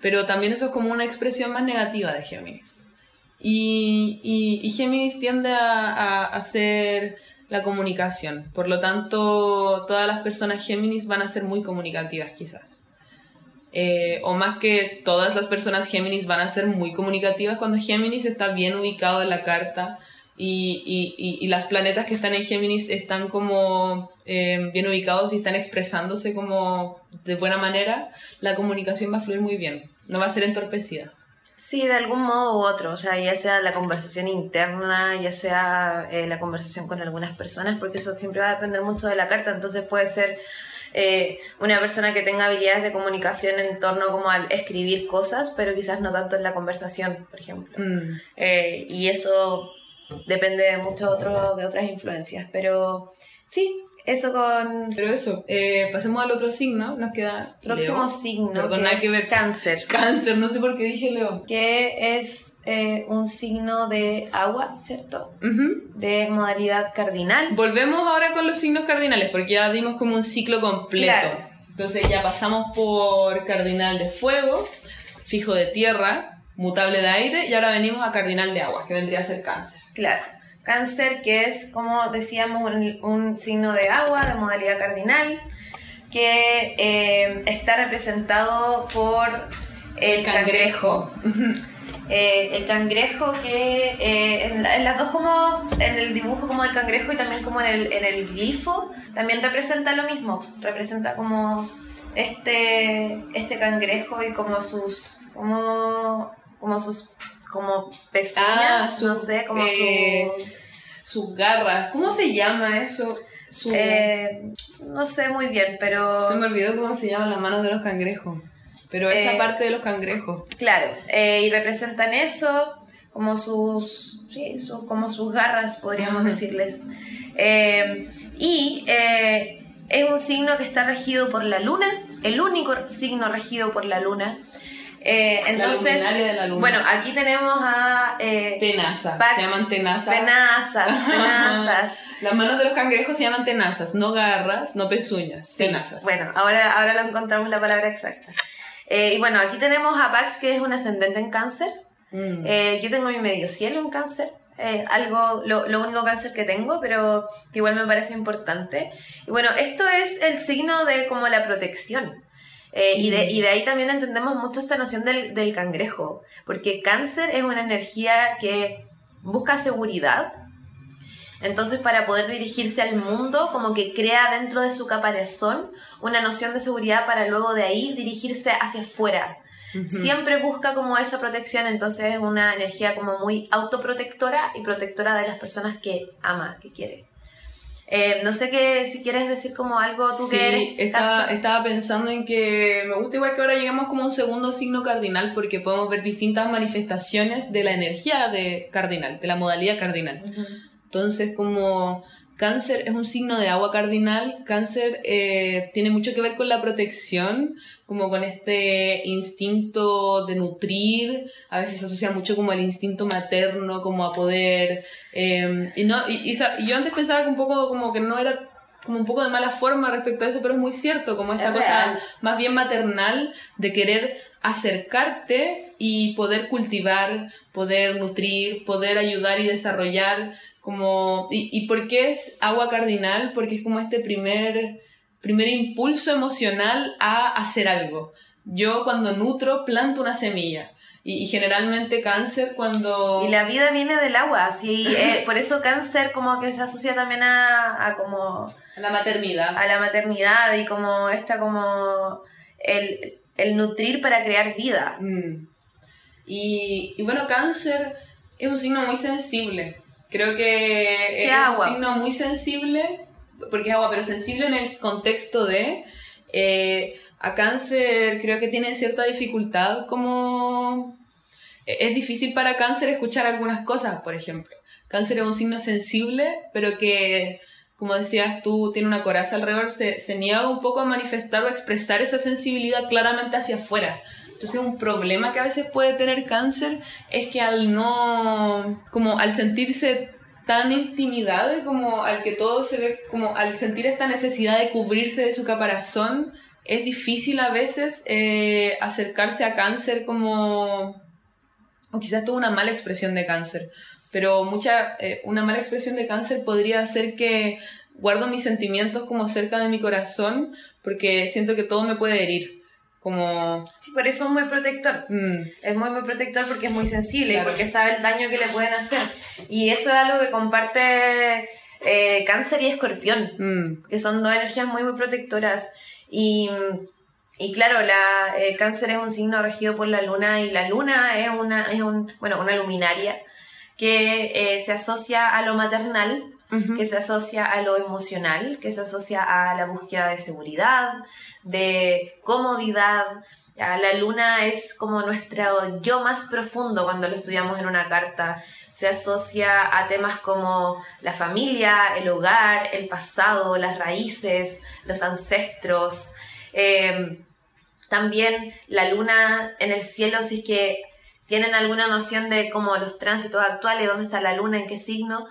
pero también eso es como una expresión más negativa de Géminis. Y, y, Géminis tiende a, a, hacer la comunicación, por lo tanto todas las personas Géminis van a ser muy comunicativas quizás. Eh, o más que todas las personas Géminis van a ser muy comunicativas cuando Géminis está bien ubicado en la carta, y, y, y, las planetas que están en Géminis están como eh, bien ubicados y están expresándose como de buena manera, la comunicación va a fluir muy bien, no va a ser entorpecida. Sí, de algún modo u otro, o sea, ya sea la conversación interna, ya sea eh, la conversación con algunas personas, porque eso siempre va a depender mucho de la carta, entonces puede ser eh, una persona que tenga habilidades de comunicación en torno como al escribir cosas, pero quizás no tanto en la conversación, por ejemplo. Mm. y eso depende de muchos otros, de otras influencias. Pero sí, eso con... Pero eso, eh, pasemos al otro signo, nos queda... Próximo signo, Perdón, que, que ver. cáncer. Cáncer, no sé por qué dije Leo. Que es eh, un signo de agua, ¿cierto? De modalidad cardinal. Volvemos ahora con los signos cardinales, porque ya dimos como un ciclo completo. Entonces ya pasamos por cardinal de fuego, fijo de tierra, mutable de aire y ahora venimos a cardinal de agua, que vendría a ser cáncer. Claro. Cáncer, que es, como decíamos, un, signo de agua de modalidad cardinal, que eh, está representado por el cangrejo. [LAUGHS] Eh, el cangrejo que eh, en, las dos como en el dibujo como del cangrejo y también como en el, en el glifo también representa lo mismo representa como este este cangrejo y como sus como como sus como pezuñas, ah, no sé, como eh, sus garras. ¿Cómo se llama eso? Eh, no sé muy bien, pero... Se me olvidó cómo se llaman las manos de los cangrejos. Pero esa eh, parte de los cangrejos. Claro, y representan eso, como sus, sí, como sus garras, podríamos decirles. y es un signo que está regido por la luna, el único signo regido por la luna. Eh, entonces, bueno, aquí tenemos a... Eh, tenaza, se llaman tenazas. Tenazas, [LAUGHS] tenazas. Las manos de los cangrejos se llaman tenazas, no garras, no pezuñas, tenazas. Bueno, ahora, ahora lo encontramos la palabra exacta. Eh, y bueno, aquí tenemos a Pax, que es un ascendente en cáncer. Mm. Eh, yo tengo mi medio cielo en cáncer. algo, lo, lo, único cáncer que tengo, pero que igual me parece importante. Y bueno, esto es el signo de como la protección. Eh, y, de, y, de, ahí también entendemos mucho esta noción del, del, cangrejo, porque cáncer es una energía que busca seguridad. Entonces, para poder dirigirse al mundo, como que crea dentro de su caparazón una noción de seguridad para luego de ahí dirigirse hacia afuera. Siempre busca como esa protección, entonces es una energía como muy autoprotectora y protectora de las personas que ama, que quiere. Eh, no sé qué, si quieres decir como algo tú que eres. Estaba, estaba pensando en que me gusta igual que ahora llegamos como un segundo signo cardinal porque podemos ver distintas manifestaciones de la energía de cardinal, de la modalidad cardinal. Entonces, como Cáncer es un signo de agua cardinal. Cáncer eh, tiene mucho que ver con la protección, como con este instinto de nutrir. A veces se asocia mucho como al instinto materno, como a poder. Em, y, no, y, yo antes pensaba que un poco como que no era como un poco de mala forma respecto a eso, pero es muy cierto, como esta cosa más bien maternal de querer acercarte y poder cultivar, poder nutrir, poder ayudar y desarrollar como, y, y por qué es agua cardinal? Porque es como este primer, primer impulso emocional a hacer algo. Yo cuando nutro planto una semilla. Y, generalmente cáncer cuando... Y la vida viene del agua, sí, eh, por eso cáncer como que se asocia también a, a como... A la maternidad. A la maternidad y como esta como... El, el nutrir para crear vida. Mm. Y, y, bueno, cáncer es un signo muy sensible. Creo que es un signo muy sensible, porque es agua, pero sensible en el contexto de... Eh, a cáncer creo que tiene cierta dificultad como e, es difícil para cáncer escuchar algunas cosas, por ejemplo. Cáncer es un signo sensible, pero que, como decías tú, tiene una coraza alrededor, se, se niega un poco a manifestar o a expresar esa sensibilidad claramente hacia afuera. Entonces un problema que a veces puede tener cáncer es que al no, como al sentirse tan intimidado como al que todo se ve, como al sentir esta necesidad de cubrirse de su caparazón, es difícil a veces eh, acercarse a cáncer como, o quizás tuvo una mala expresión de cáncer, pero mucha, eh, una mala expresión de cáncer podría ser que guardo mis sentimientos como cerca de mi corazón porque siento que todo me puede herir. Como... Sí, por eso es muy protector. Mm. Es muy, muy protector porque es muy sensible y porque sabe el daño que le pueden hacer. Y eso es algo que comparte eh, cáncer y escorpión, Mm. que son dos energías muy, muy protectoras. Y, y claro, la, eh, cáncer es un signo regido por la luna y la luna es una, es un, bueno, una luminaria que eh, se asocia a lo maternal, Que se asocia a lo emocional, que se asocia a la búsqueda de seguridad, de comodidad. La luna es como nuestro yo más profundo cuando lo estudiamos en una carta. Se asocia a temas como la familia, el hogar, el pasado, las raíces, los ancestros. Eh, también la luna en el cielo, si es que tienen alguna noción de como los tránsitos actuales, dónde está la luna, en qué signo,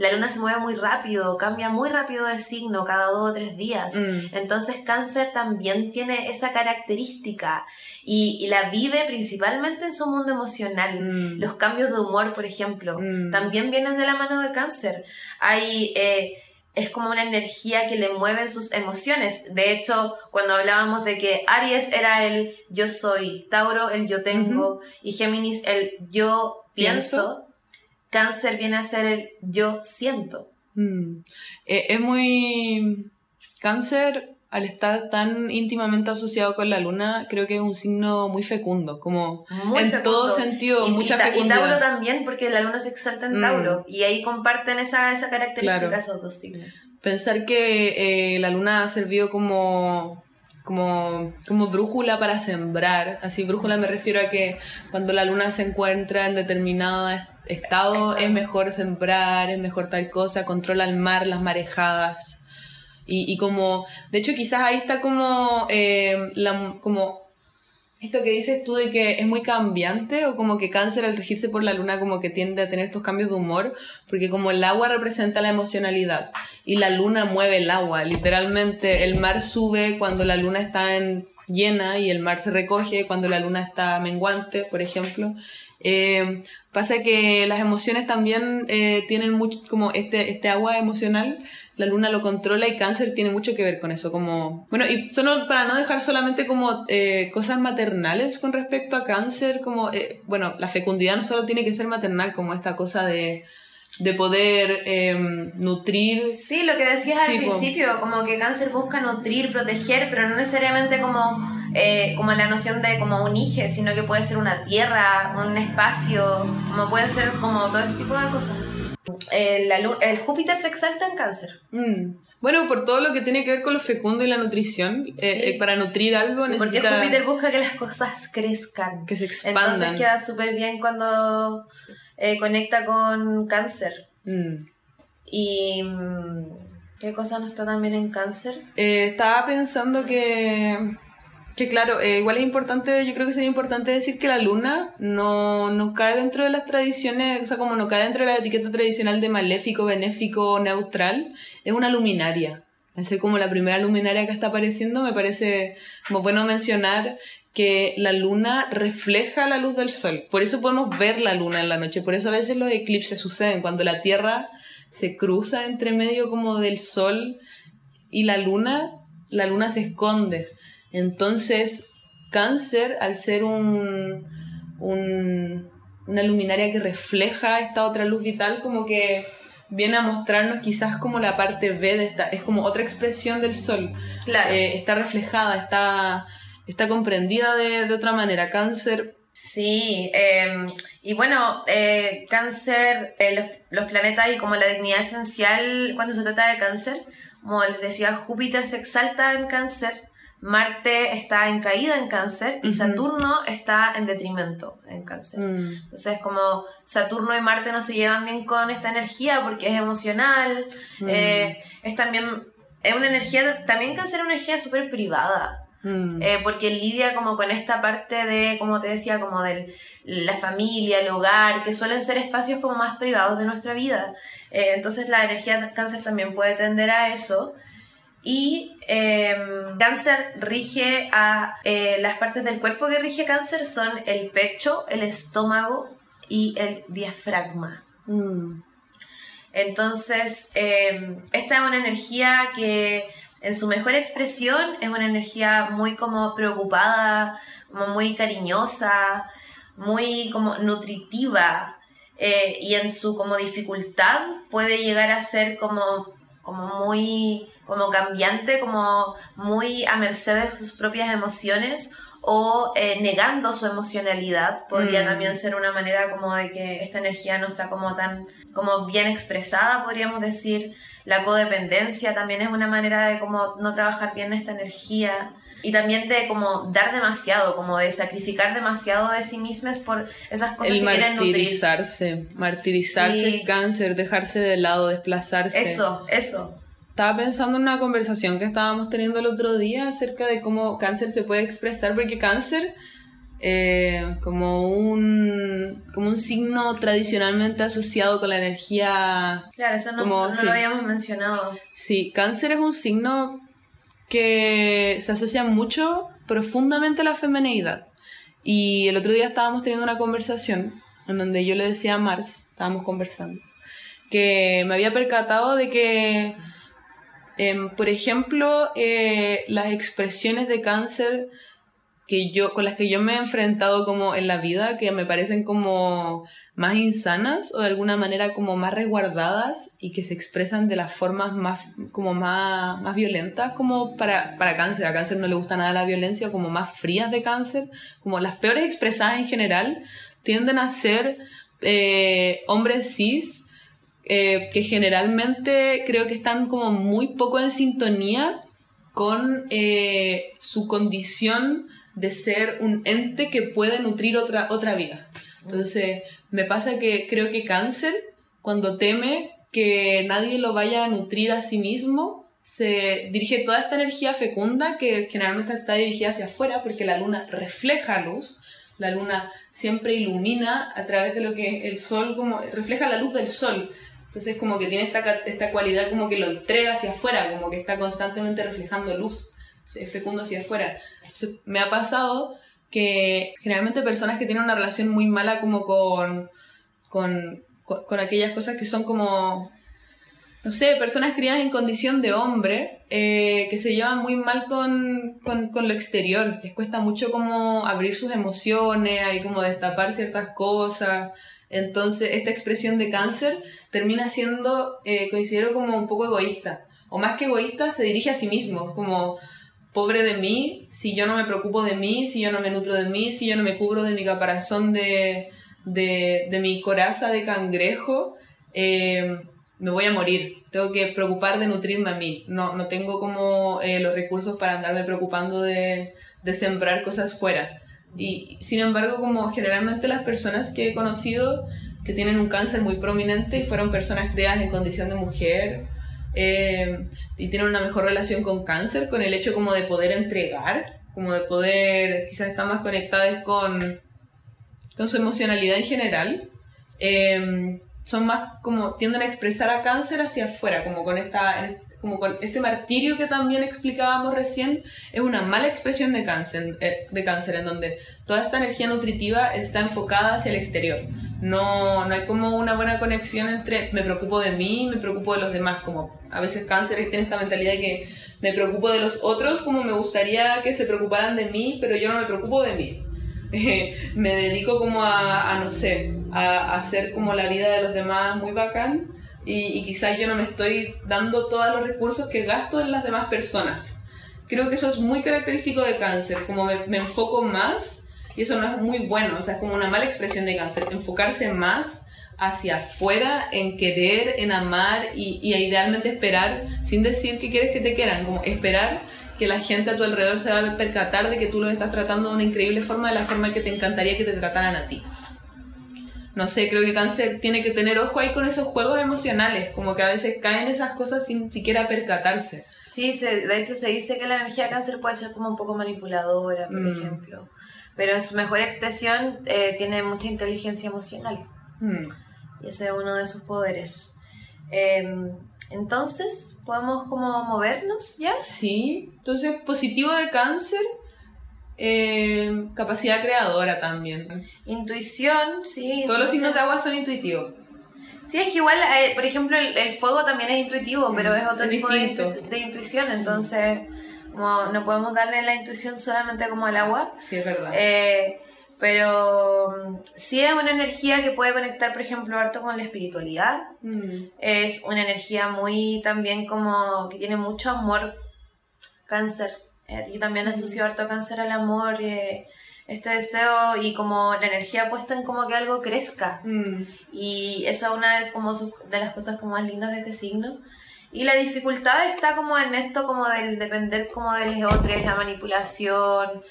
la luna se mueve muy rápido, cambia muy rápido de signo cada dos o tres días. Mm. Entonces cáncer también tiene esa característica y, y la vive principalmente en su mundo emocional. Mm. Los cambios de humor, por ejemplo, Mm. también vienen de la mano de cáncer. Hay, eh, es como una energía que le mueve sus emociones. De hecho, cuando hablábamos de que Aries era el yo soy, Tauro el yo tengo y Géminis el yo pienso, Pienso. Cáncer viene a ser el yo siento. Mm. Eh, es muy... Cáncer, al estar tan íntimamente asociado con la luna, creo que es un signo muy fecundo, como Muy en fecundo. todo sentido, Y, mucha y Ta- y fecundidad. Tauro también, porque la luna se exalta en Mm. Tauro. Y ahí comparten esa, esa característica Claro. esos dos signos. Pensar que eh, la luna ha servido como, como, como brújula para sembrar. Así, brújula me refiero a que cuando la luna se encuentra en determinado est- estado, es mejor sembrar, es mejor tal cosa, controla el mar, las marejadas. Y, y como, de hecho, quizás ahí está como, eh, la, como esto que dices tú de que es muy cambiante o como que cáncer al regirse por la luna como que tiende a tener estos cambios de humor porque como el agua representa la emocionalidad y la luna mueve el agua literalmente el mar sube cuando la luna está en llena y el mar se recoge cuando la luna está menguante por ejemplo. Eh, pasa que las emociones también eh, tienen mucho como este este agua emocional la luna lo controla y cáncer tiene mucho que ver con eso, como... Bueno, y solo para no dejar solamente como eh, cosas maternales con respecto a cáncer, como... eh, bueno, la fecundidad no solo tiene que ser maternal, como esta cosa de, de poder eh, nutrir... Sí, lo que decías Sí, al principio, como que cáncer busca nutrir, proteger, pero no necesariamente como, eh, como la noción de como un hijo, sino que puede ser una tierra, un espacio, como puede ser como todo ese tipo de cosas. El, la el Júpiter se exalta en cáncer. Mm. Bueno, por todo lo que tiene que ver con lo fecundo y la nutrición, eh, Sí. eh, para nutrir algo Porque necesita Júpiter busca que las cosas crezcan. que se Entonces expandan. queda súper bien cuando eh, conecta con cáncer. Mm. Y... mm, ¿Qué cosa no está tan bien en cáncer? Eh, estaba pensando que, que claro, eh, igual es importante, yo creo que sería importante decir que la luna no, no cae dentro de las tradiciones, o sea, como no cae dentro de la etiqueta tradicional de maléfico, benéfico, neutral, es una luminaria. Es como la primera luminaria que está apareciendo, me parece como bueno mencionar que la luna refleja la luz del sol. Por eso podemos ver la luna en la noche. Por eso a veces los eclipses suceden cuando la Tierra se cruza entre medio como del sol y la luna, la luna se esconde. Entonces, cáncer, al ser un, un- una luminaria que refleja esta otra luz vital, como que viene a mostrarnos quizás como la parte B de esta, es como otra expresión del sol. Claro. Eh, está reflejada, está, está comprendida de, de otra manera. Cáncer, Sí, eh, y bueno, eh, cáncer, eh, los, los planetas y como la dignidad esencial cuando se trata de cáncer, como les decía, Júpiter se exalta en cáncer, Marte está en caída en cáncer y. Saturno está en detrimento en cáncer. Mm, Entonces, como Saturno y Marte no se llevan bien con esta energía porque es emocional, Mm. eh, es también, es una energía, también cáncer es una energía súper privada. Mm, Eh, porque lidia como con esta parte de, como te decía, como de la familia, el hogar, que suelen ser espacios como más privados de nuestra vida. Eh, entonces la energía de cáncer también puede tender a eso. Y eh, cáncer rige a eh, las partes del cuerpo que rige cáncer son el pecho, el estómago y el diafragma. mm, Entonces, eh, esta es una energía que en su mejor expresión es una energía muy como preocupada, como muy cariñosa, muy como nutritiva eh, y en su como dificultad puede llegar a ser como, como muy como cambiante, como muy a merced de sus propias emociones o eh, negando su emocionalidad podría Mm. también ser una manera como de que esta energía no está como tan como bien expresada podríamos decir la codependencia también es una manera de como no trabajar bien esta energía y también de como dar demasiado como de sacrificar demasiado de sí mismas por esas cosas el que quieren nutrir martirizarse, martirizarse Sí. el cáncer, dejarse de lado, desplazarse. eso eso Estaba pensando en una conversación que estábamos teniendo el otro día acerca de cómo cáncer se puede expresar, porque cáncer, eh, como, un, como un signo tradicionalmente asociado con la energía claro eso no, Como, no sí. lo habíamos mencionado Sí, cáncer es un signo que se asocia mucho profundamente a la femenidad. Y el otro día estábamos teniendo una conversación en donde yo le decía a Mars, estábamos conversando, que me había percatado de que, em, por ejemplo, eh, las expresiones de cáncer que yo, con las que yo me he enfrentado como en la vida, que me parecen como más insanas o de alguna manera como más resguardadas y que se expresan de las formas más como más, más violentas como para, para cáncer. A cáncer no le gusta nada la violencia, como más frías de cáncer, como las peores expresadas en general, tienden a ser eh, hombres cis eh, que generalmente creo que están como muy poco en sintonía con eh, su condición de ser un ente que puede nutrir otra, otra vida. Entonces, me pasa que creo que cáncer, cuando teme que nadie lo vaya a nutrir a sí mismo, se dirige toda esta energía fecunda que generalmente está dirigida hacia afuera porque la luna refleja luz, la luna siempre ilumina a través de lo que el sol, como refleja la luz del sol. Entonces como que tiene esta, esta cualidad como que lo entrega hacia afuera, como que está constantemente reflejando luz, fecundo hacia afuera. Entonces, me ha pasado que generalmente personas que tienen una relación muy mala como con, con, con, aquellas cosas que son como, no sé, personas criadas en condición de hombre, eh, que se llevan muy mal con, con, lo exterior. Les cuesta mucho como abrir sus emociones, ahí como destapar ciertas cosas. Entonces, esta expresión de cáncer termina siendo, eh, considero como un poco egoísta. O más que egoísta, se dirige a sí mismo, como pobre de mí, si yo no me preocupo de mí, si yo no me nutro de mí, si yo no me cubro de mi caparazón de, de, de mi coraza de cangrejo, eh, me voy a morir. Tengo que preocupar de nutrirme a mí. No, no tengo como eh, los recursos para andarme preocupando de, de sembrar cosas fuera. Y sin embargo, como generalmente las personas que he conocido que tienen un cáncer muy prominente y fueron personas criadas en condición de mujer eh, y tienen una mejor relación con cáncer, con el hecho como de poder entregar, como de poder, quizás están más conectadas con, con su emocionalidad en general, eh, son más como tienden a expresar a cáncer hacia afuera, como con esta, como con este martirio que también explicábamos recién, es una mala expresión de cáncer, eh, de cáncer en donde toda esta energía nutritiva está enfocada hacia el exterior. No, no hay como una buena conexión entre me preocupo de mí, me preocupo de los demás, como a veces cáncer tiene esta mentalidad de que me preocupo de los otros como me gustaría que se preocuparan de mí, pero yo no me preocupo de mí. [LAUGHS] Me dedico como a, no sé, a, hacer como la vida de los demás muy bacán y, y quizás yo no me estoy dando todos los recursos que gasto en las demás personas. Creo que eso es muy característico de cáncer, como me enfoco más y eso no es muy bueno, o sea, es como una mala expresión de cáncer, enfocarse más hacia afuera, en querer, en amar y, y idealmente esperar, sin decir que quieres que te quieran, como esperar que la gente a tu alrededor se va a percatar de que tú los estás tratando de una increíble forma, de la forma que te encantaría que te trataran a ti. No sé, creo que cáncer tiene que tener ojo ahí con esos juegos emocionales, como que a veces caen esas cosas sin siquiera percatarse. Sí, se, de hecho se dice que la energía de cáncer puede ser como un poco manipuladora, por Mm. ejemplo. Pero en su mejor expresión eh, tiene mucha inteligencia emocional. Hmm. Y ese es uno de sus poderes. Em, entonces, ¿podemos como movernos ya? Sí, entonces positivo de cáncer, eh, capacidad creadora también. Intuición, sí. Todos los signos de agua son intuitivos. Sí, es que igual, eh, por ejemplo, el, el fuego también es intuitivo, pero Mm, es otro es tipo de, distinto. intu- de intuición, entonces como no podemos darle la intuición solamente como al agua. Sí, es verdad. Eh, pero mm, sí es una energía que puede conectar, por ejemplo, harto con la espiritualidad. Mm. Es una energía muy también como que tiene mucho amor, cáncer. Eh, yo también asocio harto cáncer al amor, eh, este deseo y como la energía puesta en como que algo crezca. Mm. Y esa es una de, como de las cosas como más lindas de este signo. Y la dificultad está como en esto como del depender como de los otros, la manipulación.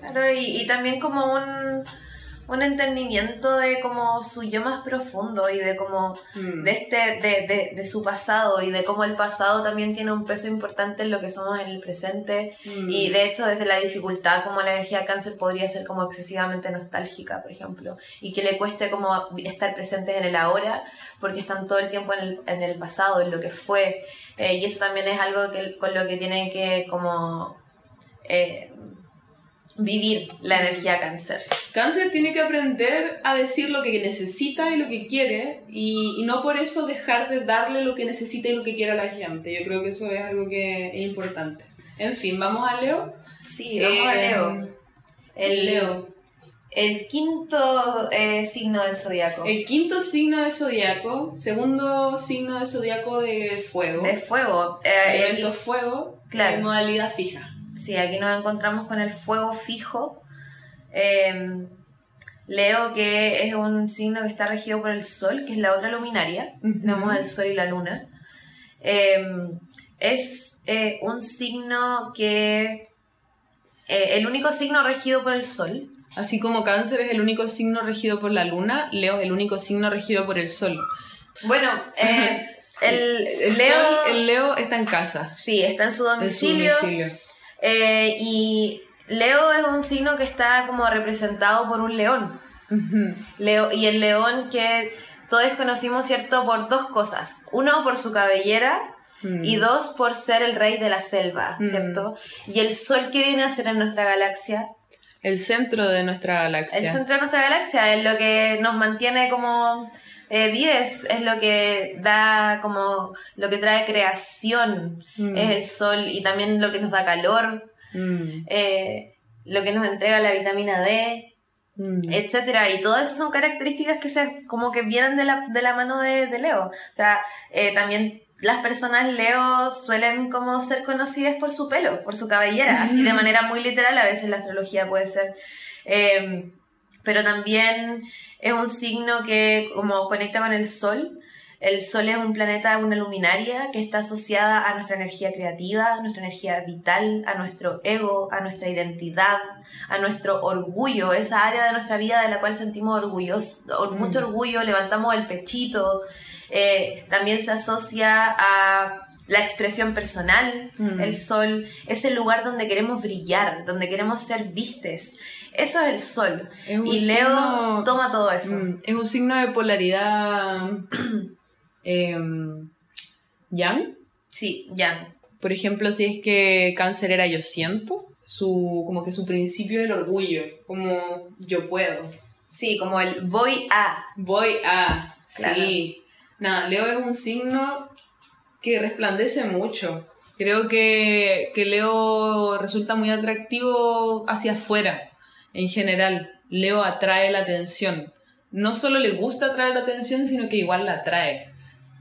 Claro, y, y también como un, un entendimiento de como su yo más profundo y de como Mm. de este de, de, de su pasado y de cómo el pasado también tiene un peso importante en lo que somos en el presente Mm. y de hecho desde la dificultad como la energía cáncer podría ser como excesivamente nostálgica por ejemplo y que le cueste como estar presentes en el ahora porque están todo el tiempo en el, en el pasado en lo que fue Eh, y eso también es algo que con lo que tiene que como eh, vivir la energía cáncer Cáncer tiene que aprender a decir lo que necesita y lo que quiere y, y no por eso dejar de darle lo que necesita y lo que quiere a la gente. Yo creo que eso es algo que es importante. En fin, vamos a Leo. sí vamos a Leo el Leo. El quinto eh, signo del zodiaco. El quinto signo de zodiaco, segundo signo de zodiaco de fuego. De fuego. Eh, Evento el- fuego, Claro. de modalidad fija. Sí, aquí nos encontramos con el fuego fijo. Eh, Leo, que es un signo que está regido por el sol, que es la otra luminaria. Ujú. Tenemos el sol y la luna. Eh, es eh, un signo que. eh, el único signo regido por el sol. Así como cáncer es el único signo regido por la luna, Leo es el único signo regido por el sol. Bueno, eh, [LAUGHS] el, El Leo. sol, el Leo está en casa. Sí, está en su En su domicilio. Eh, y Leo es un signo que está como representado por un león. Leo, y el león que todos conocimos, ¿cierto? Por dos cosas. Uno, por su cabellera. Mm. Y dos, por ser el rey de la selva, Mm. ¿cierto? Y el sol que viene a ser en nuestra galaxia. El centro de nuestra galaxia. El centro de nuestra galaxia es lo que nos mantiene como eh, vivos, es lo que da como, lo que trae creación, Mm. es el sol y también lo que nos da calor, Mm. eh, lo que nos entrega la vitamina D, Mm. etcétera. Y todas esas son características que se, como que vienen de la, de la mano de, de Leo. O sea, eh, también las personas Leo suelen como ser conocidas por su pelo, por su cabellera, así de [LAUGHS] manera muy literal, a veces la astrología puede ser. Eh, pero también es un signo que como conecta con el sol. El sol es un planeta, una luminaria que está asociada a nuestra energía creativa, a nuestra energía vital, a nuestro ego, a nuestra identidad, a nuestro orgullo, esa área de nuestra vida de la cual sentimos orgullosos, or- mucho orgullo, levantamos el pechito. Eh, también se asocia a la expresión personal, Mm. el sol, es el lugar donde queremos brillar, donde queremos ser vistes. Eso es el sol. Es Y Leo signo- toma todo eso. Mm, Es un signo de polaridad [CLEARS THROAT] em, yang. Sí, ya. Por ejemplo, si es que cáncer era yo siento, su, como que su principio es el orgullo, como yo puedo. Sí, como el voy a. Voy a. Claro. Sí. Nada, Leo es un signo que resplandece mucho. Creo que, que Leo resulta muy atractivo hacia afuera, en general. Leo atrae la atención. No solo le gusta atraer la atención, sino que igual la atrae.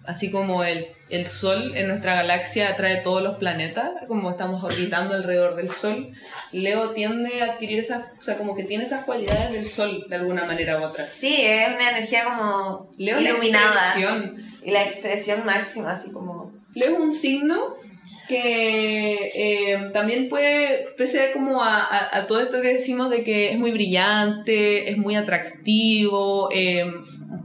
Así como el, el Sol en nuestra galaxia atrae todos los planetas, como estamos orbitando alrededor del Sol, Leo tiende a adquirir esas, o sea, como que tiene esas cualidades del Sol de alguna manera u otra. Sí, es una energía como Leo la iluminada. expresión. Y la expresión máxima, así como. Leo es un signo que eh, también puede preceder como a, todo esto que decimos de que es muy brillante, es muy atractivo, eh,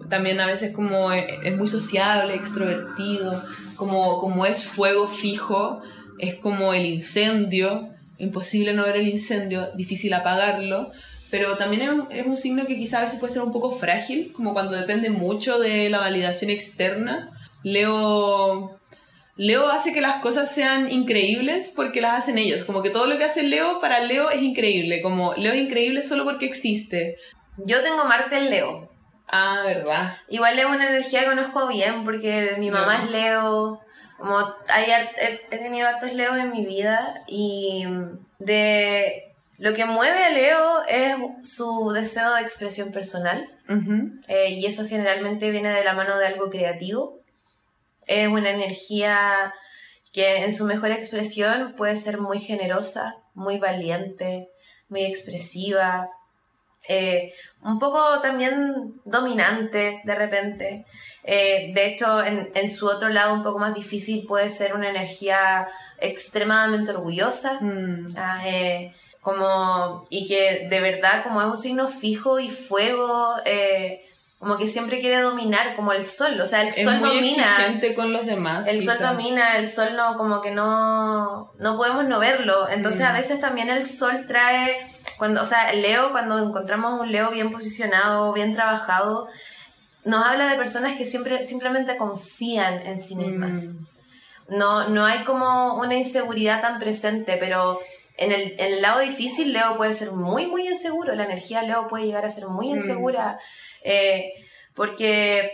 también a veces como es, es, muy sociable, extrovertido, como, como es fuego fijo, es como el incendio, imposible no ver el incendio, difícil apagarlo, pero también es un, es un signo que quizá a veces puede ser un poco frágil, como cuando depende mucho de la validación externa. Leo Leo hace que las cosas sean increíbles porque las hacen ellos. Como que todo lo que hace Leo para Leo es increíble. Como Leo es increíble solo porque existe. Yo tengo Marte en Leo. Ah, verdad. Igual Leo es una energía que conozco bien porque mi mamá es Leo. Como hay, he, tenido hartos Leos en mi vida y de lo que mueve a Leo es su deseo de expresión personal. eh, y eso generalmente viene de la mano de algo creativo es una energía que en su mejor expresión puede ser muy generosa, muy valiente, muy expresiva, eh, un poco también dominante de repente. Eh, de hecho, en, en, su otro lado un poco más difícil puede ser una energía extremadamente orgullosa. Mm. Eh, como, y que de verdad como es un signo fijo y fuego, eh, como que siempre quiere dominar, como el sol, o sea, el es sol muy domina. exigente con los demás. El quizá. sol domina, el sol no, como que no, no podemos no verlo. Entonces Mm. a veces también el sol trae, cuando, o sea, Leo, cuando encontramos un Leo bien posicionado, bien trabajado, nos habla de personas que siempre, simplemente confían en sí mismas. Mm. No, no hay como una inseguridad tan presente, pero en el, en el lado difícil Leo puede ser muy, muy inseguro. La energía de Leo puede llegar a ser muy Mm. Eh, porque,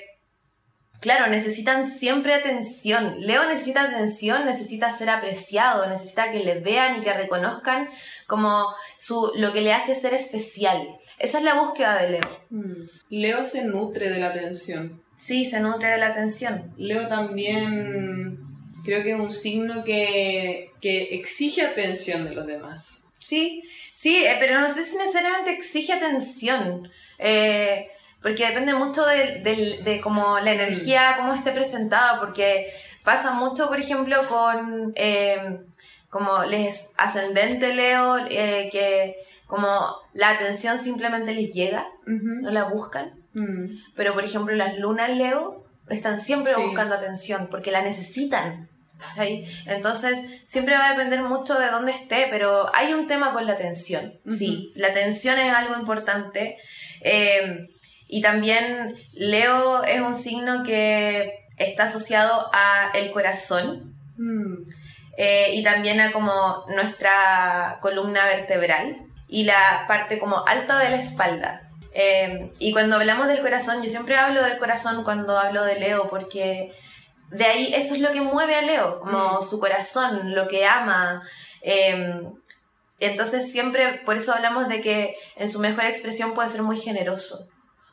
claro, necesitan siempre atención. Leo necesita atención, necesita ser apreciado, necesita que le vean y que reconozcan como su, lo que le hace ser especial. Esa es la búsqueda de Leo. Mm. Leo se nutre de la atención. Sí, se nutre de la atención. Leo también creo que es un signo que, que exige atención de los demás. Sí, sí, eh, pero no sé si necesariamente exige atención. Eh, porque depende mucho de, de, de como la energía, cómo esté presentada, porque pasa mucho, por ejemplo, con eh, como les ascendente Leo, eh, que como la atención simplemente les llega, Ujú. no la buscan, Mm. pero por ejemplo las lunas Leo están siempre Sí. buscando atención, porque la necesitan. ¿cachai? Entonces, siempre va a depender mucho de dónde esté, pero hay un tema con la atención, sí. La atención es algo importante. Eh, y también Leo es un signo que está asociado a el corazón Mm. eh, y también a como nuestra columna vertebral y la parte como alta de la espalda. Eh, y cuando hablamos del corazón, yo siempre hablo del corazón cuando hablo de Leo, porque de ahí eso es lo que mueve a Leo, como Mm. su corazón, lo que ama. Eh, entonces siempre, por eso hablamos de que en su mejor expresión puede ser muy generoso,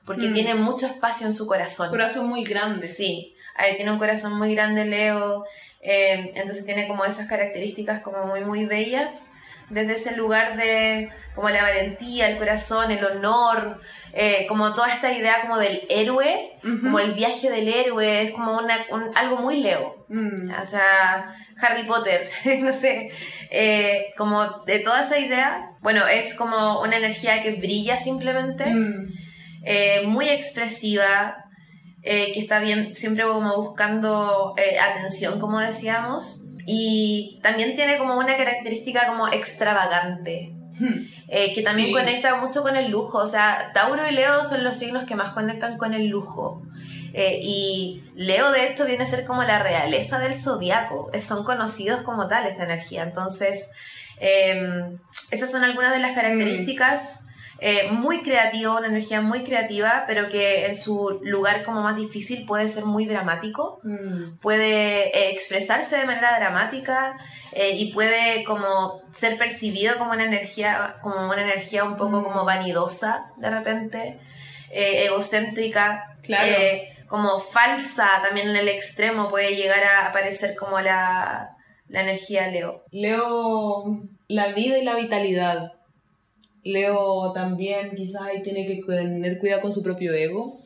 porque Mm. tiene mucho espacio en su corazón. Corazón muy grande. Sí, ahí tiene un corazón muy grande Leo, eh, entonces tiene como esas características como muy, muy bellas, desde ese lugar de como la valentía, el corazón, el honor, eh, como toda esta idea como del héroe, Ujú. como el viaje del héroe, es como una, un- algo muy Leo. Mm. O sea, Harry Potter, [LAUGHS] no sé, eh, como de toda esa idea, bueno, es como una energía que brilla simplemente Mm. Eh, muy expresiva, eh, que está bien, siempre como buscando eh, atención, como decíamos, y también tiene como una característica como extravagante, eh, que también Sí. conecta mucho con el lujo, o sea, Tauro y Leo son los signos que más conectan con el lujo. Eh, y Leo de hecho viene a ser como la realeza del zodiaco, Eh, son conocidos como tal esta energía. Entonces, eh, esas son algunas de las características. Eh, muy creativo, una energía muy creativa, pero que en su lugar como más difícil puede ser muy dramático, Mm. puede eh, expresarse de manera dramática eh, y puede como ser percibido como una energía, como una energía un poco Mm. como vanidosa de repente, eh, egocéntrica, Claro. eh, como falsa también en el extremo puede llegar a aparecer como la, la energía Leo. Leo la vida y la vitalidad. Leo también quizás ahí tiene que tener cuidado con su propio ego.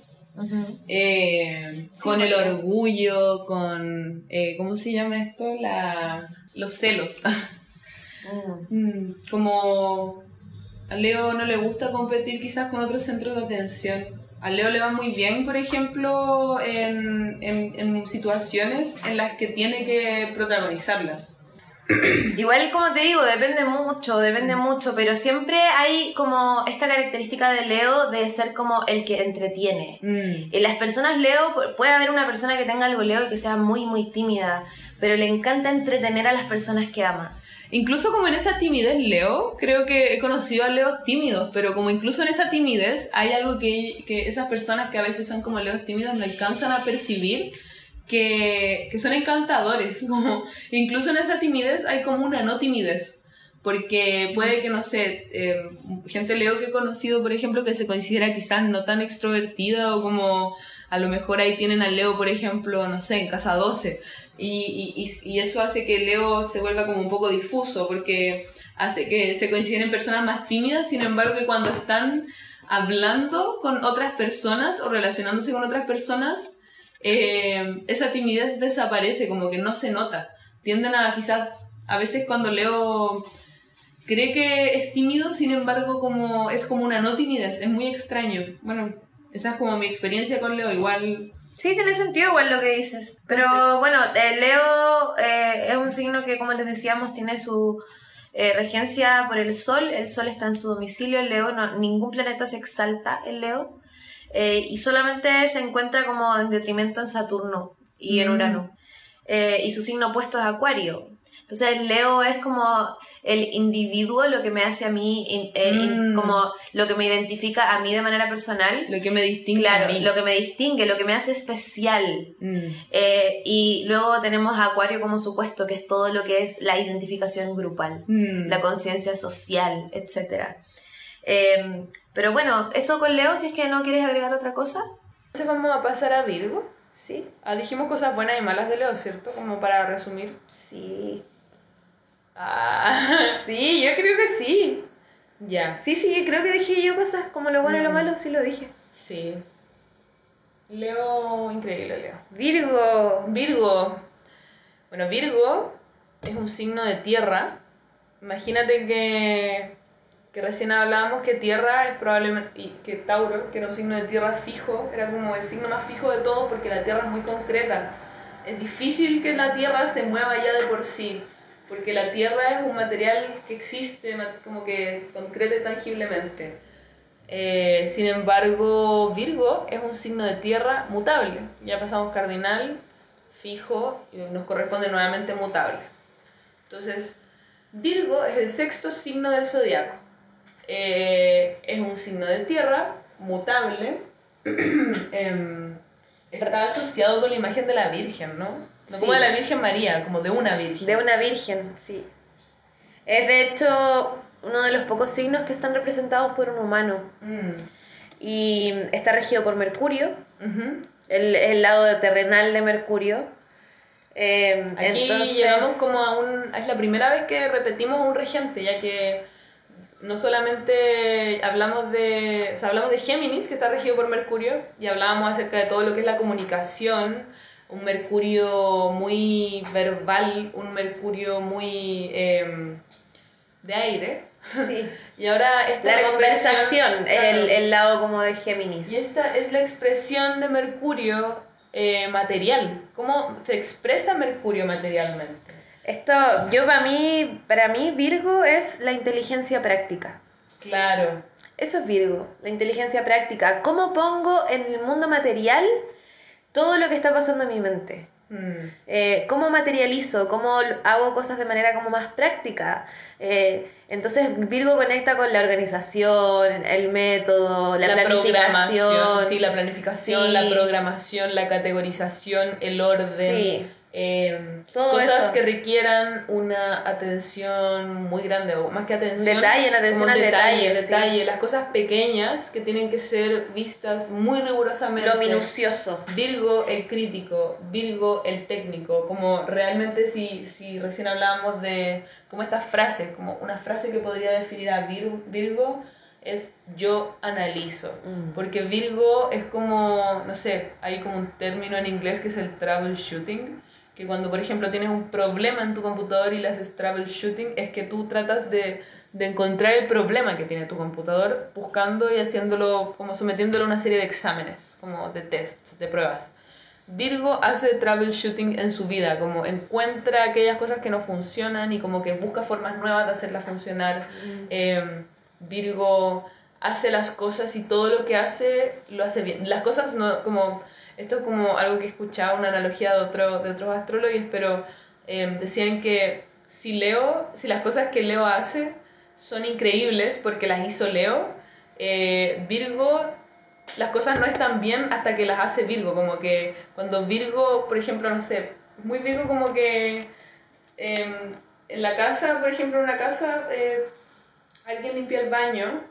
Eh, Sí, con el orgullo, con... eh, ¿Cómo se llama esto? La... los celos. [LAUGHS] Mm, como a Leo no le gusta competir quizás con otros centros de atención. A Leo le va muy bien, por ejemplo, en, en, en situaciones en las que tiene que protagonizarlas. Igual, como te digo, depende mucho, depende mucho, pero siempre hay como esta característica de Leo de ser como el que entretiene. Mm. En las personas Leo, puede haber una persona que tenga algo Leo y que sea muy, muy tímida, pero le encanta entretener a las personas que ama. Incluso como en esa timidez Leo, creo que he conocido a Leos tímidos, pero como incluso en esa timidez hay algo que, que esas personas que a veces son como Leos tímidos no alcanzan a percibir que, que son encantadores. [LAUGHS] Como, incluso en esa timidez hay como una no timidez. Porque puede que, no sé, eh, gente Leo que he conocido, por ejemplo, que se considera quizás no tan extrovertida o como a lo mejor ahí tienen al Leo, por ejemplo, no sé, en casa 12. Y, y, y eso hace que Leo se vuelva como un poco difuso, porque hace que se consideren personas más tímidas, sin embargo, que cuando están hablando con otras personas o relacionándose con otras personas, eh, esa timidez desaparece, como que no se nota. Tienden a quizás, a veces cuando Leo cree que es tímido, sin embargo, como es como una no timidez, es muy extraño. Bueno, esa es como mi experiencia con Leo, igual Sí, tiene sentido igual lo que dices. Pero bueno, eh, Leo eh, es un signo que, como les decíamos, tiene su eh, regencia por el Sol. El Sol está en su domicilio en Leo. No, ningún planeta se exalta en Leo. Eh, y solamente se encuentra como en detrimento en Saturno y en Mm. Urano. Eh, y su signo opuesto es Acuario. Entonces Leo es como el individuo, lo que me hace a mí, in- eh, in- Mm. como lo que me identifica a mí de manera personal. lo que me distingue a Claro, mí. lo que me distingue, lo que me hace especial. Mm. Eh, y luego tenemos a Acuario como supuesto, que es todo lo que es la identificación grupal, Mm. la conciencia social, etc. Eh, pero bueno, eso con Leo, si es que no quieres agregar otra cosa. Entonces vamos a pasar a Virgo. Sí, Ah, dijimos cosas buenas y malas de Leo, ¿cierto? Como para resumir. sí. Ah, [LAUGHS] sí, yo creo que sí. Ya, Sí, sí, yo creo que dije yo cosas como lo bueno y lo Mm. malo, sí lo dije. sí. Leo, increíble Leo. Virgo. Virgo. Bueno, Virgo es un signo de tierra. Imagínate que, que recién hablábamos que tierra es probablemente, y que Tauro, que era un signo de tierra fijo, era como el signo más fijo de todos porque la tierra es muy concreta. Es difícil que la tierra se mueva ya de por sí, porque la tierra es un material que existe como que concreta y tangiblemente. Eh, sin embargo, Virgo es un signo de tierra mutable. Ya pasamos cardinal, fijo, y nos corresponde nuevamente mutable. Entonces, Virgo es el sexto signo del zodiaco. Eh, es un signo de tierra, mutable. [CLEARS THROAT] Em, está asociado con la imagen de la Virgen, ¿no? No como de la Virgen María, como de una Virgen. De una virgen, sí. Es de hecho uno de los pocos signos que están representados por un humano. Mm. Y está regido por Mercurio, el, el lado terrenal de Mercurio. Eh, Aquí entonces, llegamos como a un... Es la primera vez que repetimos un regente, ya que no solamente hablamos de... O sea, hablamos de Géminis, que está regido por Mercurio, y hablábamos acerca de todo lo que es la comunicación, un Mercurio muy verbal, un Mercurio muy em, de aire. Sí. [LAUGHS] Y ahora esta La conversación, claro. el, el lado como de Géminis. Y esta es la expresión de Mercurio eh, material. ¿Cómo se expresa Mercurio materialmente? Esto, yo para mí, para mí Virgo es la inteligencia práctica. Claro. Eso es Virgo, la inteligencia práctica. ¿Cómo pongo en el mundo material todo lo que está pasando en mi mente? Mm. Eh, ¿Cómo materializo? ¿Cómo hago cosas de manera como más práctica? Eh, entonces Virgo conecta con la organización, el método, la, planificación. programación. Sí, la planificación, Sí. la programación, la categorización, el orden. Sí. Eh, Todo cosas eso. que requieran una atención muy grande, o más que atención. Detalle, una atención al detalle, detalle, sí. detalle, las cosas pequeñas que tienen que ser vistas muy rigurosamente. Lo minucioso. Virgo el crítico, Virgo el técnico, como realmente si, si recién hablábamos de como estas frases, como una frase que podría definir a Vir- Virgo es yo analizo, Mm. porque Virgo es como, no sé, hay como un término en inglés que es el troubleshooting, que cuando, por ejemplo, tienes un problema en tu computador y le haces troubleshooting, es que tú tratas de, de encontrar el problema que tiene tu computador buscando y haciéndolo, como sometiéndolo a una serie de exámenes, como de tests, de pruebas. Virgo hace troubleshooting en su vida, como encuentra aquellas cosas que no funcionan y como que busca formas nuevas de hacerlas funcionar. Eh, Virgo hace las cosas y todo lo que hace lo hace bien. Las cosas no, como, esto es como algo que he escuchado, una analogía de, otro, de otros astrólogos, pero eh, decían que si Leo, si las cosas que Leo hace son increíbles porque las hizo Leo, eh, Virgo las cosas no están bien hasta que las hace Virgo, como que cuando Virgo, por ejemplo, no sé, muy Virgo como que em, en la casa, por ejemplo, en una casa, eh, alguien limpia el baño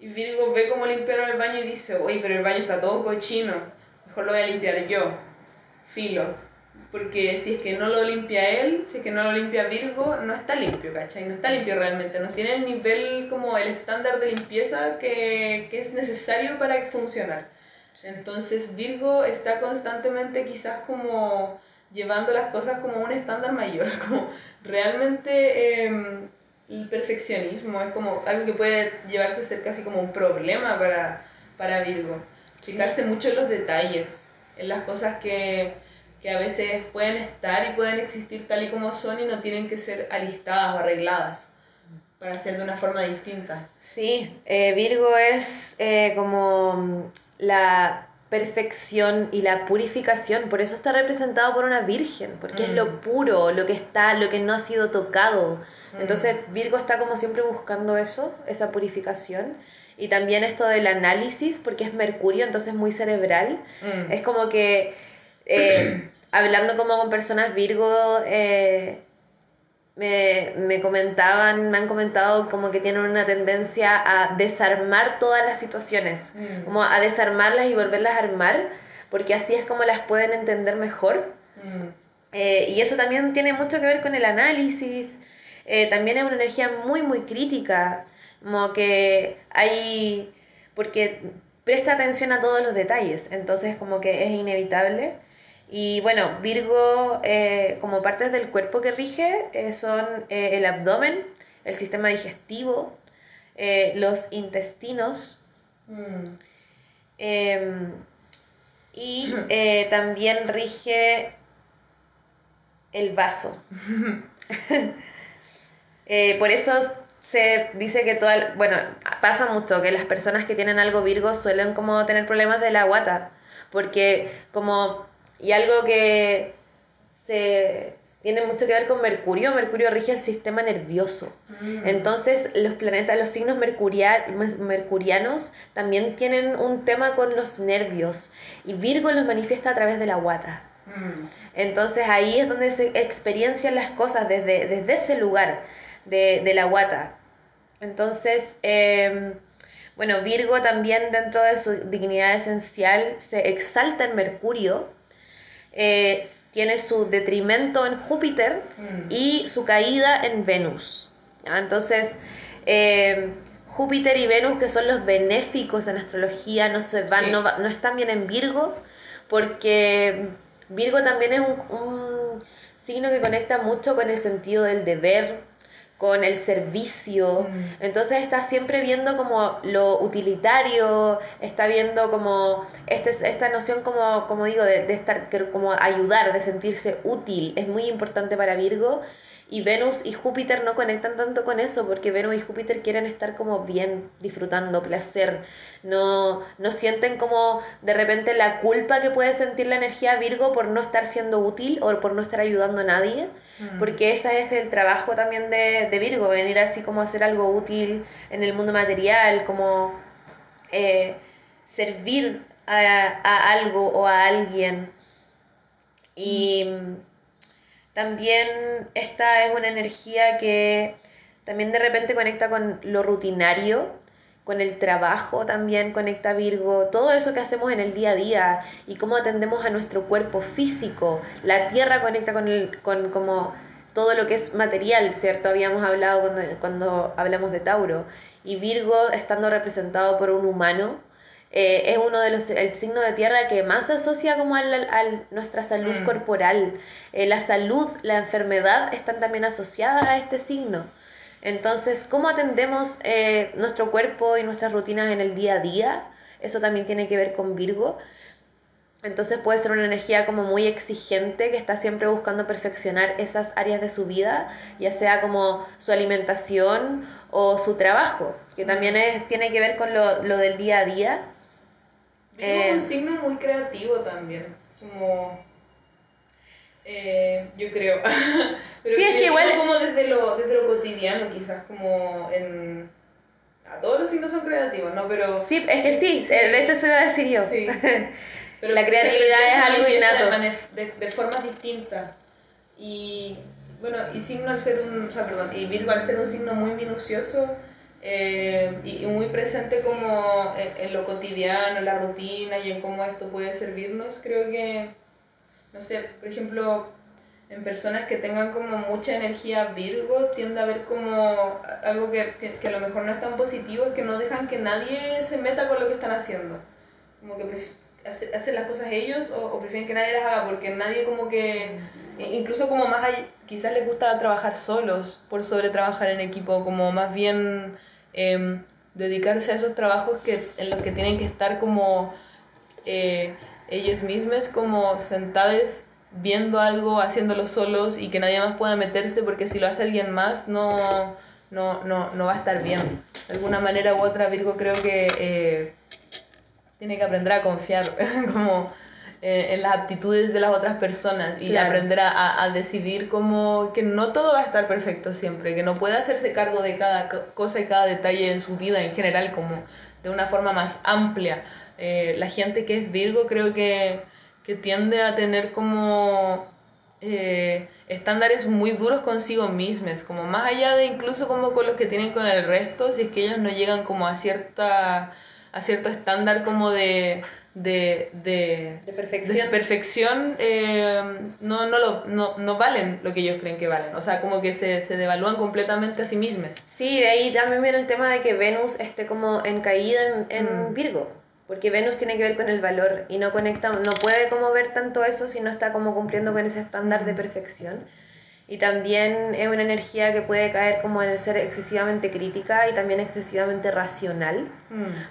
y Virgo ve cómo limpiaron el baño y dice, oye, pero el baño está todo cochino, mejor lo voy a limpiar yo, filo porque si es que no lo limpia él, si es que no lo limpia Virgo, no está limpio, ¿cachai? No está limpio realmente, no tiene el nivel como el estándar de limpieza que, que es necesario para funcionar. Entonces Virgo está constantemente quizás como llevando las cosas como un estándar mayor, [LAUGHS] como realmente em, el perfeccionismo es como algo que puede llevarse a ser casi como un problema para, para Virgo. Fijarse mucho en los detalles, en las cosas que que a veces pueden estar y pueden existir tal y como son y no tienen que ser alistadas o arregladas para ser de una forma distinta. Sí, eh, Virgo es eh, como la perfección y la purificación, por eso está representado por una virgen, porque es lo mm. puro, lo que está, lo que no ha sido tocado. Mm. Entonces Virgo está como siempre buscando eso, esa purificación. Y también esto del análisis, porque es Mercurio, entonces muy cerebral. Mm. Es como que eh, [CLEARS THROAT] hablando como con personas Virgo, eh, me, comentaban, me han comentado como que tienen una tendencia a desarmar todas las situaciones, mm. como a desarmarlas y volverlas a armar, porque así es como las pueden entender mejor. Mm. Eh, y eso también tiene mucho que ver con el análisis, también es una energía muy, muy crítica, como que hay, porque presta atención a todos los detalles, entonces como que es inevitable y bueno, Virgo, eh, como partes del cuerpo que rige, eh, son eh, el abdomen, el sistema digestivo, los intestinos mm. em, y también rige el vaso. [LAUGHS] por eso se dice que toda, bueno, pasa mucho que las personas que tienen algo Virgo suelen como tener problemas de la guata, porque como y algo que se tiene mucho que ver con Mercurio. Mercurio rige el sistema nervioso. Mm. Entonces, los planetas, los signos mercurianos también tienen un tema con los nervios. Y Virgo los manifiesta a través de la guata. Mm. Entonces, ahí es donde se experiencian las cosas desde, desde ese lugar de, de la guata. Entonces, em, bueno, Virgo también dentro de su dignidad esencial se exalta en Mercurio eh, tiene su detrimento en Júpiter mm. y su caída en Venus. Entonces, eh, Júpiter y Venus, que son los benéficos en astrología, no, se van, no, no, están bien en Virgo, porque Virgo también es un, un signo que conecta mucho con el sentido del deber, con el servicio. Mm. Entonces está siempre viendo como lo utilitario, está viendo como este, esta noción como, como digo, de, de estar, como ayudar, de sentirse útil. Es muy importante para Virgo y Venus y Júpiter no conectan tanto con eso porque Venus y Júpiter quieren estar como bien, disfrutando, placer. No, no sienten como de repente la culpa que puede sentir la energía Virgo por no estar siendo útil o por no estar ayudando a nadie. Mm. Porque ese es el trabajo también de, de, Virgo, venir así como a hacer algo útil en el mundo material, como eh, servir a, a algo o a alguien. Y también esta es una energía que también de repente conecta con lo rutinario, con el trabajo también conecta Virgo, todo eso que hacemos en el día a día y cómo atendemos a nuestro cuerpo físico. La tierra conecta con, el, con como todo lo que es material, ¿cierto? Habíamos hablado cuando, cuando hablamos de Tauro. Y Virgo, estando representado por un humano, eh, es uno de los, el signo de tierra que más se asocia como a, nuestra salud Mm. corporal. Eh, la salud, la enfermedad están también asociadas a este signo. Entonces, ¿cómo atendemos eh, nuestro cuerpo y nuestras rutinas en el día a día? Eso también tiene que ver con Virgo. Entonces puede ser una energía como muy exigente que está siempre buscando perfeccionar esas áreas de su vida, ya sea como su alimentación o su trabajo, que también es, tiene que ver con lo, lo del día a día. Virgo Eh, es un signo muy creativo también, como... eh, yo creo. [LAUGHS] Pero Sí, es que igual- como desde lo, desde lo cotidiano, quizás, como en... A todos los signos son creativos, ¿no? Pero... Sí, es que sí, de esto eso iba a decir yo. Sí. [LAUGHS] Pero La se creatividad es se algo innato. De, de formas distintas. Y bueno, y signo al ser un, o sea, perdón, y Virgo al ser un signo muy minucioso eh, y, y muy presente como en, en lo cotidiano, en la rutina y en cómo esto puede servirnos, creo que, no sé, por ejemplo, en personas que tengan como mucha energía Virgo, tiende a ver como algo que, que, que a lo mejor no es tan positivo, es que no dejan que nadie se meta con lo que están haciendo. Como que hace- hacen las cosas ellos o, o prefieren que nadie las haga porque nadie como que, e- incluso como más hay, quizás les gusta trabajar solos por sobre trabajar en equipo, como más bien em, dedicarse a esos trabajos que, en los que tienen que estar como eh, ellos mismos como sentados viendo algo, haciéndolo solos y que nadie más pueda meterse porque si lo hace alguien más no, no, no, no va a estar bien. De alguna manera u otra Virgo creo que eh, tiene que aprender a confiar [LAUGHS] como eh, en las aptitudes de las otras personas y Claro. aprender a, a- decidir como que no todo va a estar perfecto siempre, que no puede hacerse cargo de cada co- cosa y cada detalle en su vida en general como de una forma más amplia. Eh, la gente que es Virgo creo que, que tiende a tener como eh, estándares muy duros consigo mismos, como más allá de incluso como con los que tienen con el resto, si es que ellos no llegan como a cierta a cierto estándar como de de, de, De de perfección. perfección eh, no, no, lo, no, no valen lo que ellos creen que valen. O sea, como que se, se devalúan completamente a sí mismos. Sí, de ahí también viene el tema de que Venus esté como en caída en, en Mm. Virgo, porque Venus tiene que ver con el valor y no conecta, no puede como ver tanto eso si no está como cumpliendo con ese estándar de perfección. Y también es una energía que puede caer como en el ser excesivamente crítica y también excesivamente racional,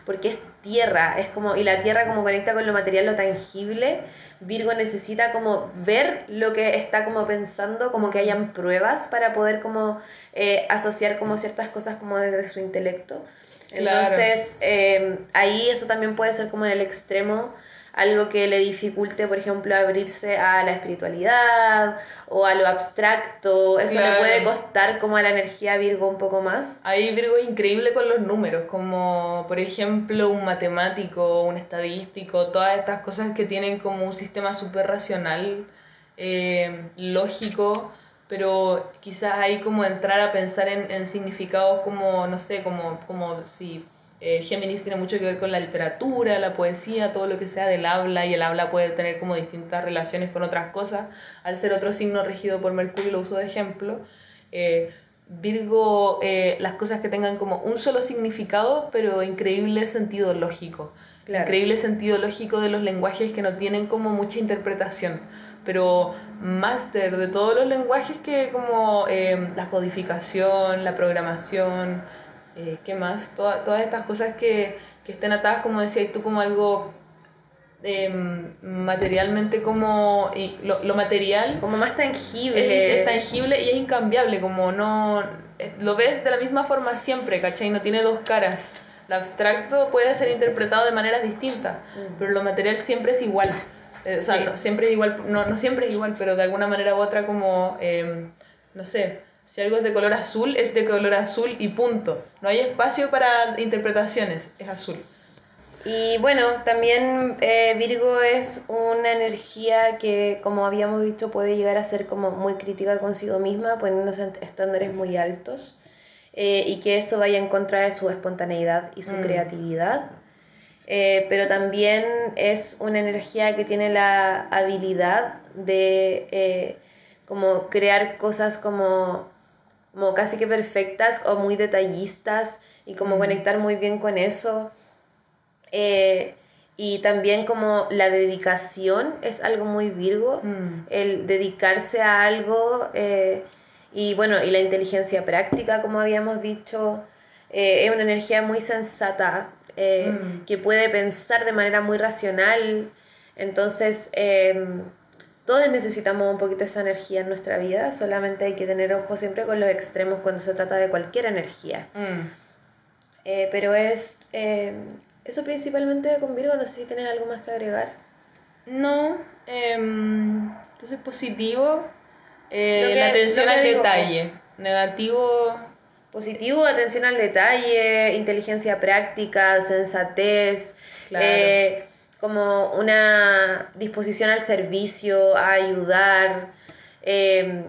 porque es tierra, es como, y la tierra como conecta con lo material, lo tangible, Virgo necesita como ver lo que está como pensando, como que hayan pruebas para poder como eh, asociar como ciertas cosas como desde su intelecto. Claro. Entonces, eh, ahí eso también puede ser como en el extremo algo que le dificulte, por ejemplo, abrirse a la espiritualidad o a lo abstracto. Eso Claro. le puede costar como a la energía Virgo un poco más. Ahí Virgo es increíble con los números, como por ejemplo un matemático, un estadístico, todas estas cosas que tienen como un sistema súper racional, eh, lógico, pero quizás ahí como entrar a pensar en, en significados como, no sé, como, como si eh, Géminis tiene mucho que ver con la literatura, la poesía, todo lo que sea del habla, y el habla puede tener como distintas relaciones con otras cosas, al ser otro signo regido por Mercurio, lo uso de ejemplo. Eh, Virgo, eh, las cosas que tengan como un solo significado, pero increíble sentido lógico. Claro. Increíble sentido lógico de los lenguajes que no tienen como mucha interpretación. Pero máster de todos los lenguajes que como eh, la codificación, la programación, eh, ¿qué más? Toda- todas estas cosas que, que estén atadas, como decías tú, como algo em, materialmente como... lo, lo material Como más es, tangible. es tangible y es incambiable, como no... es- Lo ves de la misma forma siempre, ¿cachai? No tiene dos caras. Lo abstracto puede ser interpretado de maneras distintas, Mm. pero lo material siempre es igual. Eh, o sea, Sí. no, siempre es igual, no, no siempre es igual, pero de alguna manera u otra como, em, no sé, si algo es de color azul, es de color azul y punto. No hay espacio para interpretaciones, es azul. Y bueno, también eh, Virgo es una energía que, como habíamos dicho, puede llegar a ser como muy crítica consigo misma, poniéndose estándares muy altos, eh, y que eso vaya en contra de su espontaneidad y su Mm. creatividad. Eh, pero también es una energía que tiene la habilidad de eh, como crear cosas como, como casi que perfectas o muy detallistas y como Mm. conectar muy bien con eso. Eh, y también como la dedicación es algo muy Virgo, Mm. el dedicarse a algo eh, y bueno, y la inteligencia práctica, como habíamos dicho, eh, es una energía muy sensata, eh, Mm. que puede pensar de manera muy racional. Entonces, em, todos necesitamos un poquito esa energía en nuestra vida, solamente hay que tener ojo siempre con los extremos cuando se trata de cualquier energía. Mm. Eh, pero es em, eso principalmente con Virgo, no sé si tienes algo más que agregar. No, em, entonces positivo, eh, la atención al digo, detalle. Negativo, Positivo, atención al detalle, inteligencia práctica, sensatez, Claro. eh, como una disposición al servicio, a ayudar, eh,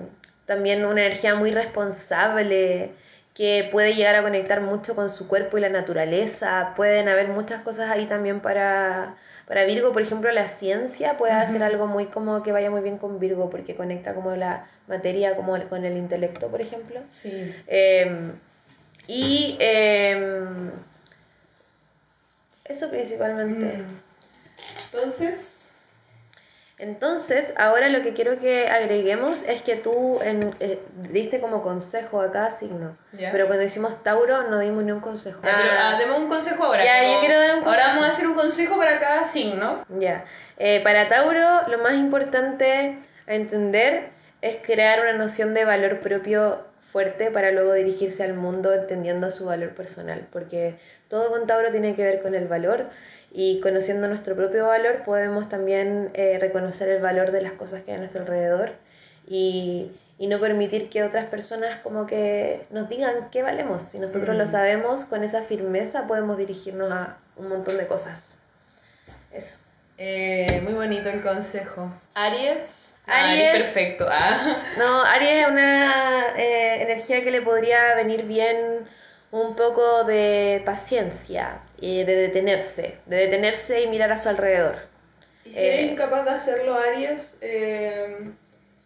también una energía muy responsable que puede llegar a conectar mucho con su cuerpo y la naturaleza. Pueden haber muchas cosas ahí también para, para Virgo, por ejemplo, la ciencia puede hacer algo muy como que vaya muy bien con Virgo porque conecta como la materia como con el intelecto, por ejemplo. sí. Eh, y eh, eso principalmente. Mm. Entonces, Entonces, ahora lo que quiero que agreguemos es que tú en- eh, diste como consejo a cada signo. Pero cuando hicimos Tauro no dimos ni un consejo. ya, pero, ah, deme un consejo ahora. Ya, como- yo quiero dar un Ahora vamos a hacer un consejo para cada signo. Ya. Eh, para Tauro, lo más importante a entender es crear una noción de valor propio fuerte para luego dirigirse al mundo entendiendo su valor personal, porque todo con Tauro tiene que ver con el valor y conociendo nuestro propio valor podemos también eh, reconocer el valor de las cosas que hay a nuestro alrededor y, y no permitir que otras personas como que nos digan qué valemos. Si nosotros lo Mm. sabemos, con esa firmeza podemos dirigirnos a un montón de cosas. Eso. Eh, muy bonito el consejo. Aries. Ah, Aries. perfecto. Ah. No, Aries es una eh, energía que le podría venir bien un poco de paciencia, y de detenerse, de detenerse y mirar a su alrededor. Y si eres Eh. incapaz de hacerlo, Aries, eh,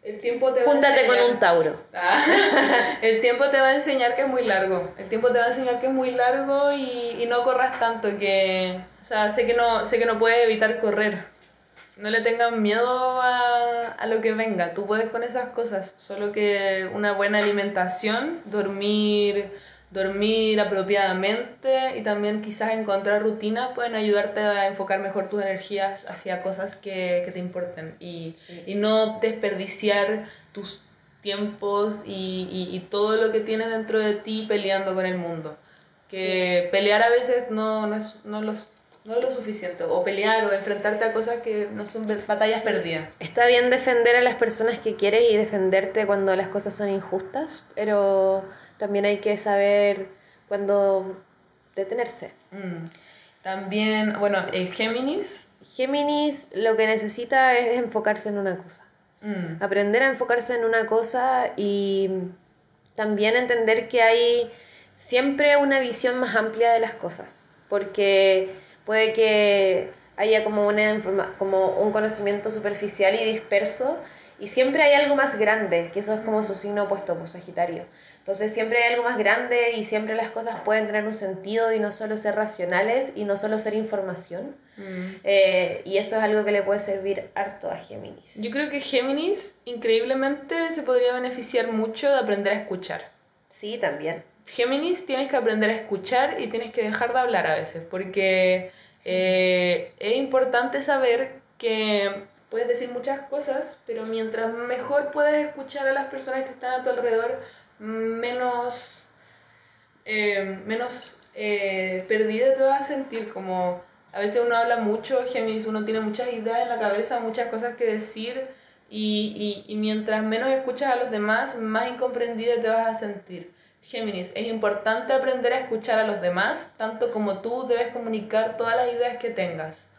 el tiempo te va a Júntate con enseñar. un Tauro. Ah, [LAUGHS] el tiempo te va a enseñar que es muy largo. El tiempo te va a enseñar que es muy largo y, y no corras tanto que... O sea, sé que no, sé que no puedes evitar correr. No le tengan miedo a, a lo que venga. Tú puedes con esas cosas. Solo que una buena alimentación, dormir, dormir apropiadamente y también quizás encontrar rutinas pueden ayudarte a enfocar mejor tus energías hacia cosas que, que te importen y, y no desperdiciar tus tiempos y, y- y todo lo que tienes dentro de ti peleando con el mundo. Que pelear a veces no, no, es, no, los, no es lo suficiente, o pelear o enfrentarte a cosas que no son batallas perdidas. Está bien defender a las personas que quieres y defenderte cuando las cosas son injustas, pero también hay que saber cuándo detenerse. Mm. También, bueno, eh, Géminis. Géminis lo que necesita es enfocarse en una cosa. Mm. aprender a enfocarse en una cosa y también entender que hay siempre una visión más amplia de las cosas, porque puede que haya como, una como un conocimiento superficial y disperso y siempre hay algo más grande, que eso es como su signo opuesto, pues Sagitario. Entonces siempre hay algo más grande y siempre las cosas pueden tener un sentido y no solo ser racionales y no solo ser información. Mm. Eh, y eso es algo que le puede servir harto a Géminis. Yo creo que Géminis increíblemente se podría beneficiar mucho de aprender a escuchar. Sí, también. Géminis tienes que aprender a escuchar y tienes que dejar de hablar a veces, porque eh, es importante saber que puedes decir muchas cosas, pero mientras mejor puedes escuchar a las personas que están a tu alrededor, menos, eh, menos eh, perdida te vas a sentir. Como a veces uno habla mucho, Géminis, uno tiene muchas ideas en la cabeza, muchas cosas que decir, y, y, y mientras menos escuchas a los demás, más incomprendida te vas a sentir. Géminis, es importante aprender a escuchar a los demás, tanto como tú debes comunicar todas las ideas que tengas.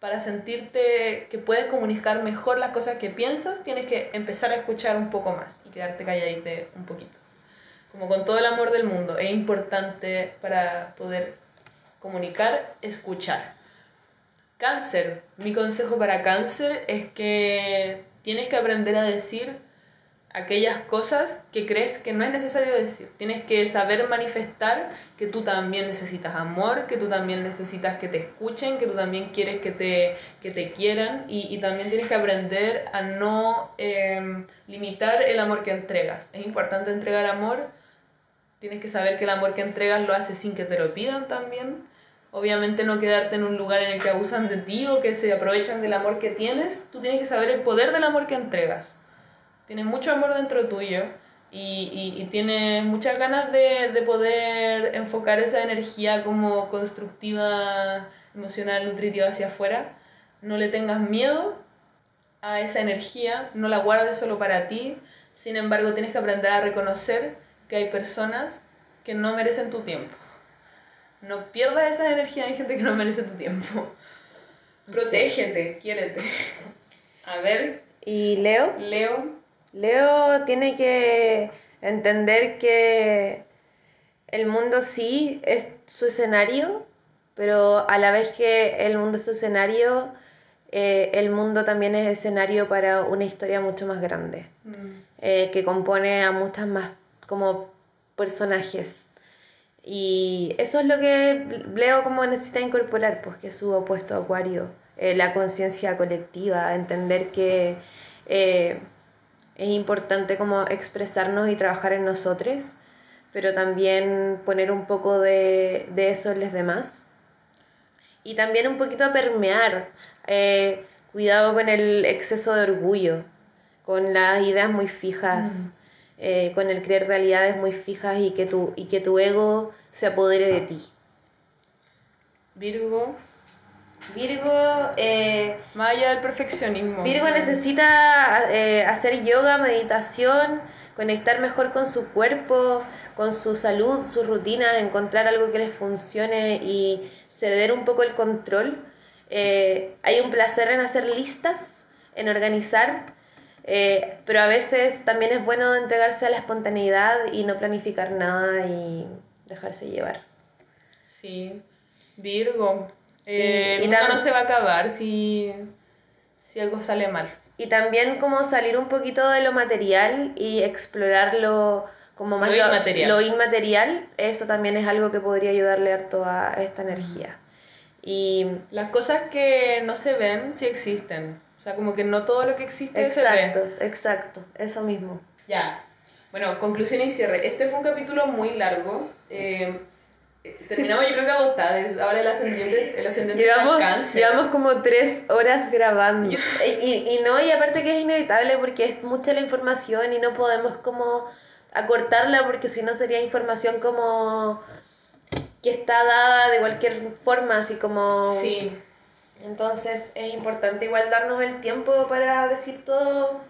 Para sentirte que puedes comunicar mejor las cosas que piensas, tienes que empezar a escuchar un poco más y quedarte calladita un poquito. Como con todo el amor del mundo, es importante para poder comunicar, escuchar. Cáncer, mi consejo para cáncer es que tienes que aprender a decir aquellas cosas que crees que no es necesario decir. Tienes que saber manifestar que tú también necesitas amor, que tú también necesitas que te escuchen, que tú también quieres que te, que te quieran y, y también tienes que aprender a no eh, limitar el amor que entregas. Es importante entregar amor, tienes que saber que el amor que entregas lo haces sin que te lo pidan también. Obviamente no quedarte en un lugar en el que abusan de ti o que se aprovechan del amor que tienes. Tú tienes que saber el poder del amor que entregas tienes mucho amor dentro tuyo y, y, y tienes muchas ganas de, de, poder enfocar esa energía como constructiva, emocional, nutritiva hacia afuera, no le tengas miedo a esa energía, no la guardes solo para ti, sin embargo tienes que aprender a reconocer que hay personas que no merecen tu tiempo. No pierdas esa energía, hay gente que no merece tu tiempo. Protégete, sí. quiérete. A ver. ¿Y Leo? Leo. Leo tiene que entender que el mundo sí es su escenario, pero a la vez que el mundo es su escenario, eh, el mundo también es escenario para una historia mucho más grande, mm. eh, que compone a muchas más como personajes. Y eso es lo que Leo como necesita incorporar, pues que es su opuesto a Acuario, eh, la conciencia colectiva, entender que es importante como expresarnos y trabajar en nosotros, pero también poner un poco de, de eso en los demás. Y también un poquito a permear. Eh, cuidado con el exceso de orgullo, con las ideas muy fijas, mm. eh, con el creer realidades muy fijas y que, tu, y que tu ego se apodere de ti. Virgo, Virgo, eh, más allá del perfeccionismo. Virgo necesita eh, hacer yoga, meditación, conectar mejor con su cuerpo, con su salud, su rutina, encontrar algo que les funcione y ceder un poco el control. Eh, hay un placer en hacer listas, en organizar, eh, pero a veces también es bueno entregarse a la espontaneidad y no planificar nada y dejarse llevar. Sí, Virgo, eh, y, nunca no se va a acabar si, si algo sale mal. Y también como salir un poquito de lo material y explorarlo como más lo, inmaterial. lo inmaterial, eso también es algo que podría ayudarle harto a esta energía. Y las cosas que no se ven sí existen. O sea, como que no todo lo que existe exacto, se ve. Exacto, eso mismo. Ya. Bueno, conclusión y cierre. Este fue un capítulo muy largo. Eh, Terminamos yo creo que agotadas. Ahora el ascendiente, el ascendente llevamos, cáncer. Llevamos como tres horas grabando. Yo... Y, y, no, y aparte que es inevitable porque es mucha la información y no podemos como acortarla porque si no sería información como que está dada de cualquier forma, así como... Sí. Entonces es importante igual darnos el tiempo para decir todo,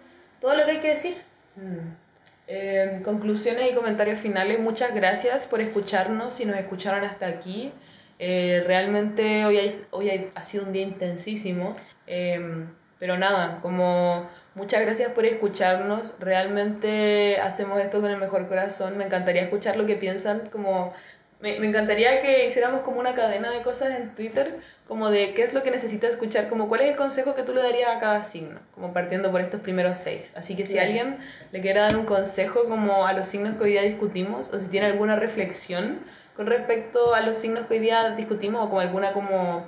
todo lo que hay que decir. Mm. Eh, conclusiones y comentarios finales. Muchas gracias por escucharnos. Si nos escucharon hasta aquí, eh, realmente hoy, hoy ha sido un día intensísimo. Eh, pero nada, como muchas gracias por escucharnos. Realmente hacemos esto con el mejor corazón. Me encantaría escuchar lo que piensan. Como me, me encantaría que hiciéramos como una cadena de cosas en Twitter como de qué es lo que necesita escuchar, como cuál es el consejo que tú le darías a cada signo, como partiendo por estos primeros seis. Así que si sí. alguien le quiere dar un consejo como a los signos que hoy día discutimos, o si tiene alguna reflexión con respecto a los signos que hoy día discutimos, o como alguna como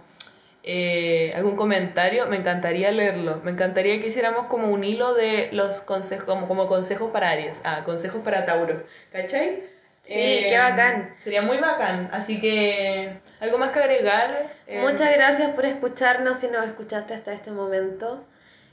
eh, algún comentario, me encantaría leerlo. Me encantaría que hiciéramos como un hilo de los consejos, como, como consejos para Aries, ah, consejos para Tauro. ¿Cachai? Sí, eh, qué bacán. Sería muy bacán. Así que, ¿algo más que agregar? Eh, Muchas gracias por escucharnos si nos escuchaste hasta este momento.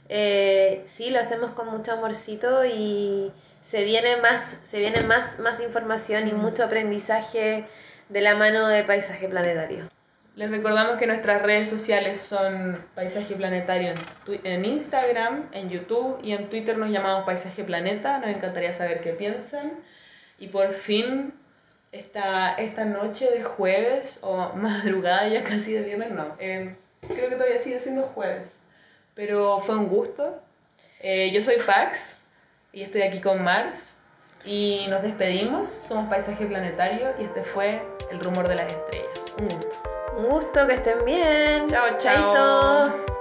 Eh, sí, lo hacemos con mucho amorcito y se viene más, se viene más, más información y mucho aprendizaje de la mano de Paisaje Planetario. Les recordamos que nuestras redes sociales son Paisaje Planetario en, en Instagram, en YouTube y en Twitter nos llamamos Paisaje Planeta. Nos encantaría saber qué piensan. Y por fin, esta, esta noche de jueves, o [LAUGHS] madrugada ya casi de viernes, no, eh, creo que todavía sigue siendo jueves, pero fue un gusto. Eh, yo soy Pax y estoy aquí con Mars y nos despedimos. Somos Paisaje Planetario y este fue El Rumor de las Estrellas. Un gusto. Un gusto, que estén bien. Chao, chao.